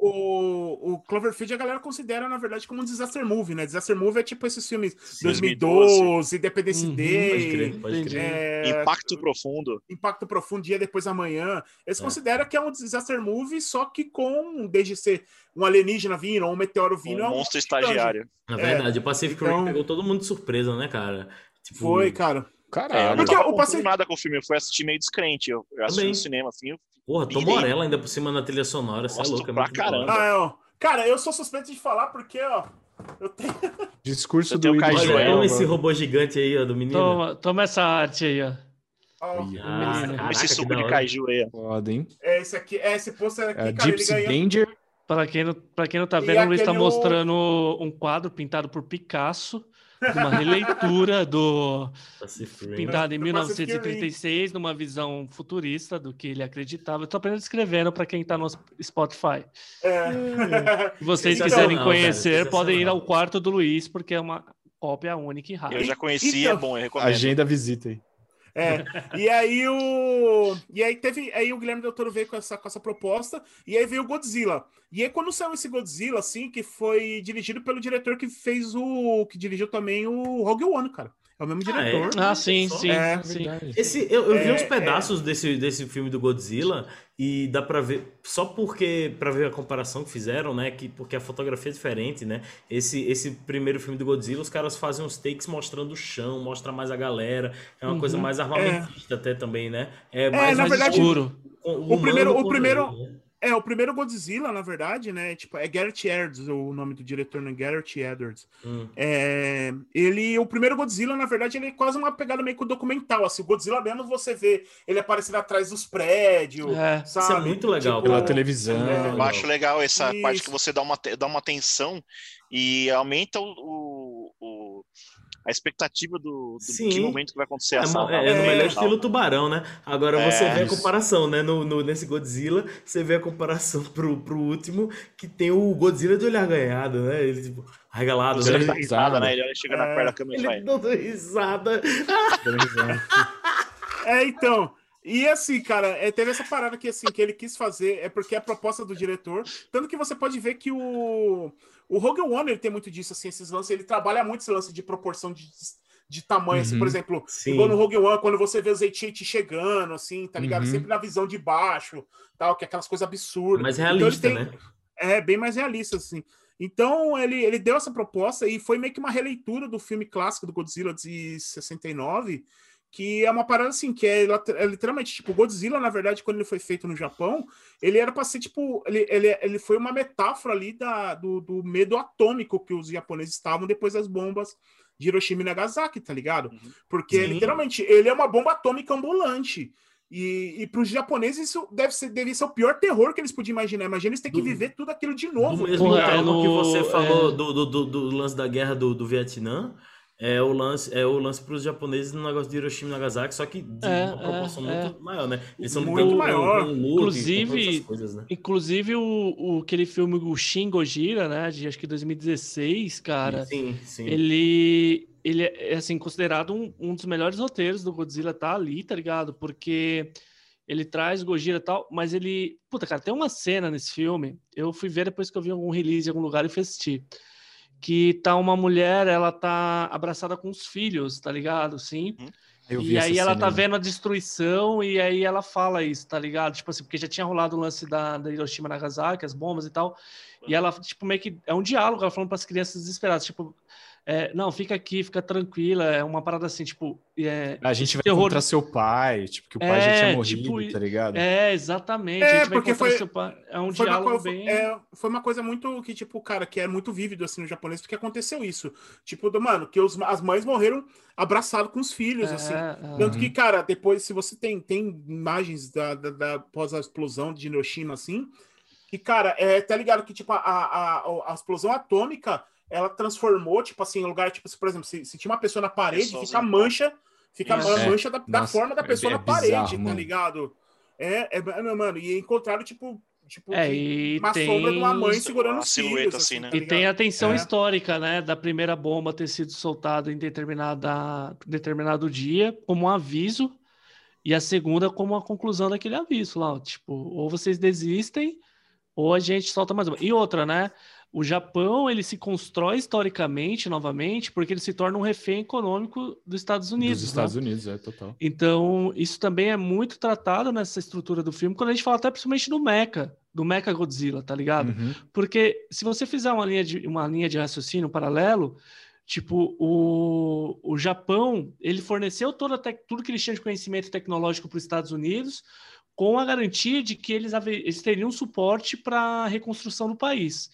o, o Cloverfield a galera considera, na verdade, como um disaster movie, né? Disaster movie é tipo esses filmes 2012, Independence Uhum, Pode Day, crer, pode Entendi. crer. é, Impacto Profundo. Impacto Profundo, Dia Depois da Manhã. Eles É. consideram que é um disaster movie, só que com, desde ser um alienígena vindo ou um meteoro vindo, é Um um monstro estagiário. Na verdade, o Pacific Rim então- pegou todo mundo de surpresa, né, cara? Tipo, Foi, cara. É, eu Caralho. não Porque tava o Pacific- nada com o filme, eu fui assistir meio descrente. Eu, eu assisti Também. no cinema, assim, eu Porra, Tom Pirei. Morella ainda por cima na trilha sonora, você é louco, é pra caramba. Ah, é, ó. Cara, eu sou suspeito de falar porque, ó, eu tenho. Discurso Você do tem o Idris Kaiju Olha, aí, Elba. olha esse robô gigante aí, ó, do menino. Toma, toma essa arte aí, ó. Ah, esse suco de kaiju aí. ó. Foda, hein? é esse aqui, é esse pôster aqui, É, cara, ele Gypsy ganhou. Danger. Para quem, não, pra quem não tá E vendo, o Luiz tá o- mostrando um quadro pintado por Picasso, uma releitura do pintado em Do Pacific 1936, numa visão futurista do que ele acreditava. Eu tô apenas descrevendo para quem tá no Spotify. É. Se vocês Sensacional, quiserem conhecer, podem ir ao quarto do Luiz, porque é uma cópia única e rara. Eu já conheci, Então, é bom, eu recomendo. Agenda visita aí. É. E aí o. E aí teve. Aí o Guilherme Del Toro veio com essa, com essa proposta. E aí veio o Godzilla. E aí, quando saiu esse Godzilla, assim, que foi dirigido pelo diretor que fez o. que dirigiu também o Rogue One, cara. É o mesmo Ah, é? diretor. Ah, sim, sim, É, sim. Esse, eu, eu vi É, uns pedaços desse, desse filme do Godzilla e dá pra ver, só porque, pra ver a comparação que fizeram, né, que, porque a fotografia é diferente, né, esse, esse primeiro filme do Godzilla, os caras fazem uns takes mostrando o chão, mostra mais a galera, é uma Uhum. coisa mais armamentista até também, né, é na mais, verdade, Escuro. humano primeiro- o primeiro- ele, né? É, o primeiro Godzilla, na verdade, né? Tipo, é Garrett Edwards, o nome do diretor, né? Garrett Edwards. Hum. É, ele, o primeiro Godzilla, na verdade, ele é quase uma pegada meio que documental, assim, o Godzilla mesmo você vê ele aparecendo atrás dos prédios, É. Isso é sabe? muito legal. Pela televisão. é, Eu acho legal essa Isso. parte que você dá uma, dá uma tensão e aumenta o- o- a expectativa do, do Sim. que momento que vai acontecer a É, ação. é, no É, melhor estilo tubarão, né? Agora você É, vê a comparação, né? No, no- nesse Godzilla, você vê a comparação pro, pro último, que tem o Godzilla de olhar ganhado, né? Ele, tipo, arregalado, Você né? dá Ele- risada, né? Ele olha, chega na É. perna da câmera e Ele vai. dando risada. Dando risada. É, então. E assim, cara, é, teve essa parada que, assim, que ele quis fazer, é porque é a proposta do diretor. Tanto que você pode ver que o, o Rogue One ele tem muito disso, assim, esses lances, ele trabalha muito esse lance de proporção de, de tamanho, assim, Uhum. por exemplo, Sim. igual no Rogue One, quando você vê os AT-AT chegando, assim, tá ligado? Uhum. Sempre na visão de baixo, tal, que é aquelas coisas absurdas. Mais Então, realista, tem- né? É, bem mais realista, assim. Então, ele, ele deu essa proposta e foi meio que uma releitura do filme clássico do Godzilla de 69, que é uma parada assim, que é, é literalmente, tipo, o Godzilla, na verdade, quando ele foi feito no Japão, ele era para ser, tipo, ele, ele, ele foi uma metáfora ali da, do, do medo atômico que os japoneses estavam depois das bombas de Hiroshima e Nagasaki, tá ligado? Uhum. Porque, Sim. literalmente, ele é uma bomba atômica ambulante. E, e para os japoneses isso deve ser, deve ser o pior terror que eles podiam imaginar. Imagina eles ter que Do- viver tudo aquilo de Do novo. mesmo Porra, é no- que você falou é. do, do, do, do lance da guerra do, do Vietnã, é o lance, é o lance para os japoneses no negócio de Hiroshima e Nagasaki, só que de É, uma proporção é, muito maior, né? Eles são Muito com- maior. e com Inclusive- coisas, né? Inclusive, o, o, aquele filme, o Shin Gojira, né, de acho que 2016, cara, Sim, sim. ele, ele é, assim, considerado um, um dos melhores roteiros do Godzilla, tá ali, tá ligado? Porque ele traz Gojira e tal, mas ele... Puta, cara, tem uma cena nesse filme, eu fui ver depois que eu vi algum release em algum lugar e fui assistir, que tá uma mulher, ela tá abraçada com os filhos, tá ligado? Sim. Eu vi E aí ela cena tá vendo a destruição e aí ela fala isso, tá ligado? Tipo assim, porque já tinha rolado o lance da, da Hiroshima Nagasaki, as bombas e tal. E ela, tipo, meio que é um diálogo, ela falando para as crianças desesperadas, tipo, é, não, fica aqui, fica tranquila, é uma parada assim, tipo, é, A gente vai terror- encontrar seu pai, tipo, que o pai já É, tinha morrido, tipo, tá ligado? é, exatamente, É, a gente vai porque encontrar foi- seu pai, é um Foi uma, diálogo coisa, bem... é, foi uma coisa muito que, tipo, cara, que é muito vívido assim no japonês, porque aconteceu isso. Tipo, do, mano, que os, as mães morreram abraçados com os filhos, assim. é, Tanto é. que, cara, depois, se você tem, tem imagens da, da, da- após a explosão de Hiroshima, assim, que, cara, é, tá ligado que, tipo, a, a, a, a explosão atômica, ela transformou, tipo assim, em lugar, tipo, se, por exemplo, se, se tinha uma pessoa na parede, Pessoas fica em- mancha, fica a É. mancha da, da Nossa, forma da é- pessoa é na parede, bizarro, tá mano. ligado? É, é, mano, e encontraram, tipo, tipo É, e uma tem... sombra de uma mãe segurando Uma os silhueta, filhos, assim, né? tá E tem ligado? a tensão É. histórica, né, da primeira bomba ter sido soltada em determinada, determinado dia, como um aviso, e a segunda como a conclusão daquele aviso lá, tipo, ou vocês desistem, ou a gente solta mais uma. E outra, né, o Japão, ele se constrói historicamente, novamente, porque ele se torna um refém econômico dos Estados Unidos, Dos né? Estados Unidos, é, total. Então, isso também é muito tratado nessa estrutura do filme, quando a gente fala até principalmente do Mecha, do Mecha Godzilla, tá ligado? Uhum. Porque se você fizer uma linha de, uma linha de raciocínio um paralelo, tipo, o, o Japão, ele forneceu toda tudo que eles tinham de conhecimento tecnológico para os Estados Unidos, com a garantia de que eles, eles teriam suporte para a reconstrução do país,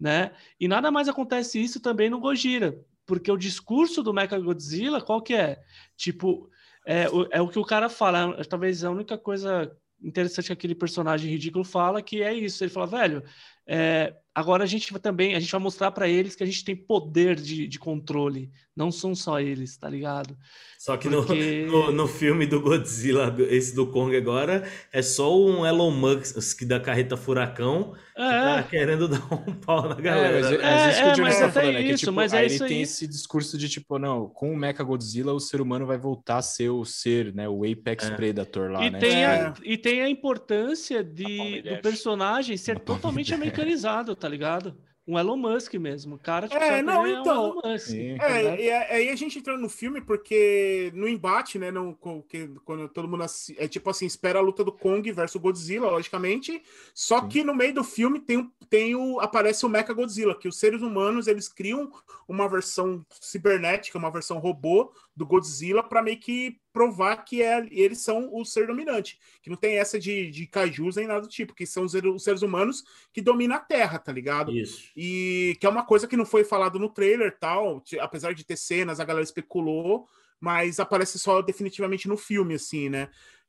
né? E nada mais acontece isso também no Gojira, porque o discurso do Mechagodzilla, qual que é? Tipo, é, o- é o que o cara fala, é talvez a única coisa interessante que aquele personagem ridículo fala, que é isso. Ele fala, velho, é, agora a gente vai também, a gente vai mostrar para eles que a gente tem poder de, de controle, não são só eles, tá ligado? Só que no, Porque- no, no filme do Godzilla, esse do Kong agora, é só um Elon Musk da carreta furacão que tá É, querendo dar um pau na É, galera. mas, né? mas isso que É, o Johnny mas tá até falando, é que, isso, tipo, mas é aí isso ele tem aí. esse discurso de, tipo, não, com o Mecha Godzilla, o ser humano vai voltar a ser o ser, né, o Apex É. Predator lá, e, né? tem É. a, e tem a importância de, do personagem ser totalmente americanizado, tá ligado? Um Elon Musk mesmo. O cara, tipo, É, não, ele é um então, Sim. tá? É, e a- aí a gente entrando no filme, porque no embate, né, não, com- que- quando todo mundo assi- é tipo assim, espera a luta do Kong versus Godzilla, logicamente, só Sim. que no meio do filme tem, tem o, aparece o Mecha Godzilla, que os seres humanos, eles criam uma versão cibernética, uma versão robô do Godzilla para meio que provar que é, eles são o ser dominante, que não tem essa de, de kaijus nem nada do tipo, que são os, os seres humanos que dominam a Terra, tá ligado? Isso. E que é uma coisa que não foi falado no trailer tal, apesar de ter cenas, a galera especulou, mas aparece só definitivamente no filme, assim, né?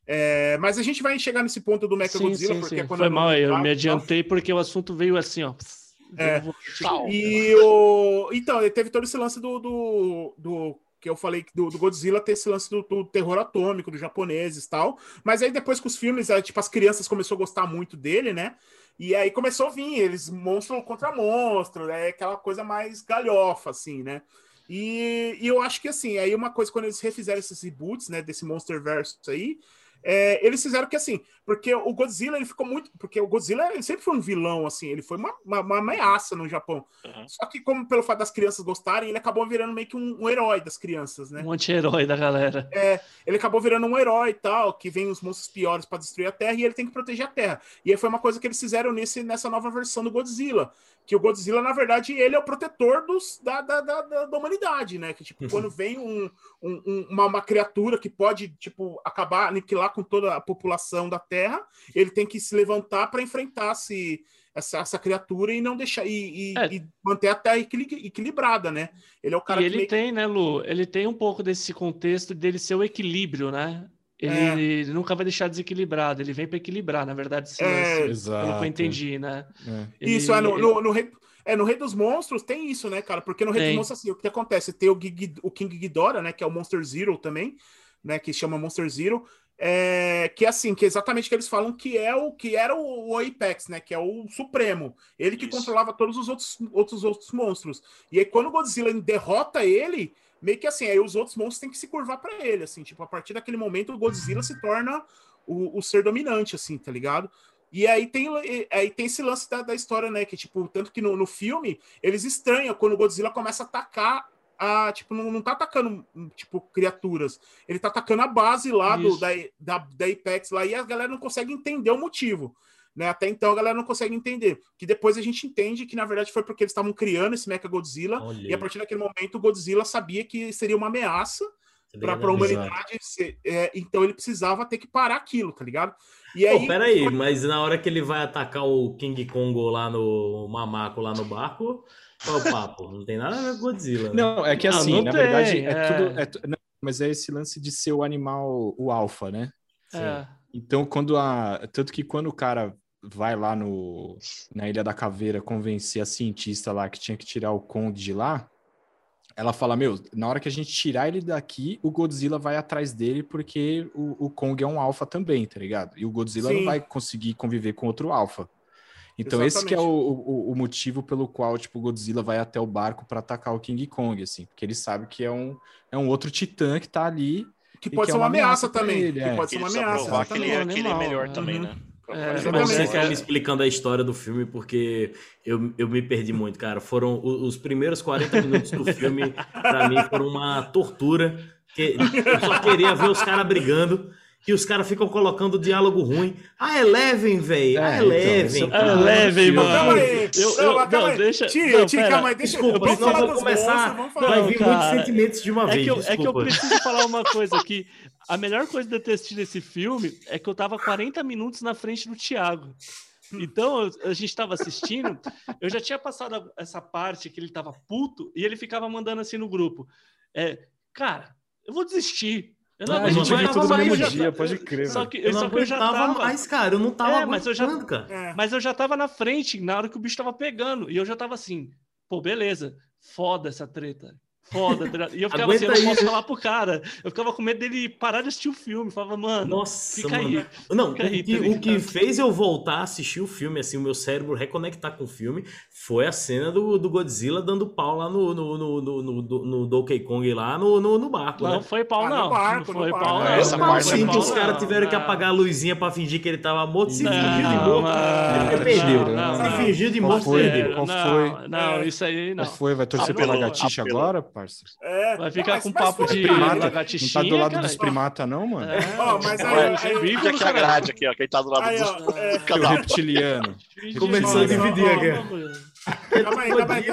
É, mas a gente vai chegar nesse ponto do Mecha Godzilla, sim, porque sim. é quando Foi eu mal, eu me adiantei porque o assunto veio assim, ó. É. E o. Então, ele teve todo esse lance do. do, do- que eu falei do, do Godzilla ter esse lance do, do terror atômico, dos japoneses e tal. Mas aí depois que os filmes, é, tipo, as crianças começaram a gostar muito dele, né? E aí começou a vir eles, monstro contra monstro, é aquela coisa mais galhofa, assim, né? E, e eu acho que assim, aí uma coisa, quando eles refizeram esses reboots, né, desse Monsterverse aí, é, eles fizeram que assim, porque o Godzilla ele ficou muito. Porque o Godzilla ele sempre foi um vilão, assim, ele foi uma, uma, uma ameaça no Japão. Uhum. Só que, como pelo fato das crianças gostarem, ele acabou virando meio que um, um herói das crianças, né? Um anti-herói da galera. Ele acabou virando um herói e tal, que vem os monstros piores para destruir a Terra e ele tem que proteger a Terra. E aí foi uma coisa que eles fizeram nesse, nessa nova versão do Godzilla. Que o Godzilla, na verdade, ele é o protetor dos, da, da, da, da- da humanidade, né? Que, tipo, quando vem um, um- um- uma, uma criatura que pode, tipo, acabar, aniquilar com toda a população da Terra, ele tem que se levantar para enfrentar esse, essa, essa criatura e não deixar e, e- É. e manter a Terra equili- equilibrada, né? Ele é o cara e que ele meio tem, né, Lu? Ele tem um pouco desse contexto dele ser o equilíbrio, né? Ele, É. ele nunca vai deixar desequilibrado, ele vem para equilibrar, na verdade, esse É, Exato. pelo que eu entendi, né? É. Ele- Isso, é no, no, no Rei, é, no Rei dos Monstros tem isso, né, cara? Porque no Rei Tem. dos Monstros, assim, o que acontece? Tem o, Gig- o King Ghidorah, né, que é o Monster Zero também, né, que chama Monster Zero, é, que é assim, que é exatamente que eles falam que é o que era o, o Apex, né, que é o Supremo. Ele que Isso. controlava todos os outros, outros, outros monstros. E aí, quando o Godzilla derrota ele, meio que assim, aí os outros monstros têm que se curvar pra ele, assim, tipo, a partir daquele momento o Godzilla se torna o, o ser dominante, assim, tá ligado? E aí tem, aí tem esse lance da, da história, né? Que, tipo, tanto que no, no filme, eles estranham quando o Godzilla começa a atacar a. Tipo, não, não tá atacando, tipo, criaturas. Ele tá atacando a base lá do, da, da, da Apex lá e a galera não consegue entender o motivo. Né? Até então a galera não consegue entender. Que depois a gente entende que, na verdade, foi porque eles estavam criando esse Mecha Godzilla. Olha E a aí. partir daquele momento, o Godzilla sabia que seria uma ameaça para a Exato. humanidade. ser- é, então ele precisava ter que parar aquilo, tá ligado? E aí. Pô, peraí, mas na hora que ele vai atacar o King Kong lá no Mamaco, lá no barco, qual o papo? Não tem nada a ver com Godzilla. né? Não, é que Não, assim, não na tem, verdade, é, é. tudo. é tu- não, mas é esse lance de ser o animal, o alfa, né? É. Então, quando a. Tanto que quando o cara vai lá no, na Ilha da Caveira convencer a cientista lá que tinha que tirar o Kong de lá, ela fala: Meu, na hora que a gente tirar ele daqui, o Godzilla vai atrás dele, porque o, o Kong é um alfa também, tá ligado? E o Godzilla Sim. não vai conseguir conviver com outro alfa. Então, esse que é o, o, o motivo pelo qual, tipo, o Godzilla vai até o barco para atacar o King Kong, assim, porque ele sabe que é um, é um outro titã que tá ali Que pode que ser é uma uma ameaça também. ele, que é. pode ser uma ameaça. que ele, é, exatamente. que melhor né? também, Uhum. né? É, Mas Exatamente. vocês estão É. me explicando a história do filme porque eu, eu me perdi muito, cara. Foram o- os primeiros 40 minutos do filme, pra mim, foram uma tortura. Que eu só queria ver os caras brigando e os caras ficam colocando diálogo ruim. Ah, Eleven, velho. Ah, É, então, Eleven. é o É problema do leve, filme. mano. Calma aí. Eu- Não, eu- mas calma não, aí. deixa- Tio, não, calma aí. Deixa Desculpa, senão eu dos começar. falar. Vai Não, vir cara. muitos sentimentos de uma É vez. que, eu, é que eu preciso falar uma coisa aqui. A melhor coisa de eu ter assistido esse filme é que eu tava 40 minutos na frente do Thiago. Então, a gente tava assistindo, eu já tinha passado essa parte que ele tava puto e ele ficava mandando assim no grupo. É, cara, eu vou desistir. Eu não Ah, a gente mas viu mais, tudo no mesmo eu já- dia, pode crer. Só velho. que, Eu não só que eu já tava. mais, cara. Eu não tava É, mas eu já- cara. É. Mas eu já tava na frente na hora que o bicho tava pegando. E eu já tava assim, pô, beleza, foda essa treta. Foda, tá ligado? E eu ficava assim, eu não aí. posso falar pro cara. Eu ficava com medo dele parar de assistir o filme. Falava, mano, Nossa, fica mano. aí. Não, Fica aí, o, que, tá o que fez eu voltar a assistir o filme, assim, o meu cérebro reconectar com o filme, foi a cena do, do Godzilla dando pau lá no, no, no, no, no, no Donkey Kong lá no, no, no barco, Não né? foi pau, Ah, no não. barco, não foi barco. pau, É, não. essa Não parte foi Sim, pau, que os caras não. tiveram que apagar a luzinha pra fingir que ele tava morto, se Não, fingiu de morto. Ele perdeu. não, Se não. fingiu de morto, perdeu. Não, foi? Não, É. isso aí não. Qual foi? Vai torcer pela apelou. agora, parceiro? É. Vai ficar Mas- com mas papo foi- de Primata, Não tá do lado cara. dos primata, não, mano? É, Ó, mas aí- Olha, aí- do aqui a grade aqui, ó. Quem tá do lado Aí, dos. ó, é, Que é o Cada um. reptiliano. Começou a dividir a guerra. Calma aí, calma aí,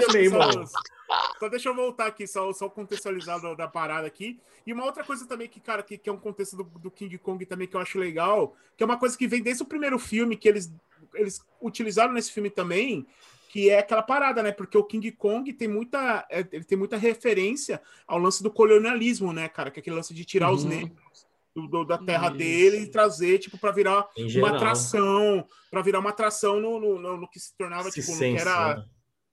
só deixa eu voltar aqui, só, só contextualizar da, da parada aqui. E uma outra coisa também que, cara, que, que é um contexto do, do King Kong também que eu acho legal, que é uma coisa que vem desde o primeiro filme, que eles, eles utilizaram nesse filme também, que é aquela parada, né? Porque o King Kong tem muita, é, ele tem muita referência ao lance do colonialismo, né, cara? Que é aquele lance de tirar os Uhum. negros do- do- da terra Isso. dele e trazer, tipo, para virar Em uma geral. atração, para virar uma atração no, no, no- no que se tornava, Esse tipo, no que era. né?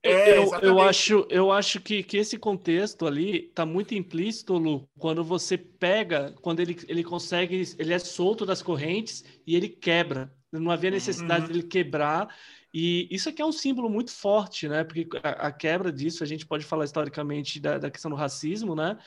É, eu, eu acho, eu acho que, que esse contexto ali tá muito implícito, Lu, quando você pega, quando ele, ele consegue, ele é solto das correntes e ele quebra. Não havia necessidade Uhum. dele quebrar. E isso aqui é um símbolo muito forte, né? Porque a, a quebra disso, a gente pode falar historicamente da, da questão do racismo, né?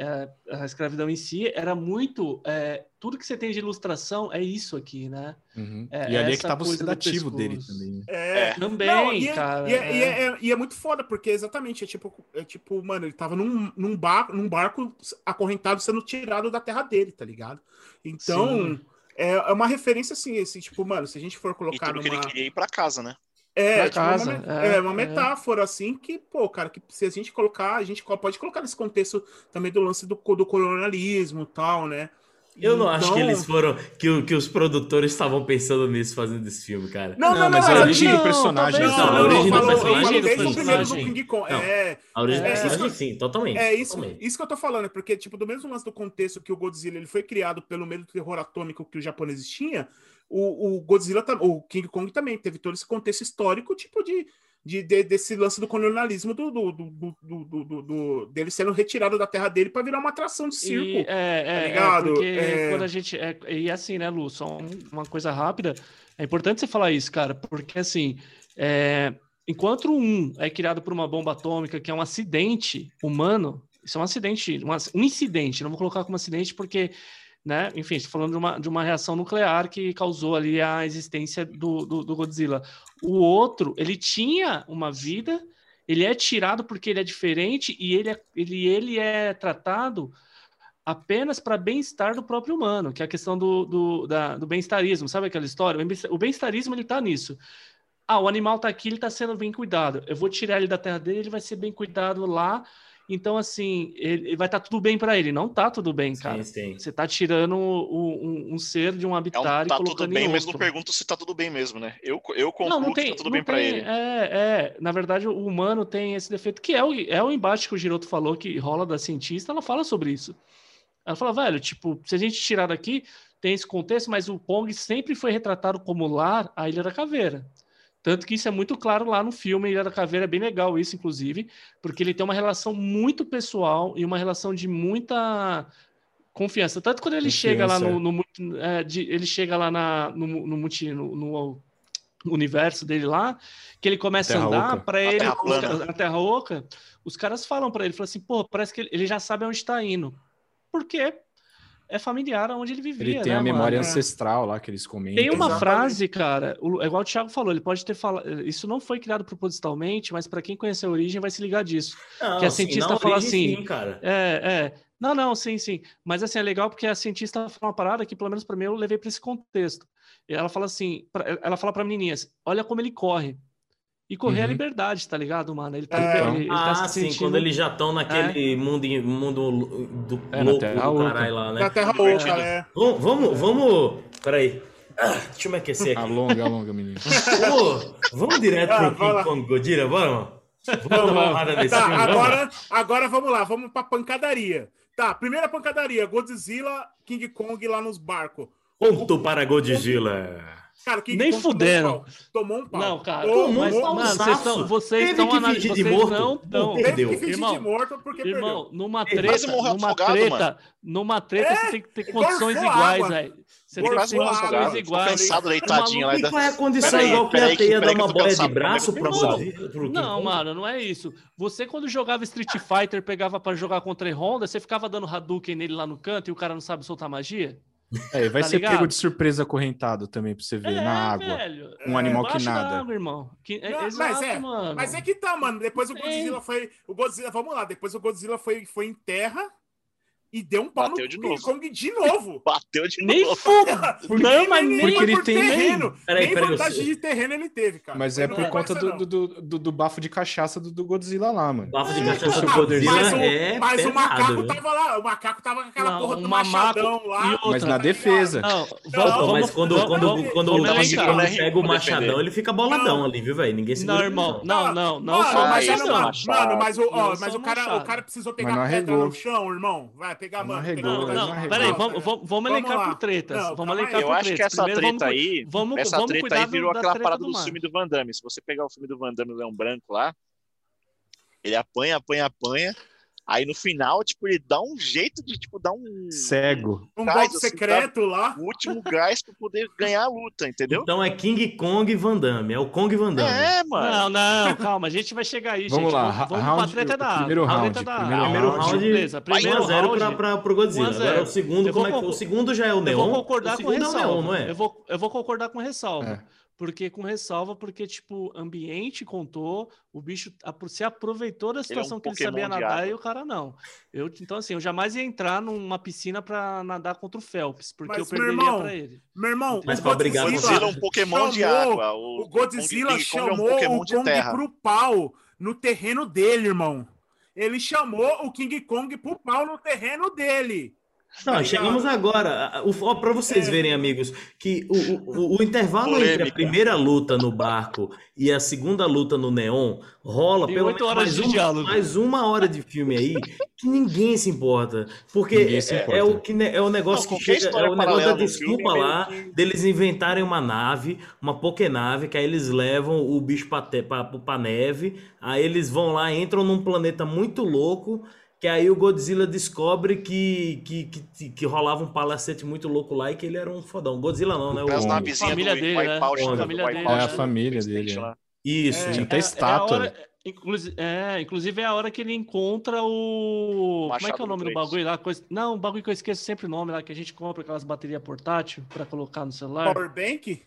É, a escravidão em si era muito. é, tudo que você tem de ilustração é isso aqui, né? Uhum. É, e ali é que essa tava o sedativo dele também. né? É. Também, Não, e, é, cara. e, é, e é. é- é muito foda, porque exatamente, é tipo, é tipo mano, ele tava num, num, bar, num barco acorrentado sendo tirado da terra dele, tá ligado? Então, Sim. É, é uma referência assim, assim, tipo, mano, se a gente for E colocar tudo que numa. ele queria ir pra casa, né? É, Pra tipo, casa, uma, é, é, uma é. metáfora, assim, que, pô, cara, que se a gente colocar, a gente pode colocar nesse contexto também do lance do, do colonialismo e tal, né? Eu não acho que Então- eles foram. Que, o- que os produtores estavam pensando nisso fazendo esse filme, cara. Não, não, Não, mas não, a não, origem não, do personagem. Não, Não, não, a não, origem do personagem desde o primeiro do personagem. King Kong. Não. É, A origem É, do personagem, isso- sim, totalmente. É isso, totalmente. isso que eu tô falando, é porque, tipo, do mesmo lance do contexto que o Godzilla ele foi criado pelo medo do terror atômico que os japoneses tinham, o, o Godzilla, o King Kong também teve todo esse contexto histórico, tipo, de, de, de- desse lance do colonialismo do, do, do, do, dele sendo retirado da terra dele para virar uma atração de circo. E, é, é, é, ligado? porque É. quando a gente. É, e assim, né, Lu? Só um- uma coisa rápida. É importante você falar isso, cara, porque assim. é, enquanto um é criado por uma bomba atômica, que é um acidente humano, isso é um acidente, ac- um incidente, não vou colocar como acidente porque. Né? Enfim, estou falando de uma, de uma reação nuclear que causou ali a existência do, do, do Godzilla. O outro, ele tinha uma vida, ele é tirado porque ele é diferente e ele é, ele, ele é tratado apenas para bem-estar do próprio humano, que é a questão do, do, da- do bem-estarismo, sabe aquela história? O bem- O bem-estarismo ele está nisso. Ah, o animal está aqui, ele está sendo bem cuidado. Eu vou tirar ele da terra dele, ele vai ser bem cuidado lá. Então, assim, ele, ele vai estar tudo bem para ele. Não tá tudo bem, cara. Sim, sim. Você está tirando o- um, um ser de um É um, habitat e tá colocando tudo em bem, mas não outro. pergunto se tá tudo bem mesmo, né? Eu, eu concluo Não, não que tem, tá tudo não bem pra tem- ele. É, é, na verdade, o humano tem esse defeito, que é o, é o embate que o Giroto falou, que rola da cientista, ela fala sobre isso. Ela fala, velho, tipo, se a gente tirar daqui, tem esse contexto, mas o Kong sempre foi retratado como lar a Ilha da Caveira. Tanto que isso é muito claro lá no filme Ilha da Caveira, é bem legal isso, inclusive, porque ele tem uma relação muito pessoal e uma relação de muita confiança. Tanto quando ele chega lá no, no multi- é, de- ele chega lá na, no, no, no- no universo dele lá, que ele começa Terra a andar para ele Terra os a Terra Oca, os caras falam para ele, falam assim, pô, parece que ele, ele já sabe onde está indo. Por quê? É familiar aonde ele vivia, Ele tem né, a memória mano? ancestral lá que eles comentam. Tem uma Exatamente. frase, cara, o- é igual o Thiago falou, ele pode ter falado, isso não foi criado propositalmente, mas para quem conhece a origem vai se ligar disso. Não, Que a sim, cientista na fala assim, sim, cara. É, é. Não, não, sim, sim. Mas assim, é legal porque a cientista fala uma parada que, pelo menos para mim, eu levei para esse contexto. E ela fala assim, pra- ela fala para menininhas, olha como ele corre. E correr é Uhum. liberdade, tá ligado, mano? Ele tá, É. ele, ele tá Ah, se sim, sentindo... quando eles já estão naquele mundo, em- mundo do É, louco Terra do caralho lá, né? Na Terra Oca, né? Vamos, vamos, vamos. Peraí. Ah, deixa eu me aquecer aqui. Alonga, alonga, menino. Vamos, vamos direto Ah, pro. King Kong Godzilla, vamos? Vamos dar uma porrada nesse Tá, filme, vamos? agora, agora vamos lá, vamos pra pancadaria. Tá, primeira pancadaria, Godzilla, King Kong lá nos barcos. Ponto para Godzilla. Cara, King Nem Kong tomou um pau. Um. Não, cara, Tomou mas, um pau. mano, vocês estão vocês Teve estão que analisando, fingir de morto. não estão... Teve Perdeu. que fingir Irmão, de morto porque Irmão, perdeu. numa treta, numa afogado, treta, mano. numa treta você tem que ter condições iguais, velho. Você tem que ter condições iguais. cansado, deitadinho lá. E qual é a condição? Igual que a teia dar que uma boia de braço é que King Não, mano, não é isso. Você, quando jogava Street Fighter, pegava pra jogar contra a Honda, você ficava dando Hadouken nele lá no canto e o cara não sabe soltar magia? É, vai Tá ser ligado? pego de surpresa acorrentado também pra você ver é, na água. velho. Um animal que Embaixo da nada. água, irmão. Que, é, Não, mas exato, é, mano. Mas é que tá, mano. Depois o Sim. Godzilla foi. O Godzilla, vamos lá. Depois o Godzilla foi, foi em terra. E deu um pau Bateu no de King novo. Kong de novo. Bateu de Nem novo. fuga! Não, mas nem, nem ele por tem- terreno. Peraí, nem peraí, vantagem você- de terreno ele teve, cara. Mas é por conta Barça, do, do, do, do bafo de cachaça do, do Godzilla lá, mano. Bafo de É, cachaça cara, do Godzilla mas o, é mas o pesado, macaco viu? tava lá, o macaco tava com aquela Não, porra o do macaco machadão lá. e outra, Mas na tá defesa. Não, vamos, mas quando, vamos- quando, vamos- quando, o. Kong Vamos pega o machadão, ele fica boladão ali, viu, velho? Ninguém segura Não, irmão, não, não, não. Mano, só mas, é é o, o, cara, o precisou pegar não pedra no chão, irmão. Vai pegar, mano. arregou, Não, não não, peraí, vamos, vamos, vamos elencar lá. por tretas. Não, vamos elencar Eu por acho que essa Primeiro treta vamos, aí, vamos, essa vamos treta aí virou aquela parada do do filme do Van Damme. Se você pegar o filme do Van Damme, o Leão Branco lá, ele apanha, apanha, apanha. Aí no final, tipo, ele dá um jeito de, tipo, dar um Cego. Um Cais, golpe assim, secreto lá. o último gás pra poder ganhar a luta, entendeu? Então é King Kong Van Damme, é o Kong Van Damme. É, mano. Não, não, calma, a gente vai chegar aí, Vamos gente. lá, Vamos, vamos round- pra treta da primeiro round, primeiro água. Primeiro round, beleza. Primeiro 1x0 round, pra, pra, pro Godzilla. 1 a 0. Agora o segundo, Eu como é que foi? O segundo já é o Eu Neon. vou concordar o com segundo é o ressalva. Neon, não é? Eu vou, eu vou concordar com ressalva. É. Porque com ressalva, porque, tipo, ambiente contou, o bicho se aproveitou da é um situação que ele Pokémon sabia de nadar água. e o cara não. Eu, então, assim, eu jamais ia entrar numa piscina pra nadar contra o Phelps, porque Mas, eu perderia irmão, pra ele. Meu irmão, Mas o pra Godzilla, é um Pokémon de chamou- água. O O, Godzilla Kong é um chamou Pokémon o de Kong terra. pro pau no terreno dele, irmão. Ele chamou o King Kong pro pau no terreno dele. Não, chegamos agora. Pra vocês É. verem, amigos, que o, o, o intervalo entre a Polêmica. primeira luta no barco e a segunda luta no Neon rola Tem pelo menos horas mais, diálogo. mais uma hora de filme aí que ninguém se importa. Porque Ninguém se é, importa. é o, que, é o negócio Não, que chega, é o negócio da desculpa lá que- deles inventarem uma nave, uma pokénave, que aí eles levam o bicho pra, pra neve, aí eles vão lá, entram num planeta muito louco. Que aí o Godzilla descobre que, que, que, que rolava um palacete muito louco lá e que ele era um fodão. Godzilla não, né? As O... navezinhas família do dele, né? Do família dele, É a família dele. É. lá. Isso. É. Tinha até É- é estátua. hora- inclusive, é, inclusive é a hora que ele encontra o. Como é que é Machado o nome do do Kratos. bagulho lá? Coisa... Não, o bagulho que eu esqueço sempre o nome lá, que a gente compra aquelas baterias portátil pra colocar no celular. Power Bank?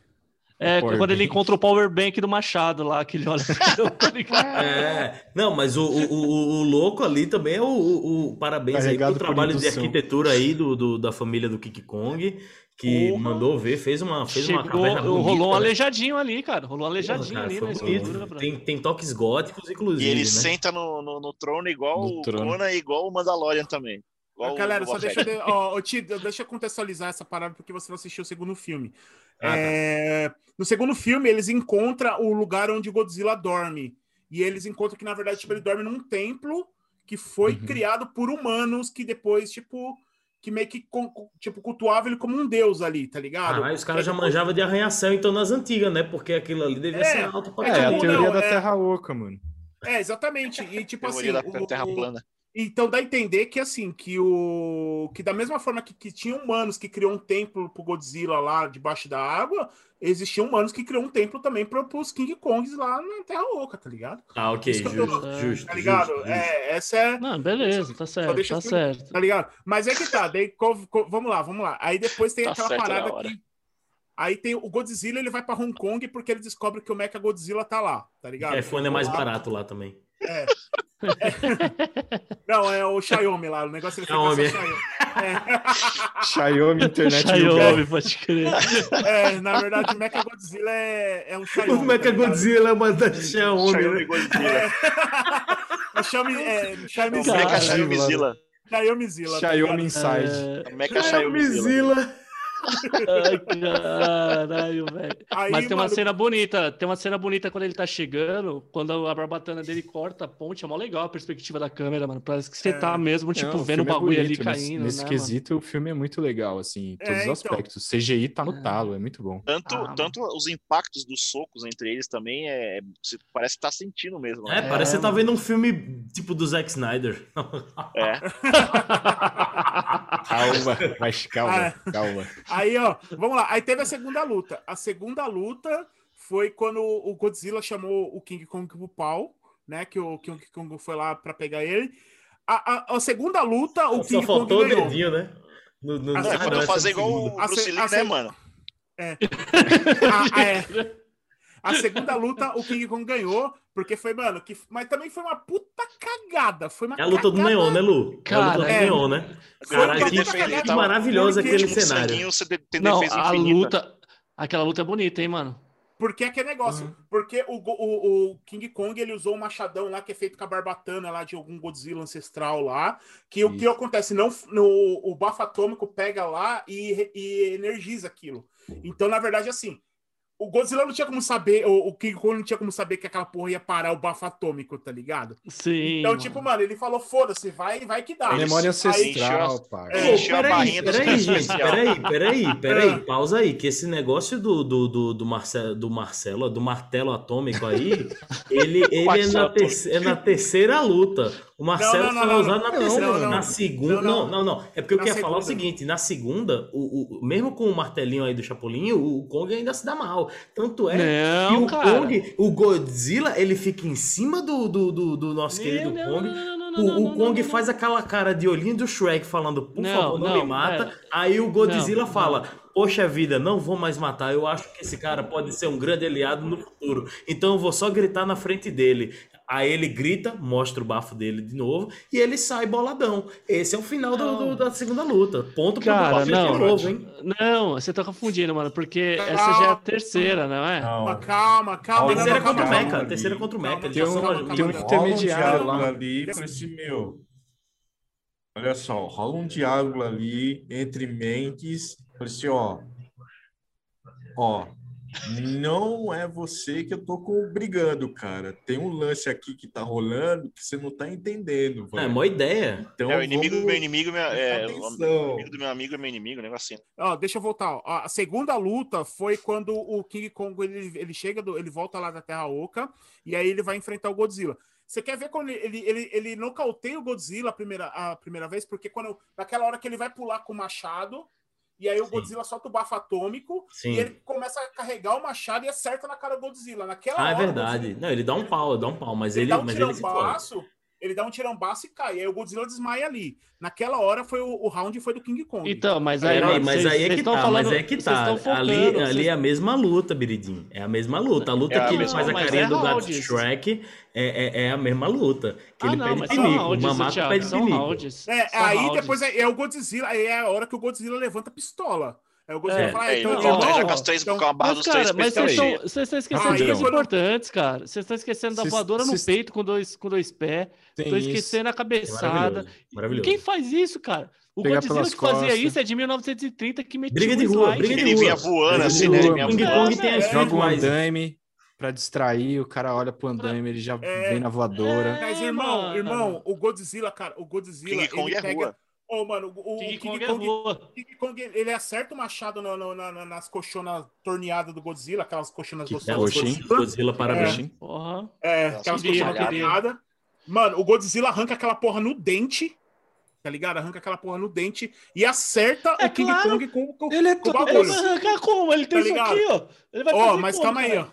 É, Power quando ele Bank. encontra o Power Bank do Machado lá, que ele olha ligado? É, não, mas o, o, o, o louco ali também é o, o, o parabéns aí Carregado pro por trabalho de arquitetura aí do, do- da família do King Kong, que Porra. mandou ver, fez uma, fez uma Chegou, caverna bonita, rolou um né? aleijadinho ali, cara. Rolou um Porra, aleijadinho cara, ali na escultura, bro. Tem, tem toques góticos, inclusive, E ele né? senta no, no, no trono igual No o. Conan e igual o Mandalorian também. Igual Galera, só deixa, eu de- ó, ô, Ti, deixa eu contextualizar essa parada porque você não assistiu o segundo filme. Ah, tá. É, No segundo filme, eles encontram o lugar onde Godzilla dorme. E eles encontram que, na verdade, tipo, ele dorme num templo que foi Uhum. criado por humanos que depois, tipo, que meio que tipo, cultuavam ele como um deus ali, tá ligado? Caralho, os caras já manjavam de arranha-céu, então, nas antigas, né? Porque aquilo ali devia É, ser alto pra É, a Não, caralho. teoria não, da é- Terra Oca, mano. É, exatamente. E tipo assim. Teoria da o- Terra o- plana. Então dá a entender que assim, que o. Que da mesma forma que, que tinha humanos que criou um templo pro Godzilla lá debaixo da água, existiam humanos que criou um templo também pro, pros King Kongs lá na Terra Oca, tá ligado? Ah, ok, justo, tô- justo, Tá ligado? justo, justo. É, essa é. Não, beleza, tá certo, deixa tá assim, certo. Tá ligado? Mas é que tá, daí co- co- vamos lá, vamos lá. Aí depois tem Tá aquela na parada que. Aí tem o Godzilla, ele vai pra Hong Kong porque ele descobre que o Mecha Godzilla tá lá, tá ligado? O iPhone é mais Lá- barato lá também. É. Não, é o Xiaomi lá, o negócio ele Xiaomi. só Xiaomi. Xiaomi Internet Xiaomi, pode crer. É, é, na verdade, o Mecha Godzilla é, é um Xiaomi. O Mecha tá? Godzilla é uma da Xiaomi, Xiaomi né? Godzilla. É Xiaomi, é, Xiaomi, O Zilla. Xiaomi Zilla. Xiaomi Zilla. tá Xiaomi? Inside. É, O Mecha Xiaomi Zilla. Ai, caralho, velho. Mas tem uma mano, cena bonita, tem uma cena bonita quando ele tá chegando, quando a barbatana dele corta a ponte, é mó legal a perspectiva da câmera, mano. Parece que você É. tá mesmo, tipo, Não, vendo o filme é bagulho ali bonito, nesse- caindo, Nesse né, mano? quesito, o filme é muito legal, assim, em todos É, os então. aspectos. CGI tá no É. talo, é muito bom. Tanto, Ah, tanto os impactos dos socos entre eles também é. você Parece que tá sentindo mesmo. É, né? parece que você tá mano. vendo um filme tipo do Zack Snyder. É. Calma, mas calma, Ah. calma. Aí, ó, vamos lá. Aí teve a segunda luta. A segunda luta foi quando o Godzilla chamou o King Kong pro pau, né? Que o King Kong foi lá pra pegar ele. A, a, a segunda luta, o Só King faltou o Kong ganhou. dedinho, né? No, no, Ah, Não, é fazer igual o A Bruce Lee, né, mano? Ah, é. A segunda luta, o King Kong ganhou, porque foi, mano, que... mas também foi uma puta cagada. Foi uma É a luta do cagada- Neon, né, Lu? É a Cara, luta do é. Neon, né? Uma que, cagada. que maravilhoso Porque, aquele Tipo, cenário. você tem Não, defesa a infinita. luta. Aquela luta é bonita, hein, mano? Porque é que é negócio. Uhum. Porque o, o, o King Kong ele usou um machadão lá que é feito com a barbatana lá de algum Godzilla ancestral lá. Que o que acontece? Não, no, o bafo atômico pega lá e, e energiza aquilo. Então, na verdade, assim. O Godzilla não tinha como saber, o, o King Kong não tinha como saber que aquela porra ia parar o bafo atômico, tá ligado? Sim. Então, mano. tipo, mano, ele falou: foda-se, vai, vai que dá. Memória ancestral, pai. É, Pô, encheu a peraí, barrinha peraí, gente, peraí, peraí, peraí, Ah. pausa aí, que esse negócio do, do, do, do, Marcelo, do Marcelo, do martelo atômico aí, ele, ele é, na terce- é na terceira luta. O Marcelo Não, não, foi não, usado não. na terceira. Não. Na segunda. Não, Não, não. não, não. É porque eu queria falar o seguinte: na segunda, o, o, mesmo com o martelinho aí do Chapolin, o, o Kong ainda se dá mal. Tanto é que Não, o cara. Kong, o Godzilla, ele fica em cima do, do, do, do nosso querido Não, Kong. não, O, o Kong faz aquela cara de olhinho do Shrek falando, por favor, não, me mata. Aí o Godzilla fala, poxa vida, não vou mais matar. Eu acho que esse cara pode ser um grande aliado no futuro. Então eu vou só gritar na frente dele. Aí ele grita, mostra o bafo dele de novo e ele sai boladão. Esse é o final do- do- da segunda luta. Ponto pro Cara, bafo de novo, hein? Não, você tá confundindo, mano, porque essa já é a terceira, não é? Calma, calma, calma. Terceira não, contra o calma, Mecha, calma. terceira contra o Mecha. Calma, Tem um- calma, tem um calma. intermediário rola um lá. diálogo ali, falei assim, meu. Olha só, rola um diálogo ali entre mentes. Falei assim, ó. Ó, não é você que eu tô com, brigando, cara. Tem um lance aqui que tá rolando que você não tá entendendo. É, mó ideia. Então, É, o inimigo do vamos meu inimigo meu- é, o inimigo do meu amigo é meu inimigo, um negócio assim. Ó, deixa eu voltar. ó. A segunda luta foi quando o King Kong ele, ele chega, do, ele volta lá da Terra Oca e aí ele vai enfrentar o Godzilla. Você quer ver quando ele, ele, ele nocauteia o Godzilla a primeira, a primeira vez? Porque quando naquela hora que ele vai pular com o machado e aí o Sim. Godzilla solta o bafo atômico Sim. e ele começa a carregar o machado e acerta na cara do Godzilla. Naquela Ah, é verdade. Godzilla- Não, ele dá um pau, dá um pau, mas ele, ele, dá um mas ele se fode. Ele dá um tirambaço e cai. Aí o Godzilla desmaia ali. Naquela hora foi o, o round foi do King Kong. Então, mas aí, mano, mas vocês- aí é que tá, falando- mas é que tá. focando, ali, ali vocês- é a mesma luta, Biridinho. É a mesma luta. A luta É a que ele mesma faz a carinha é do gato. Shrek é, é, é a mesma luta. Que Ah, ele não, pede pinico. Mamaco Thiago, pede pinico. É, aí rounds. depois é, é o Godzilla, aí é a hora que o Godzilla levanta a pistola. Aí o Godzilla É, fala, ah, É, então, ele irmão, já com as três, então- com a barra Mas, dos cara, três mas vocês estão vocês estão esquecendo Ah, de coisas eu importantes, cara. Vocês estão esquecendo da voadora no peito com dois, com dois pés. Estão esquecendo a cabeçada. Maravilhoso. Maravilhoso. Quem faz isso, cara? O Godzilla que fazia costas. isso é de 1930 que metia Briga de rua, briga de Ele rua. vinha voando Briga assim, de né? Ele rua. vinha King voando. É, Joga um andaime pra distrair, o cara olha pro andaime, ele já É. vem na voadora. Mas, É, irmão, mano. irmão, o Godzilla, cara, o Godzilla, King Kong ele é pega... rua. Ô, mano, o, King King, Kong é Kong. King Kong, ele acerta o machado no- no- na- na- nas colchonas torneadas do Godzilla, aquelas colchonas Que gostosas. hein? Godzilla. Godzilla, parabéns. Oxi. Porra. É, Nossa, aquelas colchonas torneadas. Mano, o Godzilla arranca aquela porra no dente, tá ligado? Arranca aquela porra no dente e acerta É o King claro. Kong com, com, Ele é com o todo- Ele bagulho. vai arrancar como? Ele tem Tá isso ligado? aqui, ó. Ele vai Ó, mas como, calma aí, ó.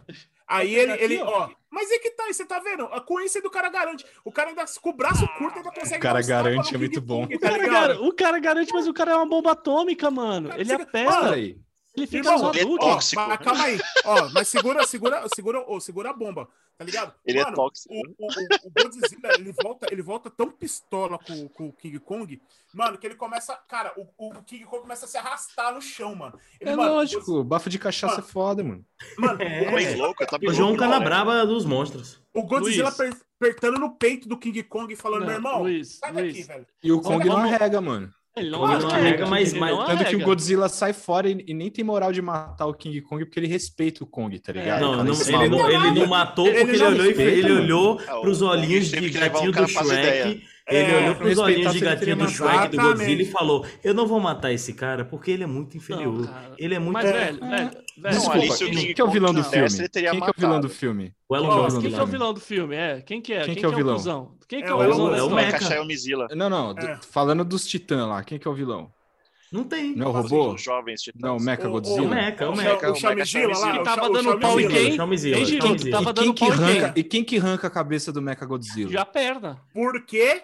Aí ele, ele, ó. Mas é que tá, você tá vendo? A coincidência do cara garante. O cara ainda com o braço curto ainda consegue. O cara garante, é muito bom. Kong, O tá cara, gar- o cara garante, mas o cara é uma bomba atômica, mano. Ele apela. Mano, aí. Ele fica Irmão, é adulto. Ó, calma aí. Ó, mas segura, segura, segura, ô, segura a bomba, tá ligado? Ele é Mano, tóxico. O, o, o- o Godzilla, ele volta, ele volta tão pistola com, com o King Kong, mano, que ele começa. Cara, o, o King Kong começa a se arrastar no chão, mano. Ele, É mano, lógico, bafo de cachaça é Mano. foda, mano. o- Mano, É. o Tá louco, tá O João louco, né? Canabrava dos monstros. o Godzilla per- apertando no peito do King Kong e falando, Não, meu irmão, Luiz, sai daqui, Luiz. velho. E o Kong não vamos- arrega, mano. Ele não arrega, não arrega, mas- mas- não Tanto que o arrega. Godzilla sai fora e, e nem tem moral de matar o King Kong porque ele respeita o Kong, tá ligado? Não, Cara, não, esse ele, não, ele não matou Ele porque ele, não olhou, e respeita, ele olhou É, pros olhinhos de gatinho do Shrek. Ele É, olhou pros respeitar olhinhos de gatinho do Shrek do matado. Godzilla e falou: Eu não vou matar esse cara porque ele é muito inferior. Não, ele é muito. Mas, É. velho, velho, velho. Não, Desculpa, o quem King que é o vilão do filme? Quem que é o vilão matado. do filme? O Elon Quem que é o Musk. vilão Quem do que é o filme? vilão do filme? É, quem que é? Quem Quem, que é o é o vilão? cuzão? Quem que É é o o cuzão da é o? Mecha. Cachai Mizila. Não, não, É. falando dos titãs lá, quem que é o vilão? Não tem. Não é o robô? Os jovens titãs. Não, o Mecha O- o- É o Godzilla? Mecha, é o O Mecha. O Chamizila lá, Que o tava o dando pau em quem? Chamizila, E quem, que quem? arranca, e quem que arranca a cabeça do Mecha Godzilla? Já perna. Por quê?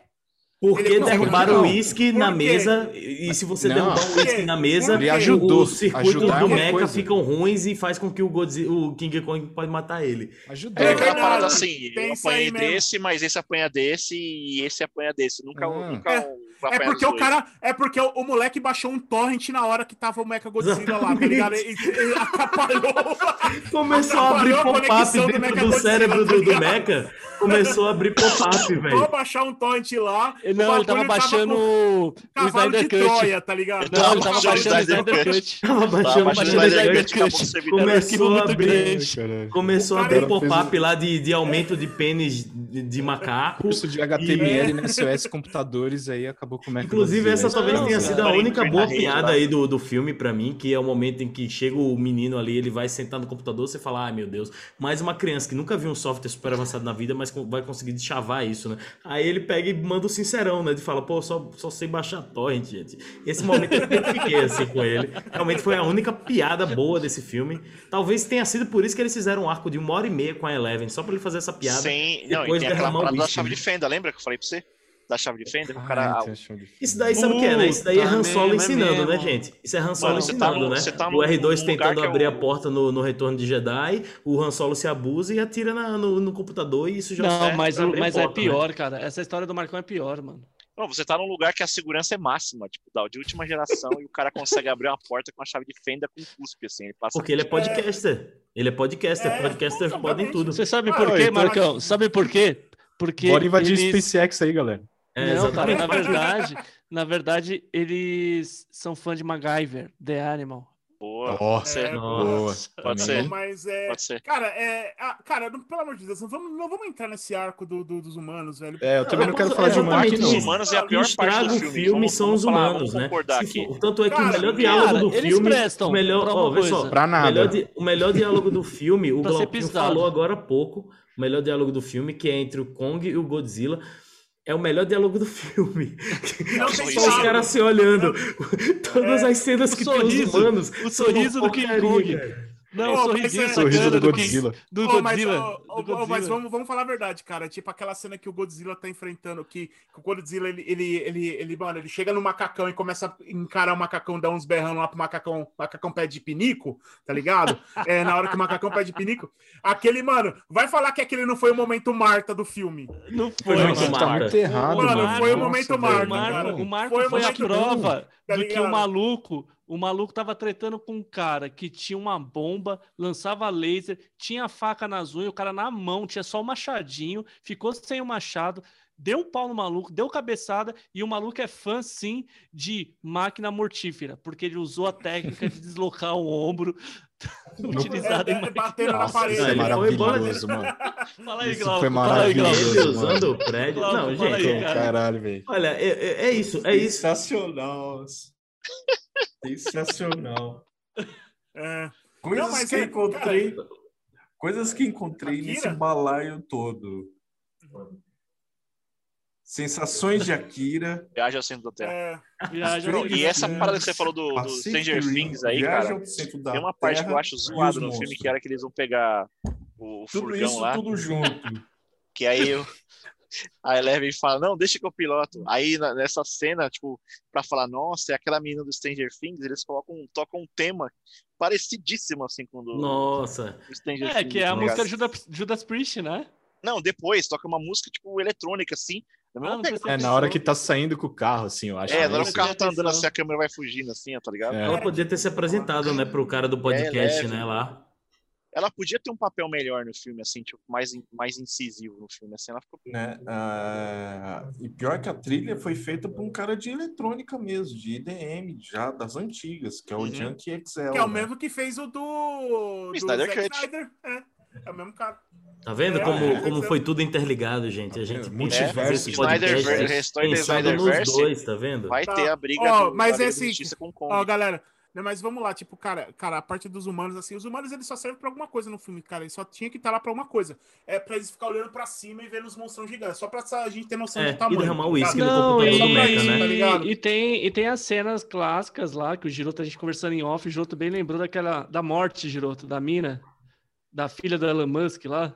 Porque derrubaram o uísque na mesa, e se você Não. derrubar o uísque na mesa, Ele ajudou. os circuitos do Mecha coisa. ficam ruins e faz com que o, Godzilla, o King Kong pode matar ele. Ajudou. É É aquela parada assim, eu apanhei desse, mas esse apanha desse e esse apanha desse. Nunca, Ah. nunca É- um É porque o cara. É porque o, o moleque baixou um torrent na hora que tava o Mecha Godzilla lá, tá ligado? E, e atrapalhou. Começou a abrir Atrapalhou a pop-up conexão do dentro do, Mechagodzilla, cérebro tá do, do? Mecha. Começou a abrir pop-up, Vou velho. baixar um torrent lá. o Não, ele tava baixando o Cavalo de Snyder Cut. Troia, tá ligado? Não, ele tava baixando o Snyder Cut. Tava Tá, baixando o Snyder Cut. Começou a abrir. Começou a abrir pop-up lá de, de aumento de pênis de, macaco. Curso de HTML na SOS Computadores aí acabou com o Mecha Inclusive, essa Godzilla. talvez tenha sido a única boa piada aí do, do filme pra mim, que é o momento em que chega o menino ali, ele vai sentar no computador, você fala, ai meu Deus, mais uma criança que nunca viu um software super avançado na vida, mas vai conseguir chavar isso, né? Aí ele pega e manda o sincerão, né? De fala, pô, só, só sei baixar torrent, gente. Esse momento eu identifiquei assim com ele. Realmente foi a única piada boa desse filme. Talvez tenha sido por isso que eles fizeram um arco de uma hora e meia com a Eleven, só pra ele fazer essa piada. Sem... Não, e depois tem aquela parada da chave né? de fenda, lembra que eu falei pra você? Da chave de fenda, que o Ah, cara. tem a chave de Isso daí sabe o que é, né? Isso daí é Han Solo é ensinando, né, mesmo. gente? Isso é Han Solo Mano, você tá ensinando, no- né? você tá o num- R2 num lugar tentando é abrir o- a porta no, no Retorno de Jedi, o Han Solo se abusa e atira na- no, no computador e isso já Não, serve mas, mas é porta, né? pior, cara. Essa história do Marcão é pior, mano. Não, você tá num lugar que a segurança é máxima, tipo, da de última geração, e o cara consegue abrir uma porta com a chave de fenda com cuspe, assim. Ele passa Porque ele é podcaster. Ele é podcaster. É, Podcasters podem tudo. Você sabe Ah, por quê, Marcão? Sabe por quê? Porque Bora invadir o eles... SpaceX aí, galera. É, Não, cara, exatamente. na verdade, na verdade, eles são fã de MacGyver, The Animal. Boa. Nossa, É, boa. Pode ser. Mas é. Pode ser. Cara, é. ah, cara, não- pelo amor de Deus, não vamos, não vamos entrar nesse arco do, do- dos humanos, velho. É, eu também não quero Não, falar de humano aqui, exatamente não. Os humanos é a O que pior parte estraga do o filme. filme são os humanos, né? aqui. for- tanto é que Cara, o melhor diálogo cara, do eles filme. prestam o melhor, pra ó, só. Pra o nada. melhor, di- o melhor diálogo do filme, o pisado. falou agora há pouco, o melhor diálogo do filme, que é entre o Kong e o Godzilla, é o melhor diálogo do filme. Não tem Só os caras se olhando. Todas É, as cenas que tem os humanos. o sorriso do King Kong. Não, Ô, o mas sorrisinho é- essa Sorriso do Godzilla. do Ô, mas, Godzilla. ô, do Godzilla. mas vamos, vamos falar a verdade, cara. Tipo aquela cena que o Godzilla tá enfrentando, que, que o Godzilla, ele, ele, ele, ele, mano, ele chega no macacão e começa a encarar o macacão, dá uns berrando lá pro macacão, o macacão pede pinico, tá ligado? É, na hora que o macacão pede pinico. Aquele, mano, vai falar que aquele não foi o momento Marta do filme. Não Foi foi, muito mano. Tá muito errado, Mano, mano. foi o momento. Marco, O Marco, cara. o Marco Foi foi, a prova tá do que ligado? o maluco, o maluco tava tretando com um cara que tinha uma bomba, lançava laser, tinha faca nas unhas, o cara na mão, tinha só o machadinho, ficou sem o machado, deu um pau no maluco, deu cabeçada, e o maluco é fã, sim, de máquina mortífera, porque ele usou a técnica de deslocar o ombro utilizada É, em é, máquina. na parede. isso é foi maravilhoso, mano. Fala aí, Isso Glauco, foi aí, Glauco. maravilhoso. Ele mano. usando o prédio. Glauco, Não, gente. aí, cara. Caralho, velho. Olha, é, é- é isso, é isso. Sensacional. Sensacional. É. Coisas Não, mas que é- encontrei. Coisas que encontrei Akira? nesse balaio todo. Sensações de Akira. Viagem ao centro da Terra. É, Viagem Não, ao e essa parada que você falou do, do Stranger Things aí, cara. ao centro da Tem uma parte que eu acho zoado os no filme, que era que eles vão pegar o, o Tudo furgão isso, lá. tudo junto. Que aí eu, a Eleven fala, não, deixa que eu piloto. Aí nessa cena, tipo, pra falar, nossa, é aquela menina do Stranger Things, eles colocam, tocam um tema parecidíssimo assim com o do, Nossa. do Stranger É, Things. que é a tá música? Judas, Judas Priest, né? Não, depois toca uma música, tipo, eletrônica, assim. Ah, prestei É na hora que tá saindo com o carro, assim, eu acho. É, na hora que o carro tá andando assim, a câmera vai fugindo, assim, ó, tá ligado? É. Ela podia ter se apresentado, né, pro cara do podcast, leve. né, lá. Ela podia ter um papel melhor no filme, assim, tipo, mais, mais incisivo no filme, assim, ela ficou... né? Ah, e pior que a trilha foi feita por um cara de eletrônica mesmo, de IDM, já das antigas, que é o Uhum. Junkie XL. que é o né? mesmo que fez o do. do Snyder Cut. Snyder. É, é o mesmo cara. Tá vendo É, como, é, como é. foi tudo interligado, gente? A gente É, multiverso, fazer esse Snyderverse, podcast restore do pensando nos dois, tá vendo? Vai Tá. ter a briga Ó, do, mas esse- Justiça com o Kong. Ó, galera. Né, Mas vamos lá, tipo, cara, cara, a parte dos humanos, assim, os humanos eles só servem pra alguma coisa no filme, cara. Eles só tinha que estar lá pra alguma coisa. É pra eles ficar olhando pra cima e vendo os monstrão gigantes. Só pra a gente ter noção É, do tamanho. e derramar tá uísque ligado? no Não, e, do Mecha, né? Tá ligado? e tem, e tem as cenas clássicas lá, que o Giroto, a gente conversando em off, o Giroto bem lembrou daquela, da morte, Giroto, da mina, da filha do Elon Musk lá.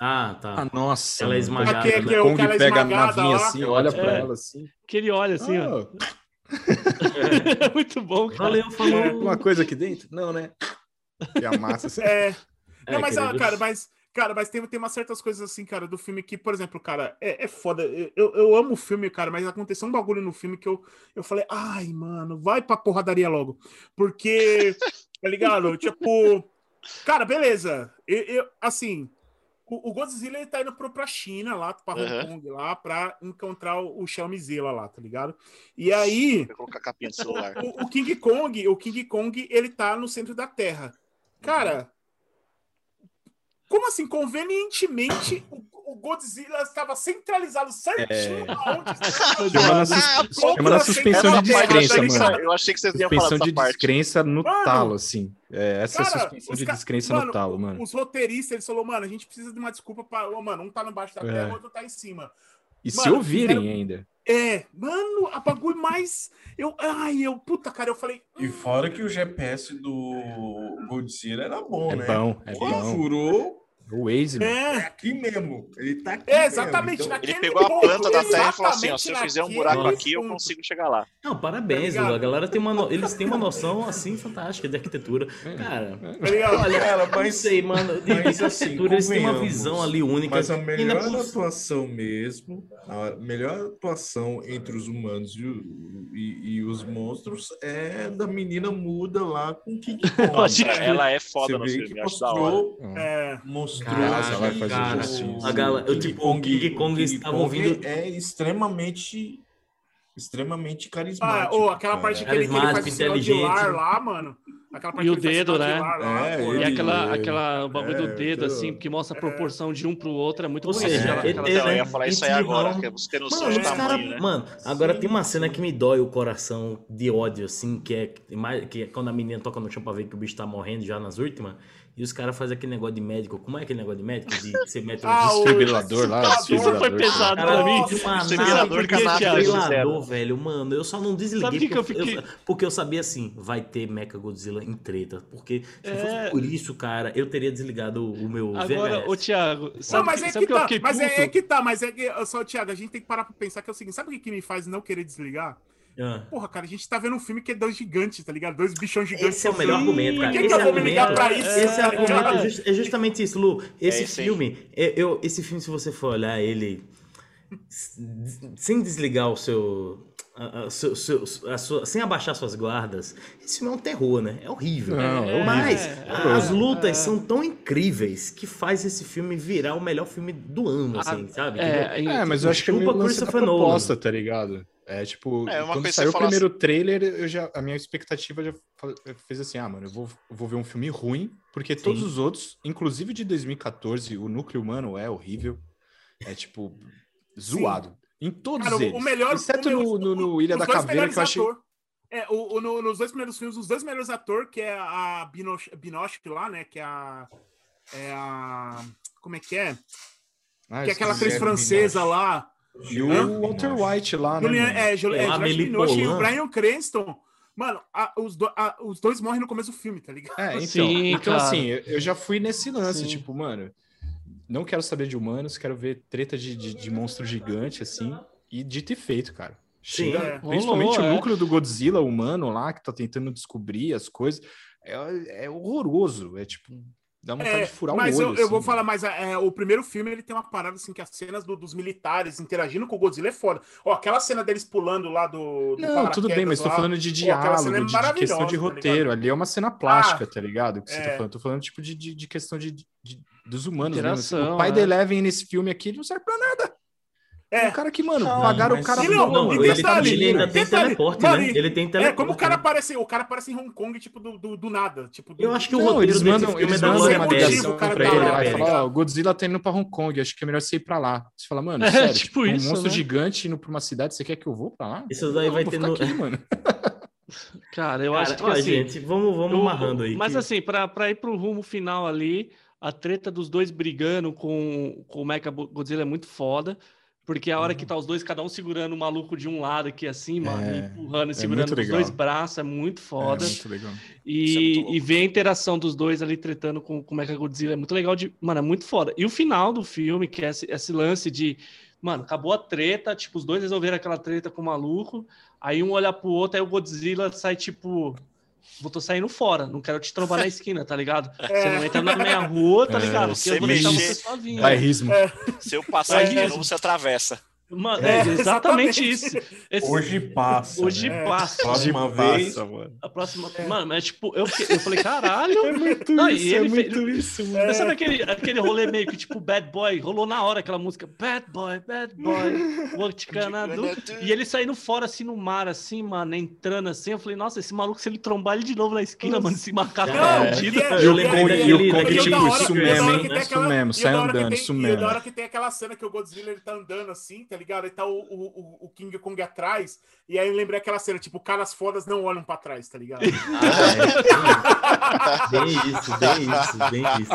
Ah, tá. Ah, nossa. Ela é esmagada, né? que é o Kong que ela é pega a esmagada navinha lá. assim, olha pra É. ela assim. Que ele olha assim, ó. Ah, Muito bom, cara. Valeu, falou. uma coisa aqui dentro? Não, né? E a massa assim. É. É, Não, mas, ah, cara, mas, cara, mas tem, tem umas certas coisas assim, cara, do filme que, por exemplo, cara, é, é foda. Eu, eu- eu amo o filme, cara, mas aconteceu um bagulho no filme que eu, eu falei, ai, mano, vai pra porradaria logo. Porque, tá ligado? tipo, cara, beleza. Eu, eu- assim, o, o Godzilla ele tá indo pro, pra China lá, pra Hong Aham. Kong lá, pra encontrar o, o Xiaomizela lá, tá ligado? E aí. Vou colocar a capinha do celular. O, o King Kong, o King Kong, ele tá no centro da Terra. Cara, como assim? Convenientemente, o, o Godzilla estava centralizado certinho aonde? Chama na, sus- Contra chama na a suspensão de descrença, eu, mano. eu achei que vocês iam falar Suspensão de parte. descrença no Mano, talo, assim. É, essa é a Cara, suspensão de ca- descrença mano, no talo, mano. Os roteiristas, eles falaram, mano, a gente precisa de uma desculpa para, mano, um tá embaixo da É. terra, o outro tá em cima. E se mano, ouvirem fizeram- ainda. É, mano, a bagulho mais eu, ai, eu, puta, cara, eu falei, E fora que o GPS do Godzilla era bom, É né? bom, é bom. furou O Waze, mano. é é, aqui mesmo. Ele tá aqui. É, exatamente, mesmo. Então, naquele Ele pegou a planta da terra e falou assim: ó, se eu fizer um buraco aqui, eu consigo chegar lá. Não, parabéns, Tá a galera tem uma no- eles têm uma noção assim fantástica de arquitetura. Cara, Tá olha, Cara, não mas- sei, mano, de, mas de assim, arquitetura eles têm uma visão ali única. Mas a melhor por- atuação mesmo, a melhor atuação entre os humanos e, e- e os monstros é da menina muda lá com King Kong. Ela é foda Você no vê filme, acho da hora. mostrou, É, mostrou Caraca, vai fazer cara, justiça. a galera- eu, tipo, o King Kong estavam Kong vindo- é extremamente extremamente Ah, carismático. ou aquela cara. parte que ele, que ele faz o sinal de lar lá, mano. Aquela parte E o dedo, de né? lar lá, É, pô, E aquela, ele- aquela o bagulho do é, dedo, então- assim, que mostra a proporção de um pro outro, é muito bonito. seja, aquela- ele- aquela Não, eu ia falar isso aí agora, que você tem noção Mano, do os cara, tamanho, né? mano, agora Sim, tem uma cena que me dói o coração de ódio, assim, que é, que é quando a menina toca no chão pra ver que o bicho tá morrendo já nas últimas, e os caras fazem aquele negócio de médico. Como é aquele negócio de médico? De mete um Ah, o- Desfibrilador lá, Isso desfibrilador. foi pesado Cara, pra mim. Desfibrilador desfibrilador, velho. Mano, eu só não desliguei Sabe o que que eu porque, fiquei- eu, porque eu sabia assim, vai ter Mecha Godzilla em treta. Porque se É. fosse por isso, cara, eu teria desligado o meu Agora, VHS. ô Thiago, sabe, Não, mas que, é sabe que que eu tá, fiquei mas puto? é, é que tá, mas é que, só, Thiago, a gente tem que parar pra pensar que é o seguinte, sabe o que, que me faz não querer desligar? Ah. Porra, cara, a gente tá vendo um filme que é dois gigantes, tá ligado? Dois bichões gigantes. Esse é o melhor argumento, cara. Por que esse que eu vou me argumento, ligar pra isso? esse tá argumento ligado? é, just- é justamente isso, Lu. Esse esse aí. filme, é- eu, esse filme, se você for olhar ele sem desligar o seu. a- a- seu- seu- a sua- sem abaixar suas guardas, esse filme é um terror, né? É horrível. Não, é horrível. Mas É, as é, lutas é. são tão incríveis que faz esse filme virar o melhor filme do ano, assim, sabe? É? É, mas eu acho que é Chupa meio lance da Christopher Nolan. proposta, tá ligado? É tipo, É, quando coisa saiu o primeiro trailer, eu já, a minha expectativa já fez assim, ah, mano, eu vou, eu vou ver um filme ruim, porque todos Sim. os outros, inclusive de 2014, o núcleo humano é horrível, é tipo, zoado. Em todos Cara, eles. o melhor- exceto o no, no, no Ilha da Caveira, que eu achei... ator- É, o, o- no- nos dois primeiros filmes, os dois melhores atores, que é a Binoche, Binoche lá, né? Que é a. É a. Como é que é? Ah, que é aquela atriz francesa Binoche. lá. E o Hã? Walter White lá, né? Julian, mano? é, Jul- é, Binoche e o. Brian Cranston. Mano, a- os, do- a- os dois morrem no começo do filme, tá ligado? É, então, Sim, então cara. assim, eu, eu já fui nesse lance, Sim. tipo, mano, não quero saber de humanos, quero ver treta de, de, de monstro gigante, assim, e dito e feito, cara. Sim. Chega, É. principalmente Rolou, o é. núcleo do Godzilla humano lá, que tá tentando descobrir as coisas, é, é horroroso, é tipo, dá vontade É, de furar mas o olho. eu, eu vou assim, falar, mas é, o primeiro filme ele tem uma parada assim que as cenas do- dos militares interagindo com o Godzilla é foda. Ó, aquela cena deles pulando lá do. do Não, tudo bem, mas tô lá. falando de diálogo, é de, de questão de tá roteiro. ligado? Ali é uma cena plástica, Ah, tá ligado? Que você tá é. falando. Tô falando, tipo, de, de, de questão de, de- dos humanos assim. Interação, O pai é. da Eleven nesse filme aqui não serve pra nada. É É. um cara que, mano, Não, pagaram o mas cara sim, todo, não, e ele, detalhe, tá- ele ainda tem teleporte, mano, né? Ele tem É, teleporte. como o cara né? aparece, o cara aparece em Hong Kong, tipo, do, do, do nada. Tipo, do- Eu acho que o Não, roteiro eles mandam, filme eles é da mandam uma Pérez. ligação O cara pra tá ele lá, e tá fala, ó, o Godzilla tá indo pra Hong Kong, acho que é melhor você ir pra lá. Você fala, mano, É, sério, tipo um isso, monstro né? gigante indo pra uma cidade, você quer que eu vou pra lá? Isso daí Não, vai ter no... aqui, mano. Cara, eu Cara, acho que ó, assim. gente, vamos, vamos o- amarrando aí. Mas que- assim, pra, pra ir pro rumo final ali, a treta dos dois brigando com, com o Mecha Godzilla é muito foda. Porque a hora que tá os dois, cada um segurando o maluco de um lado aqui assim, mano, É, e empurrando e é segurando com os dois braços, é muito foda. É, muito legal. Isso é muito E, e ver a interação dos dois ali tretando com, com o Mechagodzilla é muito legal. De, mano, é muito foda. E o final do filme, que é esse, esse lance de. Mano, acabou a treta, tipo, os dois resolveram aquela treta com o maluco. Aí um olha pro outro, aí o Godzilla sai tipo. Vou tô saindo fora, não quero te trombar na esquina, tá ligado? Você não entra na minha rua, tá É. ligado? Porque Você eu vou deixar mexer- você sozinho. Bairrismo. Se eu passar de É. novo, você atravessa. Mano, É, é, exatamente exatamente. isso. Esse- Hoje passa. hoje né? passa. Próxima vez. Passa, mano. A próxima. Mano, mas tipo, eu, eu falei, caralho. É muito Não, e isso, é muito fez- isso, mano. Mas sabe aquele, aquele rolê meio que tipo Bad Boy? Rolou na hora aquela música Bad Boy, Bad Boy, what can I do? E ele saindo fora assim no mar, assim, mano, entrando assim. Eu falei, nossa, esse maluco, se ele trombar ele de novo na esquina, mano, esse macaco tá e fudido. é- E o e é- Kong- e é- e o e é Kong, da tipo, isso e é mesmo, hein? que tem Isso aquela- mesmo, e sai andando, isso E mesmo. da hora que tem aquela cena que o Godzilla ele tá andando assim, tá ligado? Aí tá o, o, o- King Kong atrás. E aí eu lembrei aquela cena, tipo, caras fodas não olham pra trás, tá ligado? Ah, é. Bem isso, bem isso, bem isso.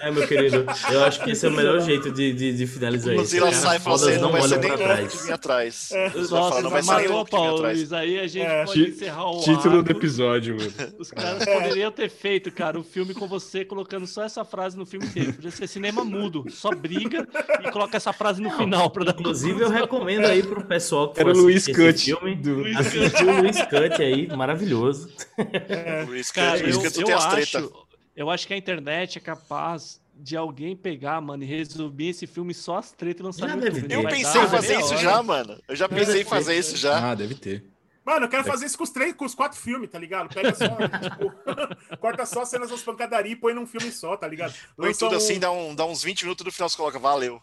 É, meu querido, eu acho que esse é o melhor jeito de, de, de finalizar isso. Caras sai e fala fodas assim, não vai ser olham nem trás. vir atrás. Vai Nossa, falar, não vai ser matou, Paulo. Luiz. Aí a gente É. pode encerrar o Título arco. do episódio, mano. Os caras poderiam ter feito, cara, o filme com você colocando só essa frase no filme inteiro. Podia ser cinema mudo, só briga e coloca essa frase no final pra dar Inclusive, eu recomendo aí pro pessoal que for Luiz Cut. filme. do- Assistir o Luiz Cut aí, maravilhoso. Por isso que, Cara, por isso eu, que tu eu tem as treta. acho, eu acho que a internet é capaz de alguém pegar, mano, e resumir esse filme só as tretas e lançar no YouTube. Eu pensei em fazer isso já, mano. Eu já pensei em fazer isso já. Ah, deve ter. Mano, eu quero fazer isso com os três, com os quatro filmes, tá ligado? Pega só, tipo, corta só cenas das pancadarias e põe num filme só, tá ligado? Põe tudo um- assim, dá, um, dá uns 20 minutos no final você coloca, valeu.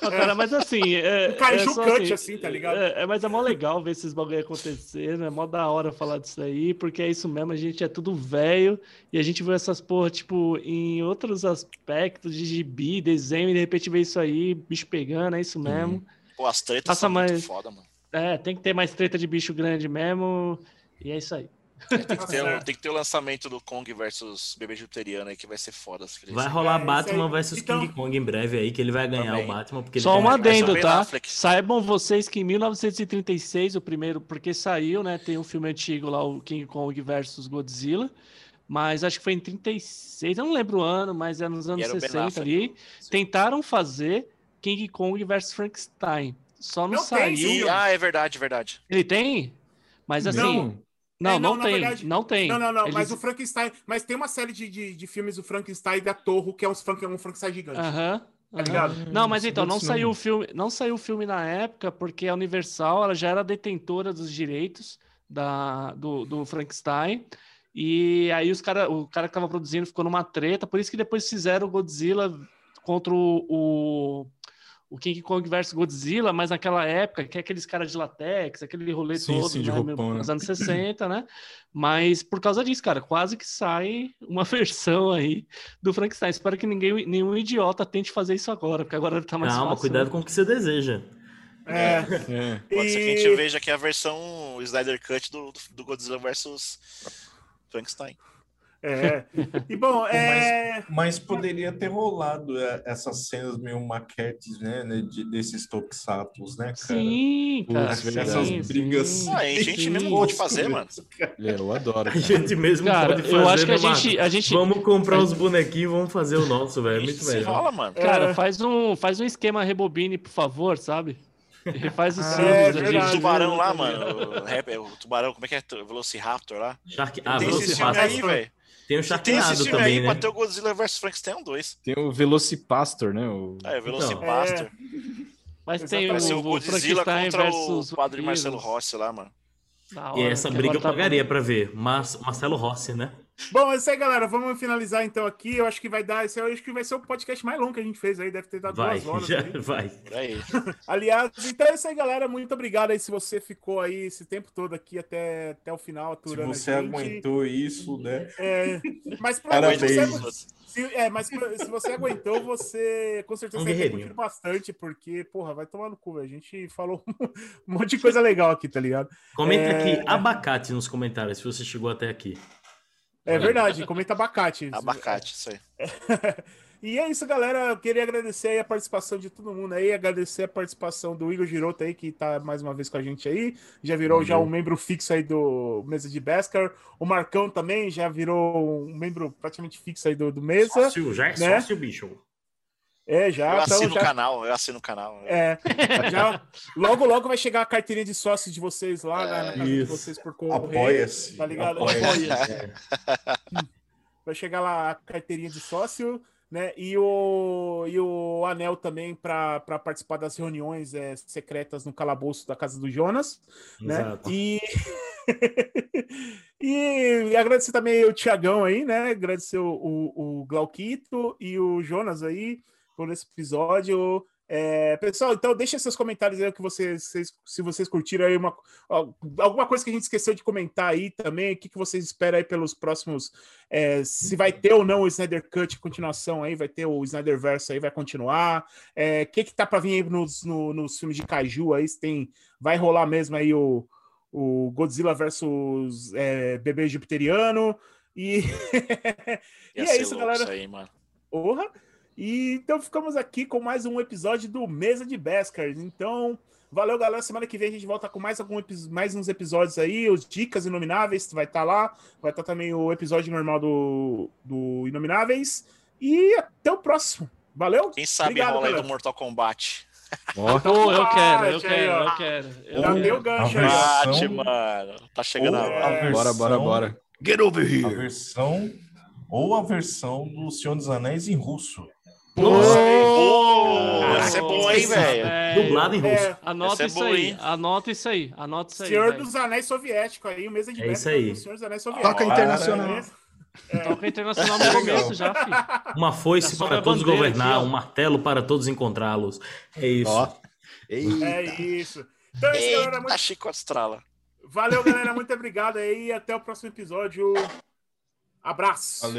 Não, cara, mas assim. É, Um kaiju é só cut, assim, tá ligado? É, é, mas é mó legal ver esses bagulho acontecendo, é mó da hora falar disso aí, porque é isso mesmo, a gente é tudo velho e a gente vê essas porra, tipo, em outros aspectos de gibi, desenho, e de repente vê isso aí, bicho pegando, é isso mesmo. Pô, as tretas Passa são muito mais- foda, mano. É, tem que ter mais treta de bicho grande mesmo, e é isso aí. É, tem, que ter, o- tem que ter o lançamento do Kong versus Bebê Juteriano aí, que vai ser foda. Vai rolar É, Batman vs Então- King Kong em breve aí, que ele vai ganhar Também. o Batman. Porque Só ele um adendo, tá? Saibam vocês que em 1936, o primeiro, porque saiu, né? Tem um filme antigo lá, o King Kong versus Godzilla. Mas acho que foi em 36, eu não lembro o ano, mas é nos anos era o Ben 60 Affleck. ali. Tentaram fazer King Kong versus Frankenstein. Só não, Não saiu. Ah, é verdade, verdade. Ele tem? Mas assim. Não, Não. não, É, não, na tem. verdade- não tem. Não, não, não, Eles- mas o Frankenstein. Mas tem uma série de, de, de filmes do Frankenstein e da Torre, que é um, Frank- um Frankenstein gigante. Aham. Tá aham. ligado? Não, mas Não então, não saiu não. o filme, não saiu o filme na época, porque a Universal ela já era detentora dos direitos da, do, do Frankenstein. E aí os cara, o cara que tava produzindo ficou numa treta, por isso que depois fizeram o Godzilla contra o, o, o King Kong versus Godzilla, mas naquela época, que é aqueles caras de latex, aquele rolê Sim, todo, sim, de né, roupão, nos né? anos 60, né? Mas por causa disso, cara, quase que sai uma versão aí do Frankenstein. Espero que ninguém, nenhum idiota tente fazer isso agora, porque agora tá mais Calma, fácil. cuidado né? com o que você deseja. É. É. Pode ser que a gente veja aqui a versão Snyder Cut do, do Godzilla versus Frankenstein. É. E bom, é. Mas poderia ter rolado é, essas cenas meio maquetes, né? né, de, desses tokusatsus, né, cara? Sim, cara. Putz, sim. Essas brigas. sim. Ah, a gente sim. mesmo pode fazer, mano. É, eu adoro. A cara. gente mesmo Cara, pode fazer, eu acho que a né, gente, a gente Vamos comprar uns bonequinhos e vamos fazer o nosso, velho. É muito melhor. rola, mano. Cara, É. faz um, faz um esquema rebobine, por favor, sabe? Refaz os Ah, filmes. é a. O tubarão lá, mano. O, rap- o tubarão, como é que é? O Velociraptor lá. Shark... Ah, tem esse filme Velociraptor. aí, velho. Tem o tem Sharknado também, aí, né? pra ter o Godzilla vs Frankenstein 2. Tem o Velocipastor, né? O... É, o Velocipastor. Mas tem Exatamente. Vai ser o, o o Godzilla contra versus o padre. Marcelo Rossi lá, mano. Da E hora, essa briga eu tá pagaria bom. pra ver. Mas Marcelo Rossi, né? Bom, é isso aí, galera. Vamos finalizar então aqui. Eu acho que vai dar. Esse eu acho que vai ser o podcast mais longo que a gente fez aí. Deve ter dado Vai, duas horas. já aí. vai. Aliás, então é isso aí, galera. Muito obrigado aí se você ficou aí esse tempo todo aqui até, até o final, Se aturando você a gente. aguentou isso, né? É, mas provavelmente você, Parabéns. se, é, mas se você aguentou, você com certeza Um guerreirinho. curtido bastante, porque, porra, vai tomar no cu. A gente falou um monte de coisa legal aqui, tá ligado? Comenta É. aqui abacate nos comentários se você chegou até aqui. É verdade, comenta abacate. Abacate, isso aí. E é isso, galera. Eu queria agradecer aí a participação de todo mundo aí, agradecer a participação do Igor Giroto aí, que tá mais uma vez com a gente aí. Já virou já um membro fixo aí do Mesa de Beskar. O Marcão também já virou um membro praticamente fixo aí do, do Mesa. Sócio, já é né? sócio, bicho. É, já. Eu então, assino já- o canal, eu assino o canal. É, já, logo, logo vai chegar a carteirinha de sócio de vocês lá, né, na casa de isso. vocês por correio. Apoia-se. Tá ligado? Apoia-se. Apoia-se. Vai chegar lá a carteirinha de sócio, né? E o, e o anel também para participar das reuniões é, secretas no calabouço da casa do Jonas, né? Exato. E, e agradecer também o Tiagão aí, né? Agradecer o, o, o Glauquito e o Jonas aí por esse episódio. É, pessoal, então deixa seus comentários aí o que vocês, vocês- se vocês curtiram aí uma, alguma coisa que a gente esqueceu de comentar aí também, o que, que vocês esperam aí pelos próximos, é, se vai ter ou não o Snyder Cut continuação aí, vai ter o Snyderverse aí, vai continuar, é, o que que tá para vir aí nos, no- nos filmes de Kaiju aí, se tem, vai rolar mesmo aí o, o Godzilla versus é, bebê jupiteriano, e, e é isso, galera. Isso aí, mano. Porra! E então ficamos aqui com mais um episódio do Mesa de Beskar. Então, valeu, galera. Semana que vem a gente volta com mais, algum, mais uns episódios aí. Os Dicas Inomináveis vai estar lá. Vai estar também o episódio normal do, do Inomináveis. E até o próximo. Valeu? Quem sabe Obrigado, rola aí do Mortal Kombat. Ó, Pô, eu quero, eu quero, eu quero. Eu Já deu o gancho aí. Versão- Bate, mano. Tá chegando a hora. a versão, bora, bora, bora. Get over A here. versão ou a versão do Senhor dos Anéis em russo. Pô, essa é boa, hein, velho? É, Dublado em russo. É, Anota Essa é isso boa, aí, hein? anota isso aí, anota isso aí. Senhor dos Anéis Soviético aí. O Mesa de É isso Beskar aí. Senhor dos Anéis Soviético. Toca internacional. Beleza? Toca internacional no começo já, filho. Uma foice É para todos bandeira governar, aqui, um martelo para todos encontrá-los. É isso. Ó. É isso. Então é isso, galera. Eita, Muito... chicote estrala. Valeu, galera. Muito obrigado aí. Até o próximo episódio. Abraço. Valeu.